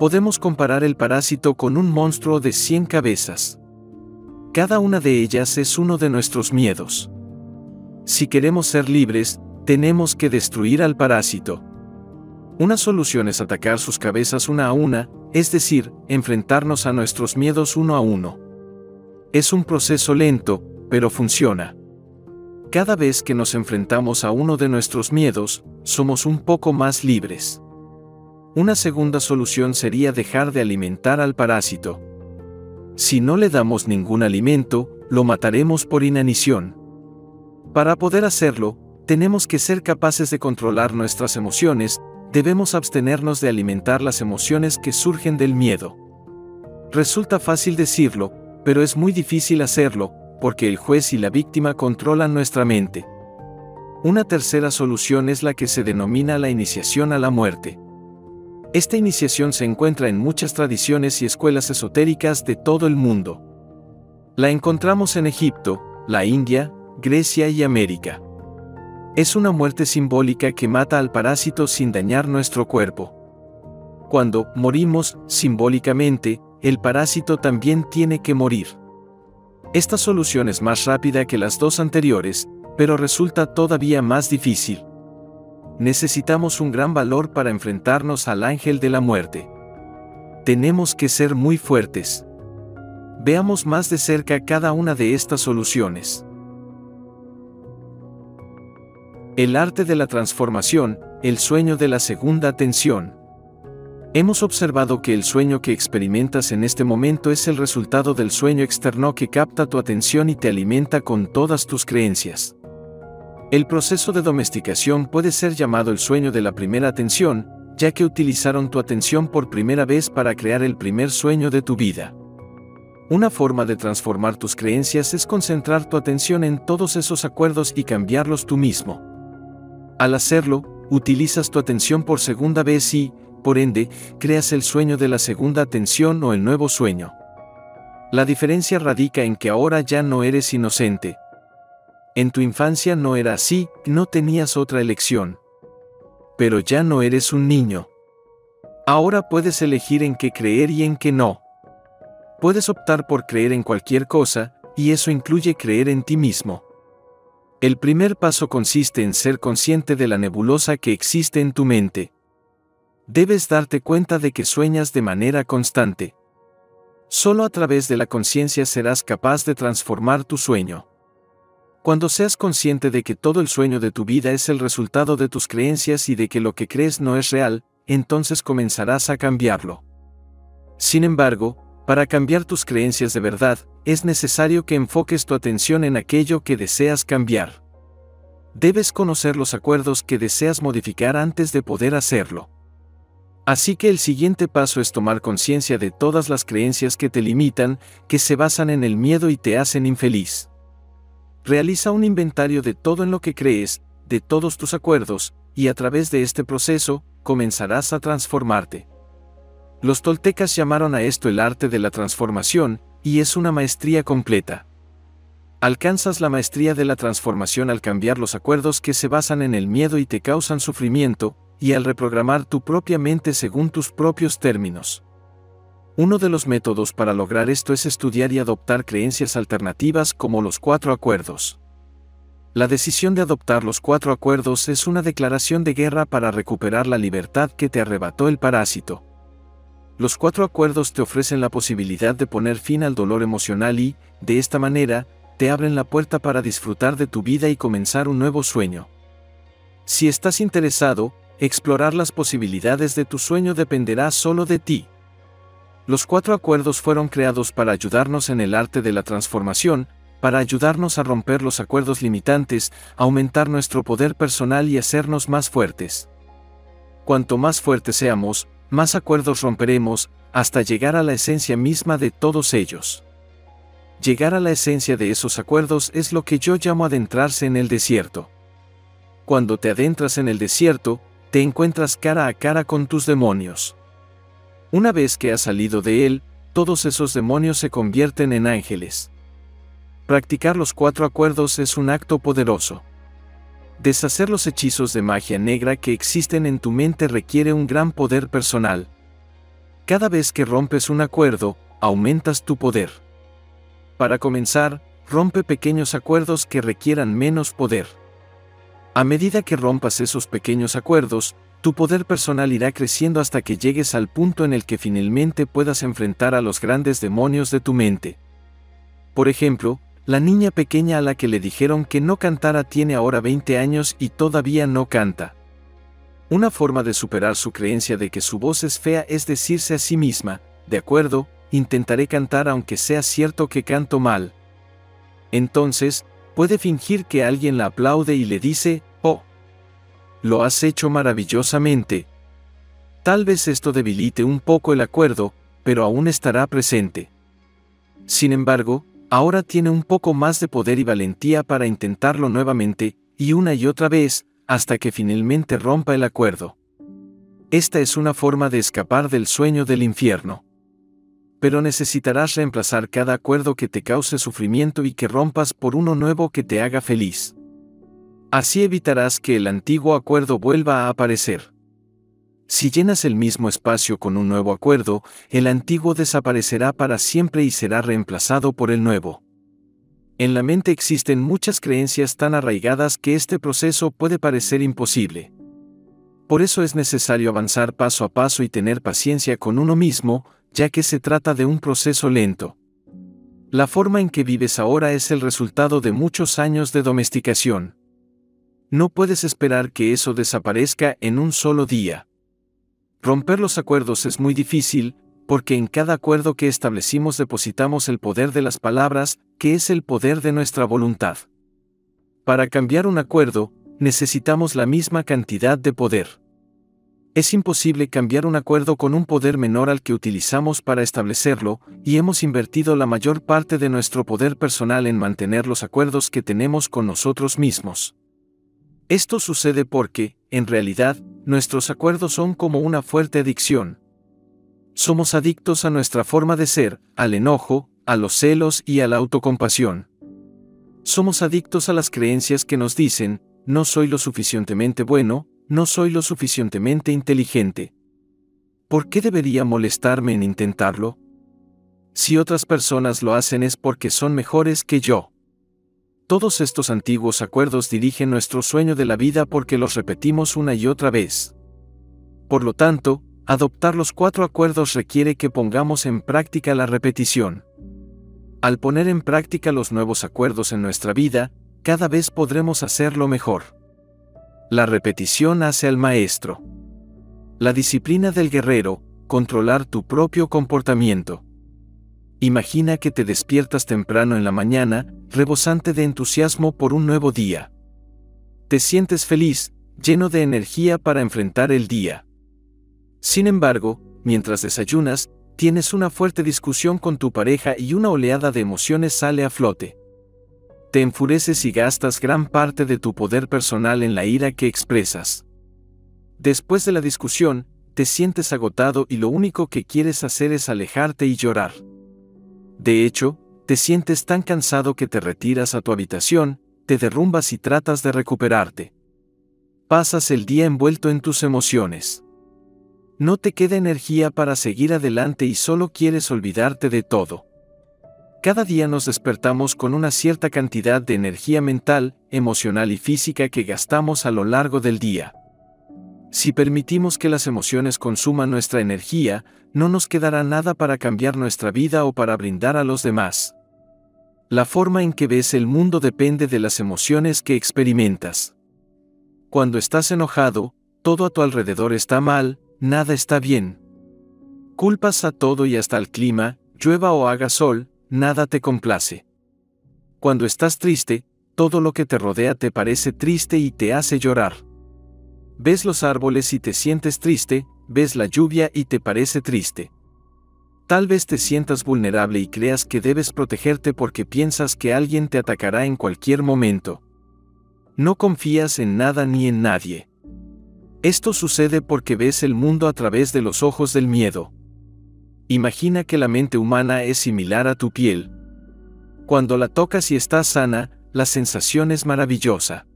S1: Podemos comparar el parásito con un monstruo de 100 cabezas. Cada una de ellas es uno de nuestros miedos. Si queremos ser libres, tenemos que destruir al parásito. Una solución es atacar sus cabezas una a una, es decir, enfrentarnos a nuestros miedos uno a uno. Es un proceso lento, pero funciona. Cada vez que nos enfrentamos a uno de nuestros miedos, somos un poco más libres. Una segunda solución sería dejar de alimentar al parásito. Si no le damos ningún alimento, lo mataremos por inanición. Para poder hacerlo, tenemos que ser capaces de controlar nuestras emociones, debemos abstenernos de alimentar las emociones que surgen del miedo. Resulta fácil decirlo, pero es muy difícil hacerlo, porque el juez y la víctima controlan nuestra mente. Una tercera solución es la que se denomina la iniciación a la muerte. Esta iniciación se encuentra en muchas tradiciones y escuelas esotéricas de todo el mundo. La encontramos en Egipto, la India, Grecia y América. Es una muerte simbólica que mata al parásito sin dañar nuestro cuerpo. Cuando morimos, simbólicamente, el parásito también tiene que morir. Esta solución es más rápida que las dos anteriores, pero resulta todavía más difícil. Necesitamos un gran valor para enfrentarnos al ángel de la muerte. Tenemos que ser muy fuertes. Veamos más de cerca cada una de estas soluciones. El arte de la transformación, el sueño de la segunda tensión. Hemos observado que el sueño que experimentas en este momento es el resultado del sueño externo que capta tu atención y te alimenta con todas tus creencias. El proceso de domesticación puede ser llamado el sueño de la primera atención, ya que utilizaron tu atención por primera vez para crear el primer sueño de tu vida. Una forma de transformar tus creencias es concentrar tu atención en todos esos acuerdos y cambiarlos tú mismo. Al hacerlo, utilizas tu atención por segunda vez y, por ende, creas el sueño de la segunda atención o el nuevo sueño. La diferencia radica en que ahora ya no eres inocente. En tu infancia no era así, no tenías otra elección. Pero ya no eres un niño. Ahora puedes elegir en qué creer y en qué no. Puedes optar por creer en cualquier cosa, y eso incluye creer en ti mismo. El primer paso consiste en ser consciente de la nebulosa que existe en tu mente. debes darte cuenta de que sueñas de manera constante. Solo a través de la conciencia serás capaz de transformar tu sueño. Cuando seas consciente de que todo el sueño de tu vida es el resultado de tus creencias y de que lo que crees no es real, entonces comenzarás a cambiarlo. Sin embargo, para cambiar tus creencias de verdad, es necesario que enfoques tu atención en aquello que deseas cambiar. Debes conocer los acuerdos que deseas modificar antes de poder hacerlo. Así que el siguiente paso es tomar conciencia de todas las creencias que te limitan, que se basan en el miedo y te hacen infeliz. Realiza un inventario de todo en lo que crees, de todos tus acuerdos, y a través de este proceso, comenzarás a transformarte. Los toltecas llamaron a esto el arte de la transformación, y es una maestría completa. Alcanzas la maestría de la transformación al cambiar los acuerdos que se basan en el miedo y te causan sufrimiento, y al reprogramar tu propia mente según tus propios términos. Uno de los métodos para lograr esto es estudiar y adoptar creencias alternativas como los cuatro acuerdos. La decisión de adoptar los cuatro acuerdos es una declaración de guerra para recuperar la libertad que te arrebató el parásito. Los cuatro acuerdos te ofrecen la posibilidad de poner fin al dolor emocional y, de esta manera, te abren la puerta para disfrutar de tu vida y comenzar un nuevo sueño. Si estás interesado, Explorar las posibilidades de tu sueño dependerá solo de ti. Los cuatro acuerdos fueron creados para ayudarnos en el arte de la transformación, para ayudarnos a romper los acuerdos limitantes, aumentar nuestro poder personal y hacernos más fuertes. Cuanto más fuertes seamos, más acuerdos romperemos, hasta llegar a la esencia misma de todos ellos. Llegar a la esencia de esos acuerdos es lo que yo llamo adentrarse en el desierto. Cuando te adentras en el desierto, te encuentras cara a cara con tus demonios. Una vez que has salido de él, todos esos demonios se convierten en ángeles. Practicar los cuatro acuerdos es un acto poderoso. Deshacer los hechizos de magia negra que existen en tu mente requiere un gran poder personal. Cada vez que rompes un acuerdo, aumentas tu poder. Para comenzar, rompe pequeños acuerdos que requieran menos poder. A medida que rompas esos pequeños acuerdos, tu poder personal irá creciendo hasta que llegues al punto en el que finalmente puedas enfrentar a los grandes demonios de tu mente. Por ejemplo, la niña pequeña a la que le dijeron que no cantara tiene ahora 20 años y todavía no canta. Una forma de superar su creencia de que su voz es fea es decirse a sí misma, de acuerdo, intentaré cantar aunque sea cierto que canto mal. Entonces, puede fingir que alguien la aplaude y le dice, oh, lo has hecho maravillosamente. Tal vez esto debilite un poco el acuerdo, pero aún estará presente. Sin embargo, ahora tiene un poco más de poder y valentía para intentarlo nuevamente, y una y otra vez, hasta que finalmente rompa el acuerdo. Esta es una forma de escapar del sueño del infierno pero necesitarás reemplazar cada acuerdo que te cause sufrimiento y que rompas por uno nuevo que te haga feliz. Así evitarás que el antiguo acuerdo vuelva a aparecer. Si llenas el mismo espacio con un nuevo acuerdo, el antiguo desaparecerá para siempre y será reemplazado por el nuevo. En la mente existen muchas creencias tan arraigadas que este proceso puede parecer imposible. Por eso es necesario avanzar paso a paso y tener paciencia con uno mismo, ya que se trata de un proceso lento. La forma en que vives ahora es el resultado de muchos años de domesticación. No puedes esperar que eso desaparezca en un solo día. Romper los acuerdos es muy difícil, porque en cada acuerdo que establecimos depositamos el poder de las palabras, que es el poder de nuestra voluntad. Para cambiar un acuerdo, necesitamos la misma cantidad de poder. Es imposible cambiar un acuerdo con un poder menor al que utilizamos para establecerlo, y hemos invertido la mayor parte de nuestro poder personal en mantener los acuerdos que tenemos con nosotros mismos. Esto sucede porque, en realidad, nuestros acuerdos son como una fuerte adicción. Somos adictos a nuestra forma de ser, al enojo, a los celos y a la autocompasión. Somos adictos a las creencias que nos dicen, no soy lo suficientemente bueno, no soy lo suficientemente inteligente. ¿Por qué debería molestarme en intentarlo? Si otras personas lo hacen es porque son mejores que yo. Todos estos antiguos acuerdos dirigen nuestro sueño de la vida porque los repetimos una y otra vez. Por lo tanto, adoptar los cuatro acuerdos requiere que pongamos en práctica la repetición. Al poner en práctica los nuevos acuerdos en nuestra vida, cada vez podremos hacerlo mejor. La repetición hace al maestro. La disciplina del guerrero, controlar tu propio comportamiento. Imagina que te despiertas temprano en la mañana, rebosante de entusiasmo por un nuevo día. Te sientes feliz, lleno de energía para enfrentar el día. Sin embargo, mientras desayunas, tienes una fuerte discusión con tu pareja y una oleada de emociones sale a flote. Te enfureces y gastas gran parte de tu poder personal en la ira que expresas. Después de la discusión, te sientes agotado y lo único que quieres hacer es alejarte y llorar. De hecho, te sientes tan cansado que te retiras a tu habitación, te derrumbas y tratas de recuperarte. Pasas el día envuelto en tus emociones. No te queda energía para seguir adelante y solo quieres olvidarte de todo. Cada día nos despertamos con una cierta cantidad de energía mental, emocional y física que gastamos a lo largo del día. Si permitimos que las emociones consuman nuestra energía, no nos quedará nada para cambiar nuestra vida o para brindar a los demás. La forma en que ves el mundo depende de las emociones que experimentas. Cuando estás enojado, todo a tu alrededor está mal, nada está bien. Culpas a todo y hasta al clima, llueva o haga sol, nada te complace. Cuando estás triste, todo lo que te rodea te parece triste y te hace llorar. Ves los árboles y te sientes triste, ves la lluvia y te parece triste. Tal vez te sientas vulnerable y creas que debes protegerte porque piensas que alguien te atacará en cualquier momento. No confías en nada ni en nadie. Esto sucede porque ves el mundo a través de los ojos del miedo. Imagina que la mente humana es similar a tu piel. Cuando la tocas y estás sana, la sensación es maravillosa.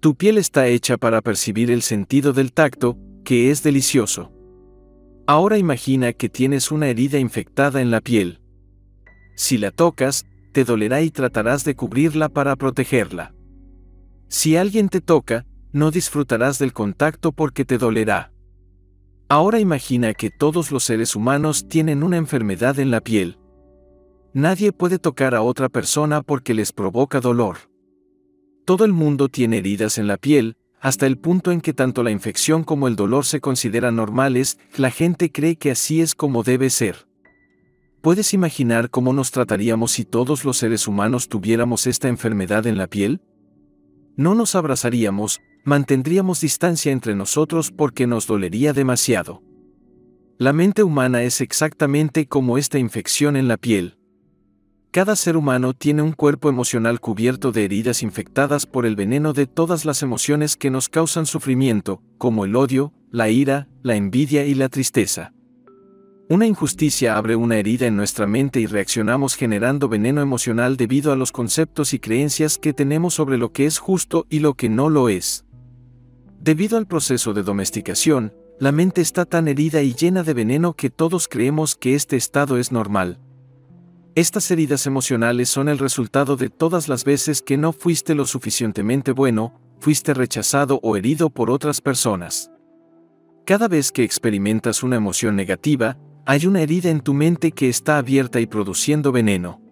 S1: Tu piel está hecha para percibir el sentido del tacto, que es delicioso. Ahora imagina que tienes una herida infectada en la piel. Si la tocas, te dolerá y tratarás de cubrirla para protegerla. Si alguien te toca, no disfrutarás del contacto porque te dolerá. Ahora imagina que todos los seres humanos tienen una enfermedad en la piel. Nadie puede tocar a otra persona porque les provoca dolor. Todo el mundo tiene heridas en la piel, hasta el punto en que tanto la infección como el dolor se consideran normales, la gente cree que así es como debe ser. ¿Puedes imaginar cómo nos trataríamos si todos los seres humanos tuviéramos esta enfermedad en la piel? No nos abrazaríamos, mantendríamos distancia entre nosotros porque nos dolería demasiado. La mente humana es exactamente como esta infección en la piel. Cada ser humano tiene un cuerpo emocional cubierto de heridas infectadas por el veneno de todas las emociones que nos causan sufrimiento, como el odio, la ira, la envidia y la tristeza. Una injusticia abre una herida en nuestra mente y reaccionamos generando veneno emocional debido a los conceptos y creencias que tenemos sobre lo que es justo y lo que no lo es. Debido al proceso de domesticación, la mente está tan herida y llena de veneno que todos creemos que este estado es normal. Estas heridas emocionales son el resultado de todas las veces que no fuiste lo suficientemente bueno, fuiste rechazado o herido por otras personas. Cada vez que experimentas una emoción negativa, hay una herida en tu mente que está abierta y produciendo veneno.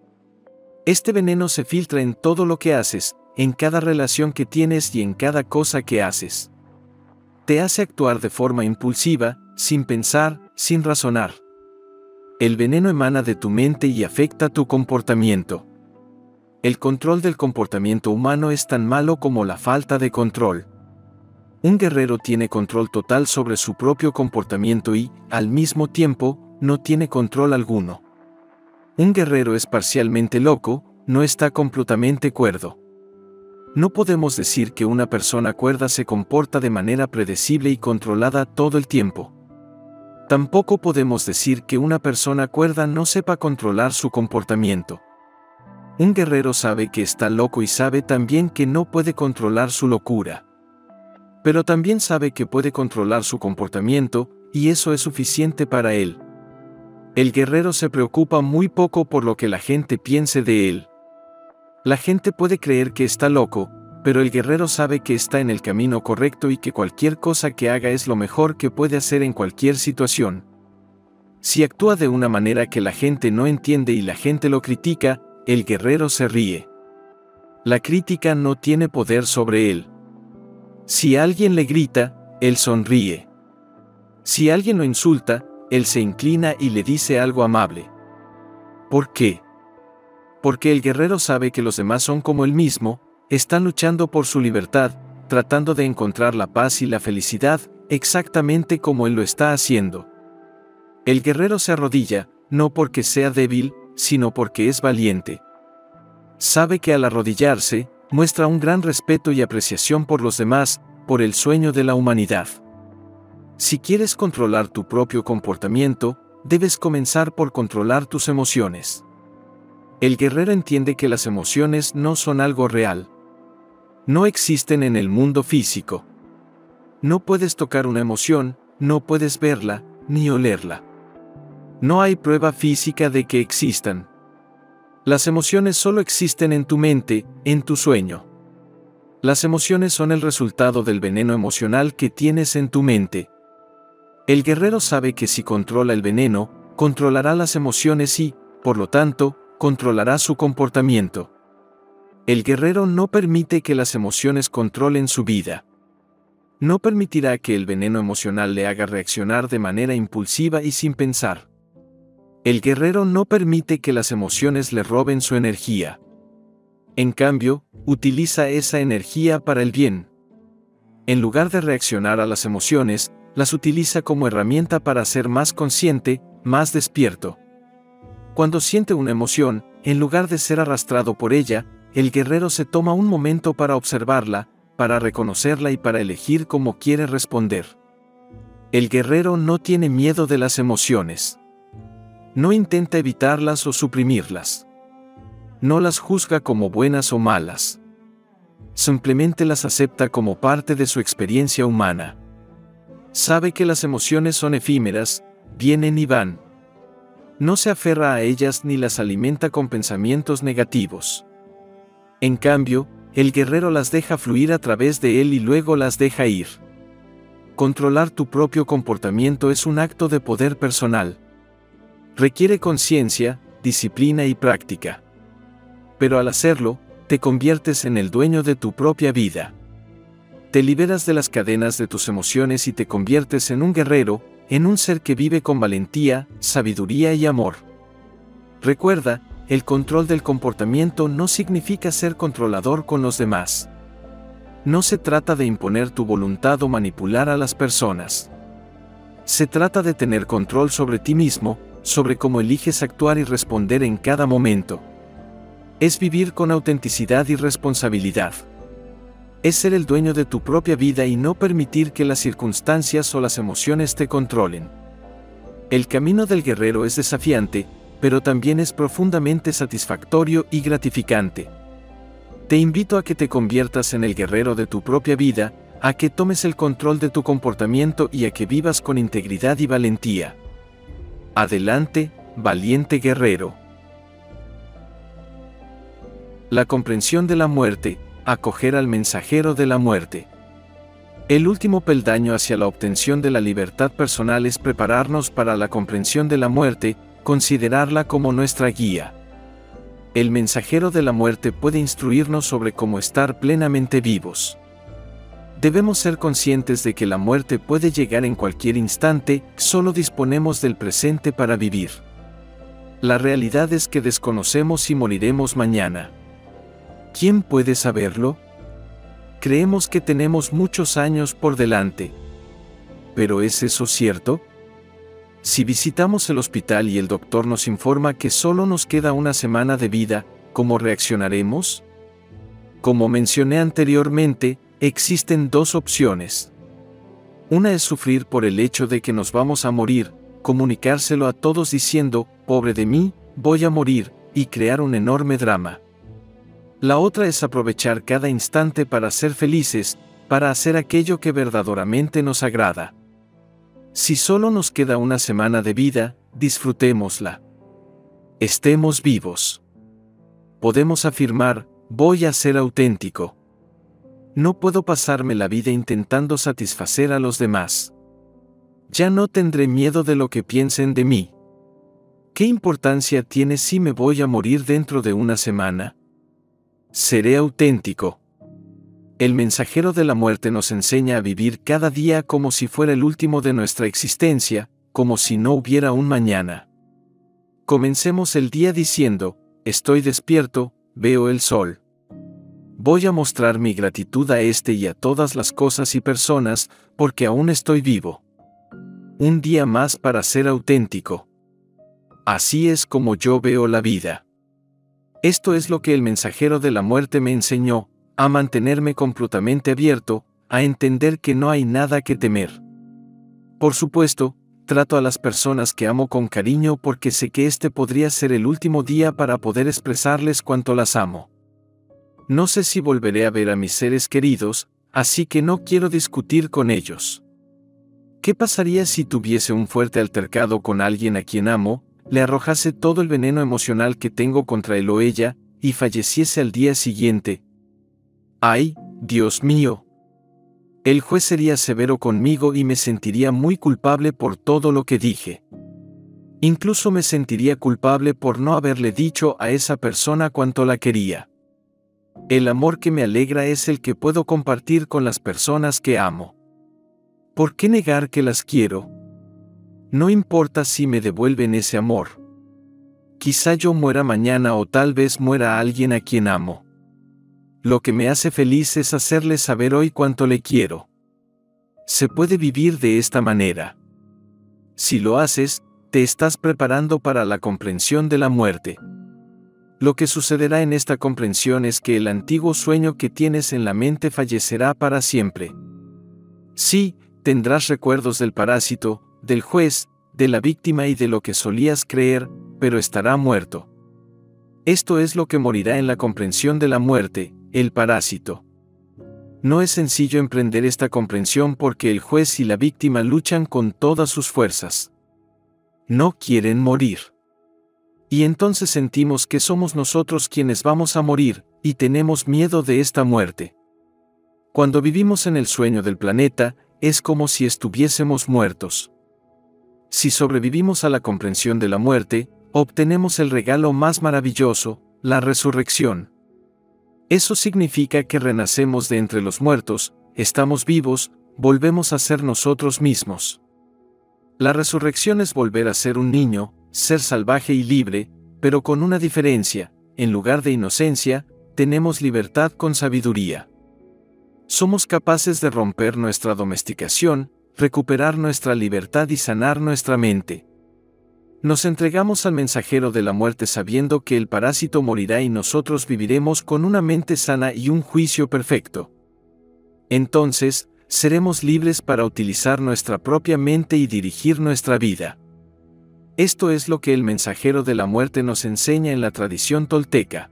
S1: Este veneno se filtra en todo lo que haces, en cada relación que tienes y en cada cosa que haces. Te hace actuar de forma impulsiva, sin pensar, sin razonar. El veneno emana de tu mente y afecta tu comportamiento. El control del comportamiento humano es tan malo como la falta de control. Un guerrero tiene control total sobre su propio comportamiento y, al mismo tiempo, no tiene control alguno. Un guerrero es parcialmente loco, no está completamente cuerdo. No podemos decir que una persona cuerda se comporta de manera predecible y controlada todo el tiempo. Tampoco podemos decir que una persona cuerda no sepa controlar su comportamiento. Un guerrero sabe que está loco y sabe también que no puede controlar su locura. Pero también sabe que puede controlar su comportamiento, y eso es suficiente para él. El guerrero se preocupa muy poco por lo que la gente piense de él. La gente puede creer que está loco, pero el guerrero sabe que está en el camino correcto y que cualquier cosa que haga es lo mejor que puede hacer en cualquier situación. Si actúa de una manera que la gente no entiende y la gente lo critica, el guerrero se ríe. La crítica no tiene poder sobre él. Si alguien le grita, él sonríe. Si alguien lo insulta, él se inclina y le dice algo amable. ¿Por qué? Porque el guerrero sabe que los demás son como él mismo, están luchando por su libertad, tratando de encontrar la paz y la felicidad, exactamente como él lo está haciendo. El guerrero se arrodilla, no porque sea débil, sino porque es valiente. Sabe que al arrodillarse, muestra un gran respeto y apreciación por los demás, por el sueño de la humanidad. Si quieres controlar tu propio comportamiento, debes comenzar por controlar tus emociones. El guerrero entiende que las emociones no son algo real. No existen en el mundo físico. No puedes tocar una emoción, no puedes verla, ni olerla. No hay prueba física de que existan. Las emociones solo existen en tu mente, en tu sueño. Las emociones son el resultado del veneno emocional que tienes en tu mente. El guerrero sabe que si controla el veneno, controlará las emociones y, por lo tanto, controlará su comportamiento. El guerrero no permite que las emociones controlen su vida. No permitirá que el veneno emocional le haga reaccionar de manera impulsiva y sin pensar. El guerrero no permite que las emociones le roben su energía. En cambio, utiliza esa energía para el bien. En lugar de reaccionar a las emociones, las utiliza como herramienta para ser más consciente, más despierto. Cuando siente una emoción, en lugar de ser arrastrado por ella, el guerrero se toma un momento para observarla, para reconocerla y para elegir cómo quiere responder. El guerrero no tiene miedo de las emociones. No intenta evitarlas o suprimirlas. No las juzga como buenas o malas. Simplemente las acepta como parte de su experiencia humana. Sabe que las emociones son efímeras, vienen y van. No se aferra a ellas ni las alimenta con pensamientos negativos. En cambio, el guerrero las deja fluir a través de él y luego las deja ir. Controlar tu propio comportamiento es un acto de poder personal. Requiere conciencia, disciplina y práctica. Pero al hacerlo, te conviertes en el dueño de tu propia vida. Te liberas de las cadenas de tus emociones y te conviertes en un guerrero, en un ser que vive con valentía, sabiduría y amor. Recuerda, el control del comportamiento no significa ser controlador con los demás. No se trata de imponer tu voluntad o manipular a las personas. Se trata de tener control sobre ti mismo, sobre cómo eliges actuar y responder en cada momento. Es vivir con autenticidad y responsabilidad es ser el dueño de tu propia vida y no permitir que las circunstancias o las emociones te controlen. El camino del guerrero es desafiante, pero también es profundamente satisfactorio y gratificante. Te invito a que te conviertas en el guerrero de tu propia vida, a que tomes el control de tu comportamiento y a que vivas con integridad y valentía. Adelante, valiente guerrero. La comprensión de la muerte, acoger al mensajero de la muerte. El último peldaño hacia la obtención de la libertad personal es prepararnos para la comprensión de la muerte, considerarla como nuestra guía. El mensajero de la muerte puede instruirnos sobre cómo estar plenamente vivos. Debemos ser conscientes de que la muerte puede llegar en cualquier instante, solo disponemos del presente para vivir. La realidad es que desconocemos si moriremos mañana. ¿Quién puede saberlo? Creemos que tenemos muchos años por delante. ¿Pero es eso cierto? Si visitamos el hospital y el doctor nos informa que solo nos queda una semana de vida, ¿cómo reaccionaremos? Como mencioné anteriormente, existen dos opciones. Una es sufrir por el hecho de que nos vamos a morir, comunicárselo a todos diciendo, pobre de mí, voy a morir, y crear un enorme drama. La otra es aprovechar cada instante para ser felices, para hacer aquello que verdaderamente nos agrada. Si solo nos queda una semana de vida, disfrutémosla. Estemos vivos. Podemos afirmar, voy a ser auténtico. No puedo pasarme la vida intentando satisfacer a los demás. Ya no tendré miedo de lo que piensen de mí. ¿Qué importancia tiene si me voy a morir dentro de una semana? Seré auténtico. El mensajero de la muerte nos enseña a vivir cada día como si fuera el último de nuestra existencia, como si no hubiera un mañana. Comencemos el día diciendo, estoy despierto, veo el sol. Voy a mostrar mi gratitud a este y a todas las cosas y personas, porque aún estoy vivo. Un día más para ser auténtico. Así es como yo veo la vida. Esto es lo que el mensajero de la muerte me enseñó, a mantenerme completamente abierto, a entender que no hay nada que temer. Por supuesto, trato a las personas que amo con cariño porque sé que este podría ser el último día para poder expresarles cuánto las amo. No sé si volveré a ver a mis seres queridos, así que no quiero discutir con ellos. ¿Qué pasaría si tuviese un fuerte altercado con alguien a quien amo, le arrojase todo el veneno emocional que tengo contra él o ella, y falleciese al día siguiente. ¡Ay, Dios mío! El juez sería severo conmigo y me sentiría muy culpable por todo lo que dije. Incluso me sentiría culpable por no haberle dicho a esa persona cuánto la quería. El amor que me alegra es el que puedo compartir con las personas que amo. ¿Por qué negar que las quiero? No importa si me devuelven ese amor. Quizá yo muera mañana o tal vez muera alguien a quien amo. Lo que me hace feliz es hacerle saber hoy cuánto le quiero. Se puede vivir de esta manera. Si lo haces, te estás preparando para la comprensión de la muerte. Lo que sucederá en esta comprensión es que el antiguo sueño que tienes en la mente fallecerá para siempre. Sí, tendrás recuerdos del parásito, del juez, de la víctima y de lo que solías creer, pero estará muerto. Esto es lo que morirá en la comprensión de la muerte, el parásito. No es sencillo emprender esta comprensión porque el juez y la víctima luchan con todas sus fuerzas. No quieren morir. Y entonces sentimos que somos nosotros quienes vamos a morir, y tenemos miedo de esta muerte. Cuando vivimos en el sueño del planeta, es como si estuviésemos muertos. Si sobrevivimos a la comprensión de la muerte, obtenemos el regalo más maravilloso, la resurrección. Eso significa que renacemos de entre los muertos, estamos vivos, volvemos a ser nosotros mismos. La resurrección es volver a ser un niño, ser salvaje y libre, pero con una diferencia, en lugar de inocencia, tenemos libertad con sabiduría. Somos capaces de romper nuestra domesticación, recuperar nuestra libertad y sanar nuestra mente. Nos entregamos al mensajero de la muerte sabiendo que el parásito morirá y nosotros viviremos con una mente sana y un juicio perfecto. Entonces, seremos libres para utilizar nuestra propia mente y dirigir nuestra vida. Esto es lo que el mensajero de la muerte nos enseña en la tradición tolteca.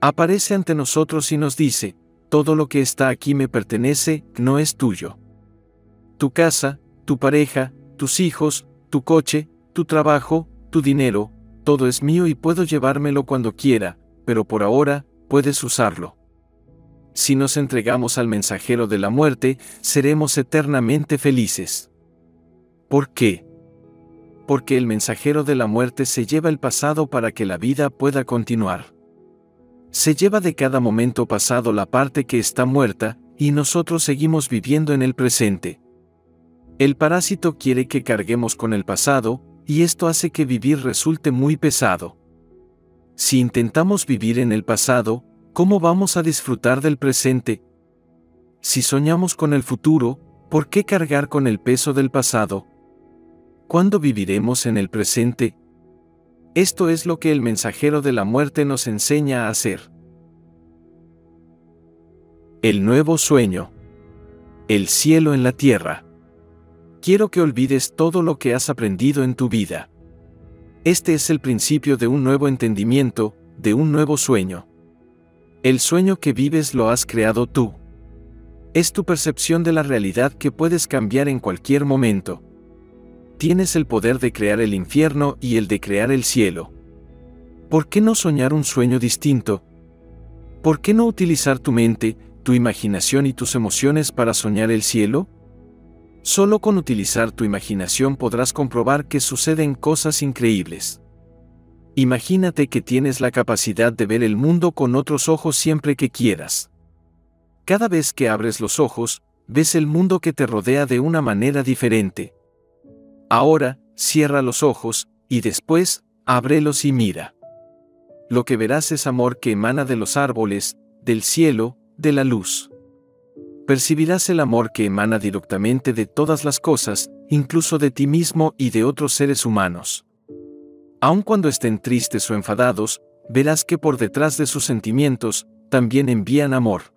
S1: Aparece ante nosotros y nos dice, todo lo que está aquí me pertenece, no es tuyo tu casa, tu pareja, tus hijos, tu coche, tu trabajo, tu dinero, todo es mío y puedo llevármelo cuando quiera, pero por ahora, puedes usarlo. Si nos entregamos al mensajero de la muerte, seremos eternamente felices. ¿Por qué? Porque el mensajero de la muerte se lleva el pasado para que la vida pueda continuar. Se lleva de cada momento pasado la parte que está muerta, y nosotros seguimos viviendo en el presente. El parásito quiere que carguemos con el pasado, y esto hace que vivir resulte muy pesado. Si intentamos vivir en el pasado, ¿cómo vamos a disfrutar del presente? Si soñamos con el futuro, ¿por qué cargar con el peso del pasado? ¿Cuándo viviremos en el presente? Esto es lo que el mensajero de la muerte nos enseña a hacer. El nuevo sueño. El cielo en la tierra quiero que olvides todo lo que has aprendido en tu vida. Este es el principio de un nuevo entendimiento, de un nuevo sueño. El sueño que vives lo has creado tú. Es tu percepción de la realidad que puedes cambiar en cualquier momento. Tienes el poder de crear el infierno y el de crear el cielo. ¿Por qué no soñar un sueño distinto? ¿Por qué no utilizar tu mente, tu imaginación y tus emociones para soñar el cielo? Solo con utilizar tu imaginación podrás comprobar que suceden cosas increíbles. Imagínate que tienes la capacidad de ver el mundo con otros ojos siempre que quieras. Cada vez que abres los ojos, ves el mundo que te rodea de una manera diferente. Ahora, cierra los ojos, y después, ábrelos y mira. Lo que verás es amor que emana de los árboles, del cielo, de la luz. Percibirás el amor que emana directamente de todas las cosas, incluso de ti mismo y de otros seres humanos. Aun cuando estén tristes o enfadados, verás que por detrás de sus sentimientos, también envían amor.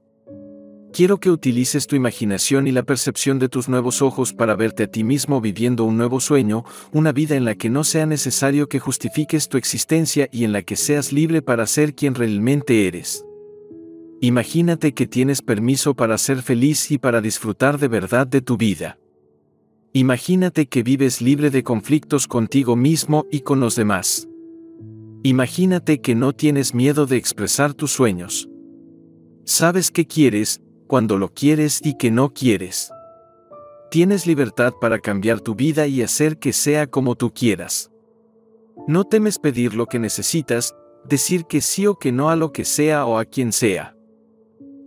S1: Quiero que utilices tu imaginación y la percepción de tus nuevos ojos para verte a ti mismo viviendo un nuevo sueño, una vida en la que no sea necesario que justifiques tu existencia y en la que seas libre para ser quien realmente eres. Imagínate que tienes permiso para ser feliz y para disfrutar de verdad de tu vida. Imagínate que vives libre de conflictos contigo mismo y con los demás. Imagínate que no tienes miedo de expresar tus sueños. Sabes qué quieres, cuando lo quieres y que no quieres. Tienes libertad para cambiar tu vida y hacer que sea como tú quieras. No temes pedir lo que necesitas, decir que sí o que no a lo que sea o a quien sea.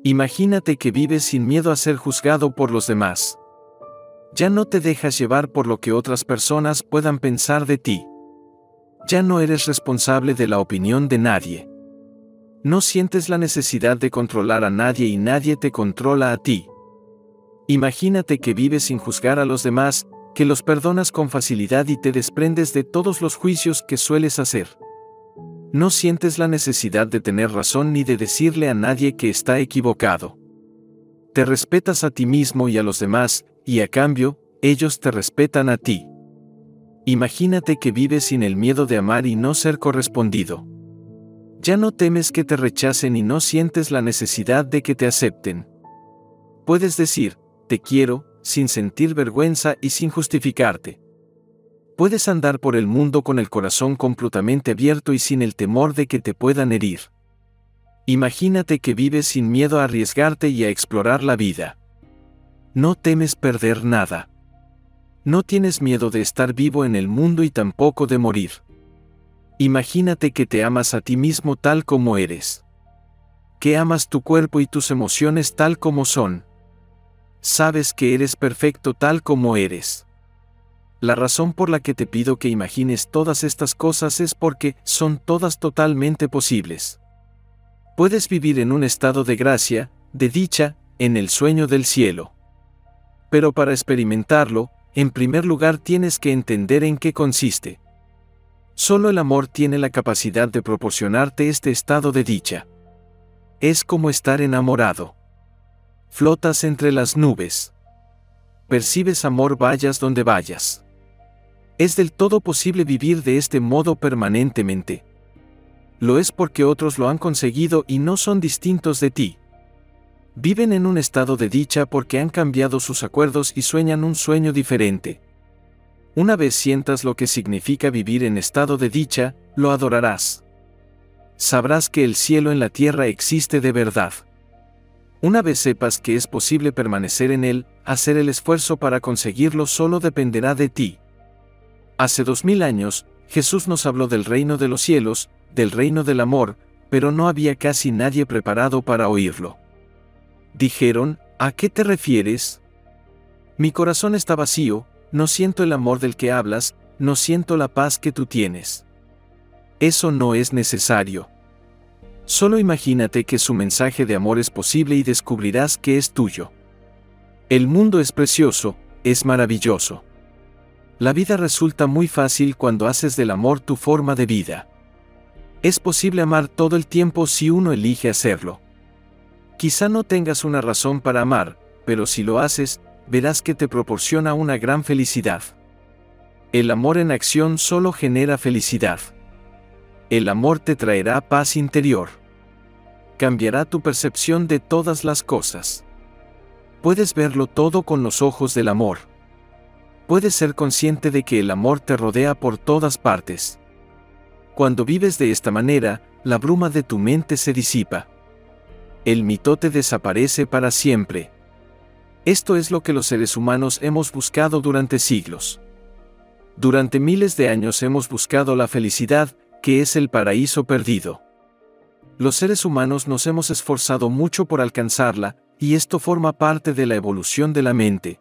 S1: Imagínate que vives sin miedo a ser juzgado por los demás. Ya no te dejas llevar por lo que otras personas puedan pensar de ti. Ya no eres responsable de la opinión de nadie. No sientes la necesidad de controlar a nadie y nadie te controla a ti. Imagínate que vives sin juzgar a los demás, que los perdonas con facilidad y te desprendes de todos los juicios que sueles hacer. No sientes la necesidad de tener razón ni de decirle a nadie que está equivocado. Te respetas a ti mismo y a los demás, y a cambio, ellos te respetan a ti. Imagínate que vives sin el miedo de amar y no ser correspondido. Ya no temes que te rechacen y no sientes la necesidad de que te acepten. Puedes decir, te quiero, sin sentir vergüenza y sin justificarte. Puedes andar por el mundo con el corazón completamente abierto y sin el temor de que te puedan herir. Imagínate que vives sin miedo a arriesgarte y a explorar la vida. No temes perder nada. No tienes miedo de estar vivo en el mundo y tampoco de morir. Imagínate que te amas a ti mismo tal como eres. Que amas tu cuerpo y tus emociones tal como son. Sabes que eres perfecto tal como eres. La razón por la que te pido que imagines todas estas cosas es porque son todas totalmente posibles. Puedes vivir en un estado de gracia, de dicha, en el sueño del cielo. Pero para experimentarlo, en primer lugar tienes que entender en qué consiste. Solo el amor tiene la capacidad de proporcionarte este estado de dicha. Es como estar enamorado. Flotas entre las nubes. Percibes amor vayas donde vayas. Es del todo posible vivir de este modo permanentemente. Lo es porque otros lo han conseguido y no son distintos de ti. Viven en un estado de dicha porque han cambiado sus acuerdos y sueñan un sueño diferente. Una vez sientas lo que significa vivir en estado de dicha, lo adorarás. Sabrás que el cielo en la tierra existe de verdad. Una vez sepas que es posible permanecer en él, hacer el esfuerzo para conseguirlo solo dependerá de ti. Hace dos mil años, Jesús nos habló del reino de los cielos, del reino del amor, pero no había casi nadie preparado para oírlo. Dijeron, ¿a qué te refieres? Mi corazón está vacío, no siento el amor del que hablas, no siento la paz que tú tienes. Eso no es necesario. Solo imagínate que su mensaje de amor es posible y descubrirás que es tuyo. El mundo es precioso, es maravilloso. La vida resulta muy fácil cuando haces del amor tu forma de vida. Es posible amar todo el tiempo si uno elige hacerlo. Quizá no tengas una razón para amar, pero si lo haces, verás que te proporciona una gran felicidad. El amor en acción solo genera felicidad. El amor te traerá paz interior. Cambiará tu percepción de todas las cosas. Puedes verlo todo con los ojos del amor. Puedes ser consciente de que el amor te rodea por todas partes. Cuando vives de esta manera, la bruma de tu mente se disipa. el mitote desaparece para siempre. Esto es lo que los seres humanos hemos buscado durante siglos. Durante miles de años hemos buscado la felicidad, que es el paraíso perdido. Los seres humanos nos hemos esforzado mucho por alcanzarla, y esto forma parte de la evolución de la mente.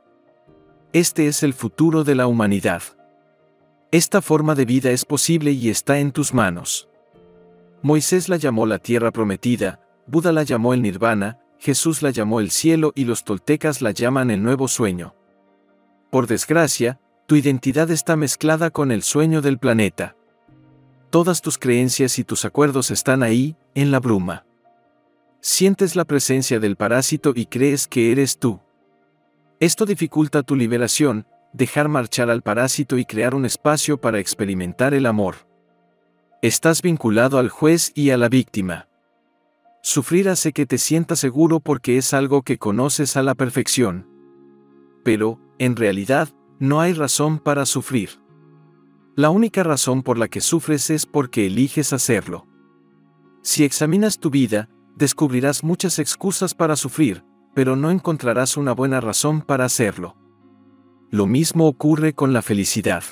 S1: Este es el futuro de la humanidad. Esta forma de vida es posible y está en tus manos. Moisés la llamó la tierra prometida, Buda la llamó el nirvana, Jesús la llamó el cielo y los toltecas la llaman el nuevo sueño. Por desgracia, tu identidad está mezclada con el sueño del planeta. Todas tus creencias y tus acuerdos están ahí, en la bruma. Sientes la presencia del parásito y crees que eres tú. Esto dificulta tu liberación, dejar marchar al parásito y crear un espacio para experimentar el amor. Estás vinculado al juez y a la víctima. Sufrir hace que te sientas seguro porque es algo que conoces a la perfección. Pero, en realidad, no hay razón para sufrir. La única razón por la que sufres es porque eliges hacerlo. Si examinas tu vida, descubrirás muchas excusas para sufrir, pero no encontrarás una buena razón para hacerlo. Lo mismo ocurre con la felicidad.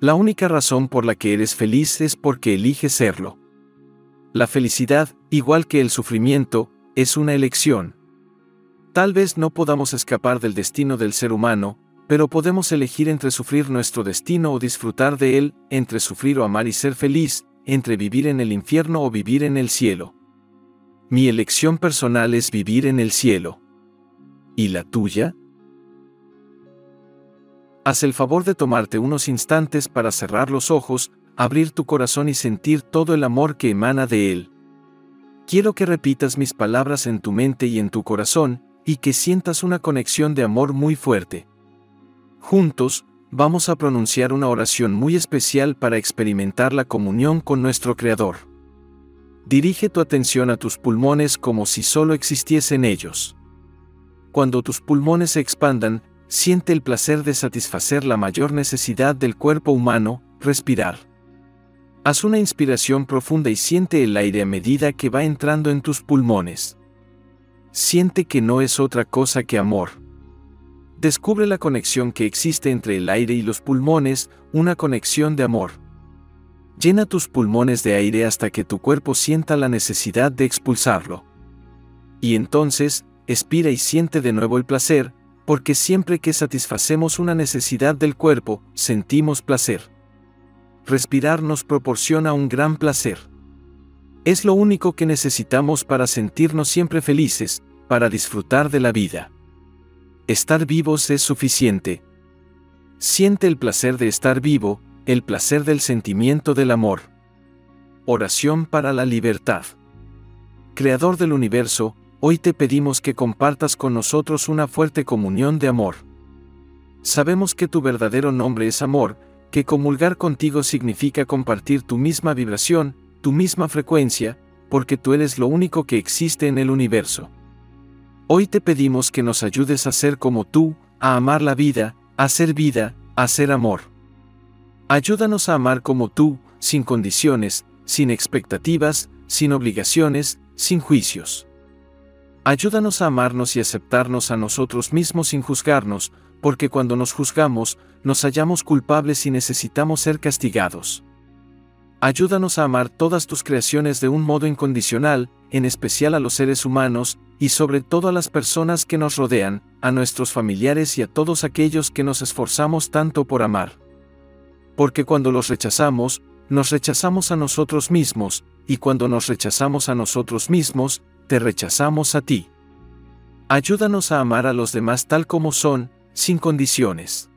S1: La única razón por la que eres feliz es porque eliges serlo. La felicidad, igual que el sufrimiento, es una elección. Tal vez no podamos escapar del destino del ser humano, pero podemos elegir entre sufrir nuestro destino o disfrutar de él, entre sufrir o amar y ser feliz, entre vivir en el infierno o vivir en el cielo. Mi elección personal es vivir en el cielo. ¿Y la tuya? Haz el favor de tomarte unos instantes para cerrar los ojos, abrir tu corazón y sentir todo el amor que emana de él. Quiero que repitas mis palabras en tu mente y en tu corazón, y que sientas una conexión de amor muy fuerte. Juntos, vamos a pronunciar una oración muy especial para experimentar la comunión con nuestro Creador. Dirige tu atención a tus pulmones como si solo existiesen ellos. Cuando tus pulmones se expandan, siente el placer de satisfacer la mayor necesidad del cuerpo humano, respirar. Haz una inspiración profunda y siente el aire a medida que va entrando en tus pulmones. Siente que no es otra cosa que amor. Descubre la conexión que existe entre el aire y los pulmones, una conexión de amor. Llena tus pulmones de aire hasta que tu cuerpo sienta la necesidad de expulsarlo. Y entonces, expira y siente de nuevo el placer, porque siempre que satisfacemos una necesidad del cuerpo, sentimos placer respirar nos proporciona un gran placer. Es lo único que necesitamos para sentirnos siempre felices, para disfrutar de la vida. Estar vivos es suficiente. Siente el placer de estar vivo, el placer del sentimiento del amor. Oración para la libertad. Creador del universo, hoy te pedimos que compartas con nosotros una fuerte comunión de amor. Sabemos que tu verdadero nombre es amor, que comulgar contigo significa compartir tu misma vibración, tu misma frecuencia, porque tú eres lo único que existe en el universo. Hoy te pedimos que nos ayudes a ser como tú, a amar la vida, a ser vida, a ser amor. Ayúdanos a amar como tú, sin condiciones, sin expectativas, sin obligaciones, sin juicios. Ayúdanos a amarnos y aceptarnos a nosotros mismos sin juzgarnos, porque cuando nos juzgamos, nos hallamos culpables y necesitamos ser castigados. Ayúdanos a amar todas tus creaciones de un modo incondicional, en especial a los seres humanos, y sobre todo a las personas que nos rodean, a nuestros familiares y a todos aquellos que nos esforzamos tanto por amar. Porque cuando los rechazamos, nos rechazamos a nosotros mismos, y cuando nos rechazamos a nosotros mismos, te rechazamos a ti. Ayúdanos a amar a los demás tal como son, sin condiciones.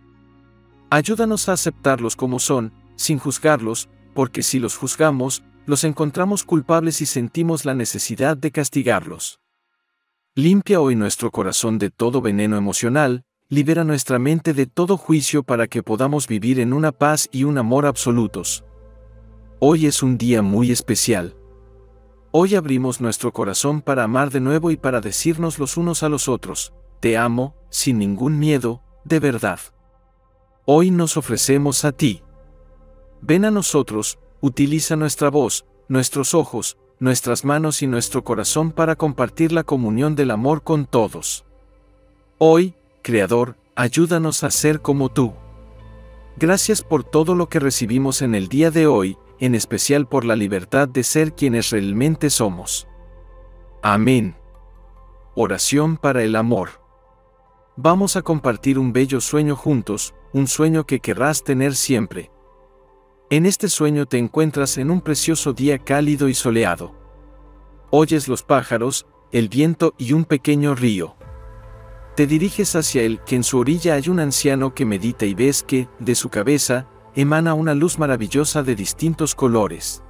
S1: Ayúdanos a aceptarlos como son, sin juzgarlos, porque si los juzgamos, los encontramos culpables y sentimos la necesidad de castigarlos. Limpia hoy nuestro corazón de todo veneno emocional, libera nuestra mente de todo juicio para que podamos vivir en una paz y un amor absolutos. Hoy es un día muy especial. Hoy abrimos nuestro corazón para amar de nuevo y para decirnos los unos a los otros, te amo, sin ningún miedo, de verdad. Hoy nos ofrecemos a ti. Ven a nosotros, utiliza nuestra voz, nuestros ojos, nuestras manos y nuestro corazón para compartir la comunión del amor con todos. Hoy, Creador, ayúdanos a ser como tú. Gracias por todo lo que recibimos en el día de hoy, en especial por la libertad de ser quienes realmente somos. Amén. Oración para el amor. Vamos a compartir un bello sueño juntos, un sueño que querrás tener siempre. En este sueño te encuentras en un precioso día cálido y soleado. Oyes los pájaros, el viento y un pequeño río. Te diriges hacia él, que en su orilla hay un anciano que medita y ves que, de su cabeza, emana una luz maravillosa de distintos colores.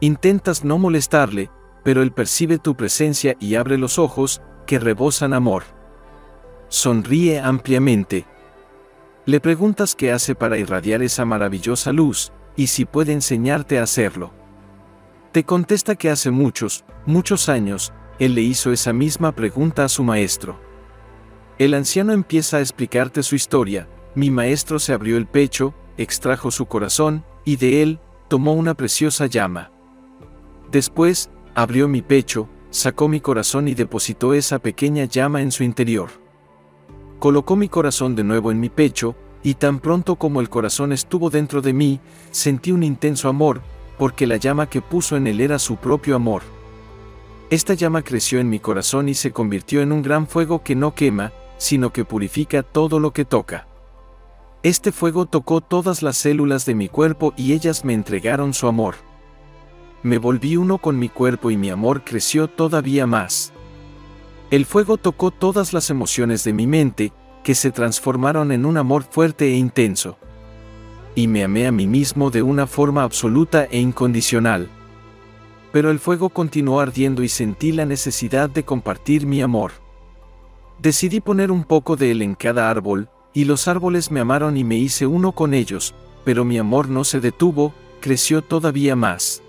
S1: Intentas no molestarle, pero él percibe tu presencia y abre los ojos, que rebosan amor. Sonríe ampliamente. Le preguntas qué hace para irradiar esa maravillosa luz, y si puede enseñarte a hacerlo. Te contesta que hace muchos, muchos años, él le hizo esa misma pregunta a su maestro. El anciano empieza a explicarte su historia, mi maestro se abrió el pecho, extrajo su corazón, y de él, tomó una preciosa llama. Después, abrió mi pecho, sacó mi corazón y depositó esa pequeña llama en su interior. Colocó mi corazón de nuevo en mi pecho, y tan pronto como el corazón estuvo dentro de mí, sentí un intenso amor, porque la llama que puso en él era su propio amor. Esta llama creció en mi corazón y se convirtió en un gran fuego que no quema, sino que purifica todo lo que toca. Este fuego tocó todas las células de mi cuerpo y ellas me entregaron su amor. Me volví uno con mi cuerpo y mi amor creció todavía más. El fuego tocó todas las emociones de mi mente, que se transformaron en un amor fuerte e intenso. Y me amé a mí mismo de una forma absoluta e incondicional. Pero el fuego continuó ardiendo y sentí la necesidad de compartir mi amor. Decidí poner un poco de él en cada árbol, y los árboles me amaron y me hice uno con ellos, pero mi amor no se detuvo, creció todavía más.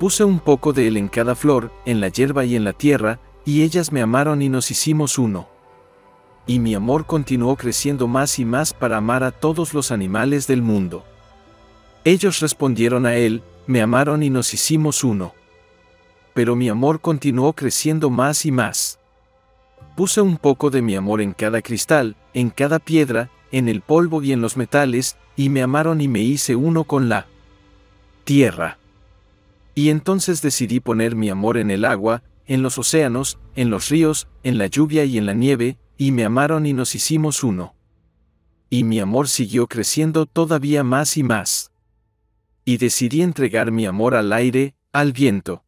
S1: Puse un poco de él en cada flor, en la hierba y en la tierra, y ellas me amaron y nos hicimos uno. Y mi amor continuó creciendo más y más para amar a todos los animales del mundo. Ellos respondieron a él, me amaron y nos hicimos uno. Pero mi amor continuó creciendo más y más. Puse un poco de mi amor en cada cristal, en cada piedra, en el polvo y en los metales, y me amaron y me hice uno con la tierra. Y entonces decidí poner mi amor en el agua, en los océanos, en los ríos, en la lluvia y en la nieve, y me amaron y nos hicimos uno. Y mi amor siguió creciendo todavía más y más. Y decidí entregar mi amor al aire, al viento.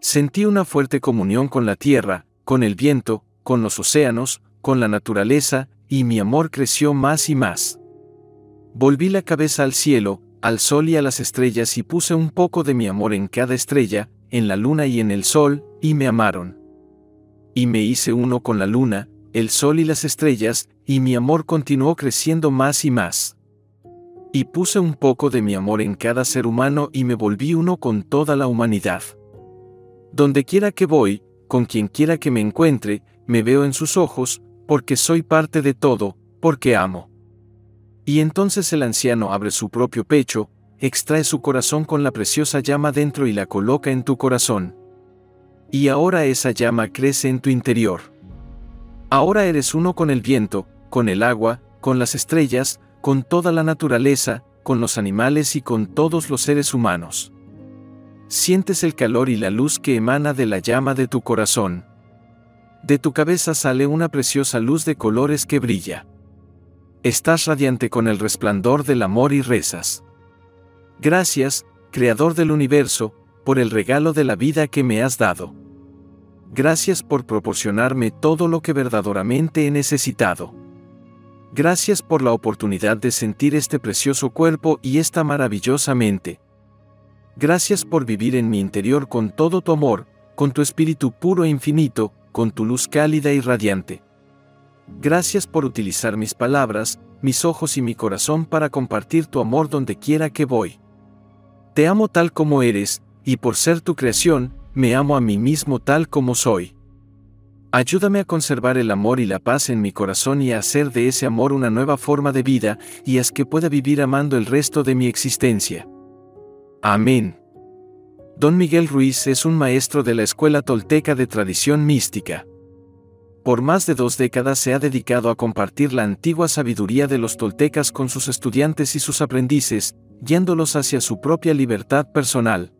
S1: Sentí una fuerte comunión con la tierra, con el viento, con los océanos, con la naturaleza, y mi amor creció más y más. Volví la cabeza al cielo, al sol y a las estrellas y puse un poco de mi amor en cada estrella, en la luna y en el sol, y me amaron. Y me hice uno con la luna, el sol y las estrellas, y mi amor continuó creciendo más y más. Y puse un poco de mi amor en cada ser humano y me volví uno con toda la humanidad. Donde quiera que voy, con quien quiera que me encuentre, me veo en sus ojos, porque soy parte de todo, porque amo. Y entonces el anciano abre su propio pecho, extrae su corazón con la preciosa llama dentro y la coloca en tu corazón. Y ahora esa llama crece en tu interior. Ahora eres uno con el viento, con el agua, con las estrellas, con toda la naturaleza, con los animales y con todos los seres humanos sientes el calor y la luz que emana de la llama de tu corazón. De tu cabeza sale una preciosa luz de colores que brilla. Estás radiante con el resplandor del amor y rezas. Gracias, Creador del universo, por el regalo de la vida que me has dado. Gracias por proporcionarme todo lo que verdaderamente he necesitado. Gracias por la oportunidad de sentir este precioso cuerpo y esta maravillosa mente. Gracias por vivir en mi interior con todo tu amor, con tu espíritu puro e infinito, con tu luz cálida y radiante. Gracias por utilizar mis palabras, mis ojos y mi corazón para compartir tu amor donde quiera que voy. Te amo tal como eres, y por ser tu creación, me amo a mí mismo tal como soy. Ayúdame a conservar el amor y la paz en mi corazón y a hacer de ese amor una nueva forma de vida, y haz que pueda vivir amando el resto de mi existencia. Amén. Don Miguel Ruiz es un maestro de la Escuela Tolteca de Tradición Mística. Por más de dos décadas se ha dedicado a compartir la antigua sabiduría de los toltecas con sus estudiantes y sus aprendices, guiándolos hacia su propia libertad personal.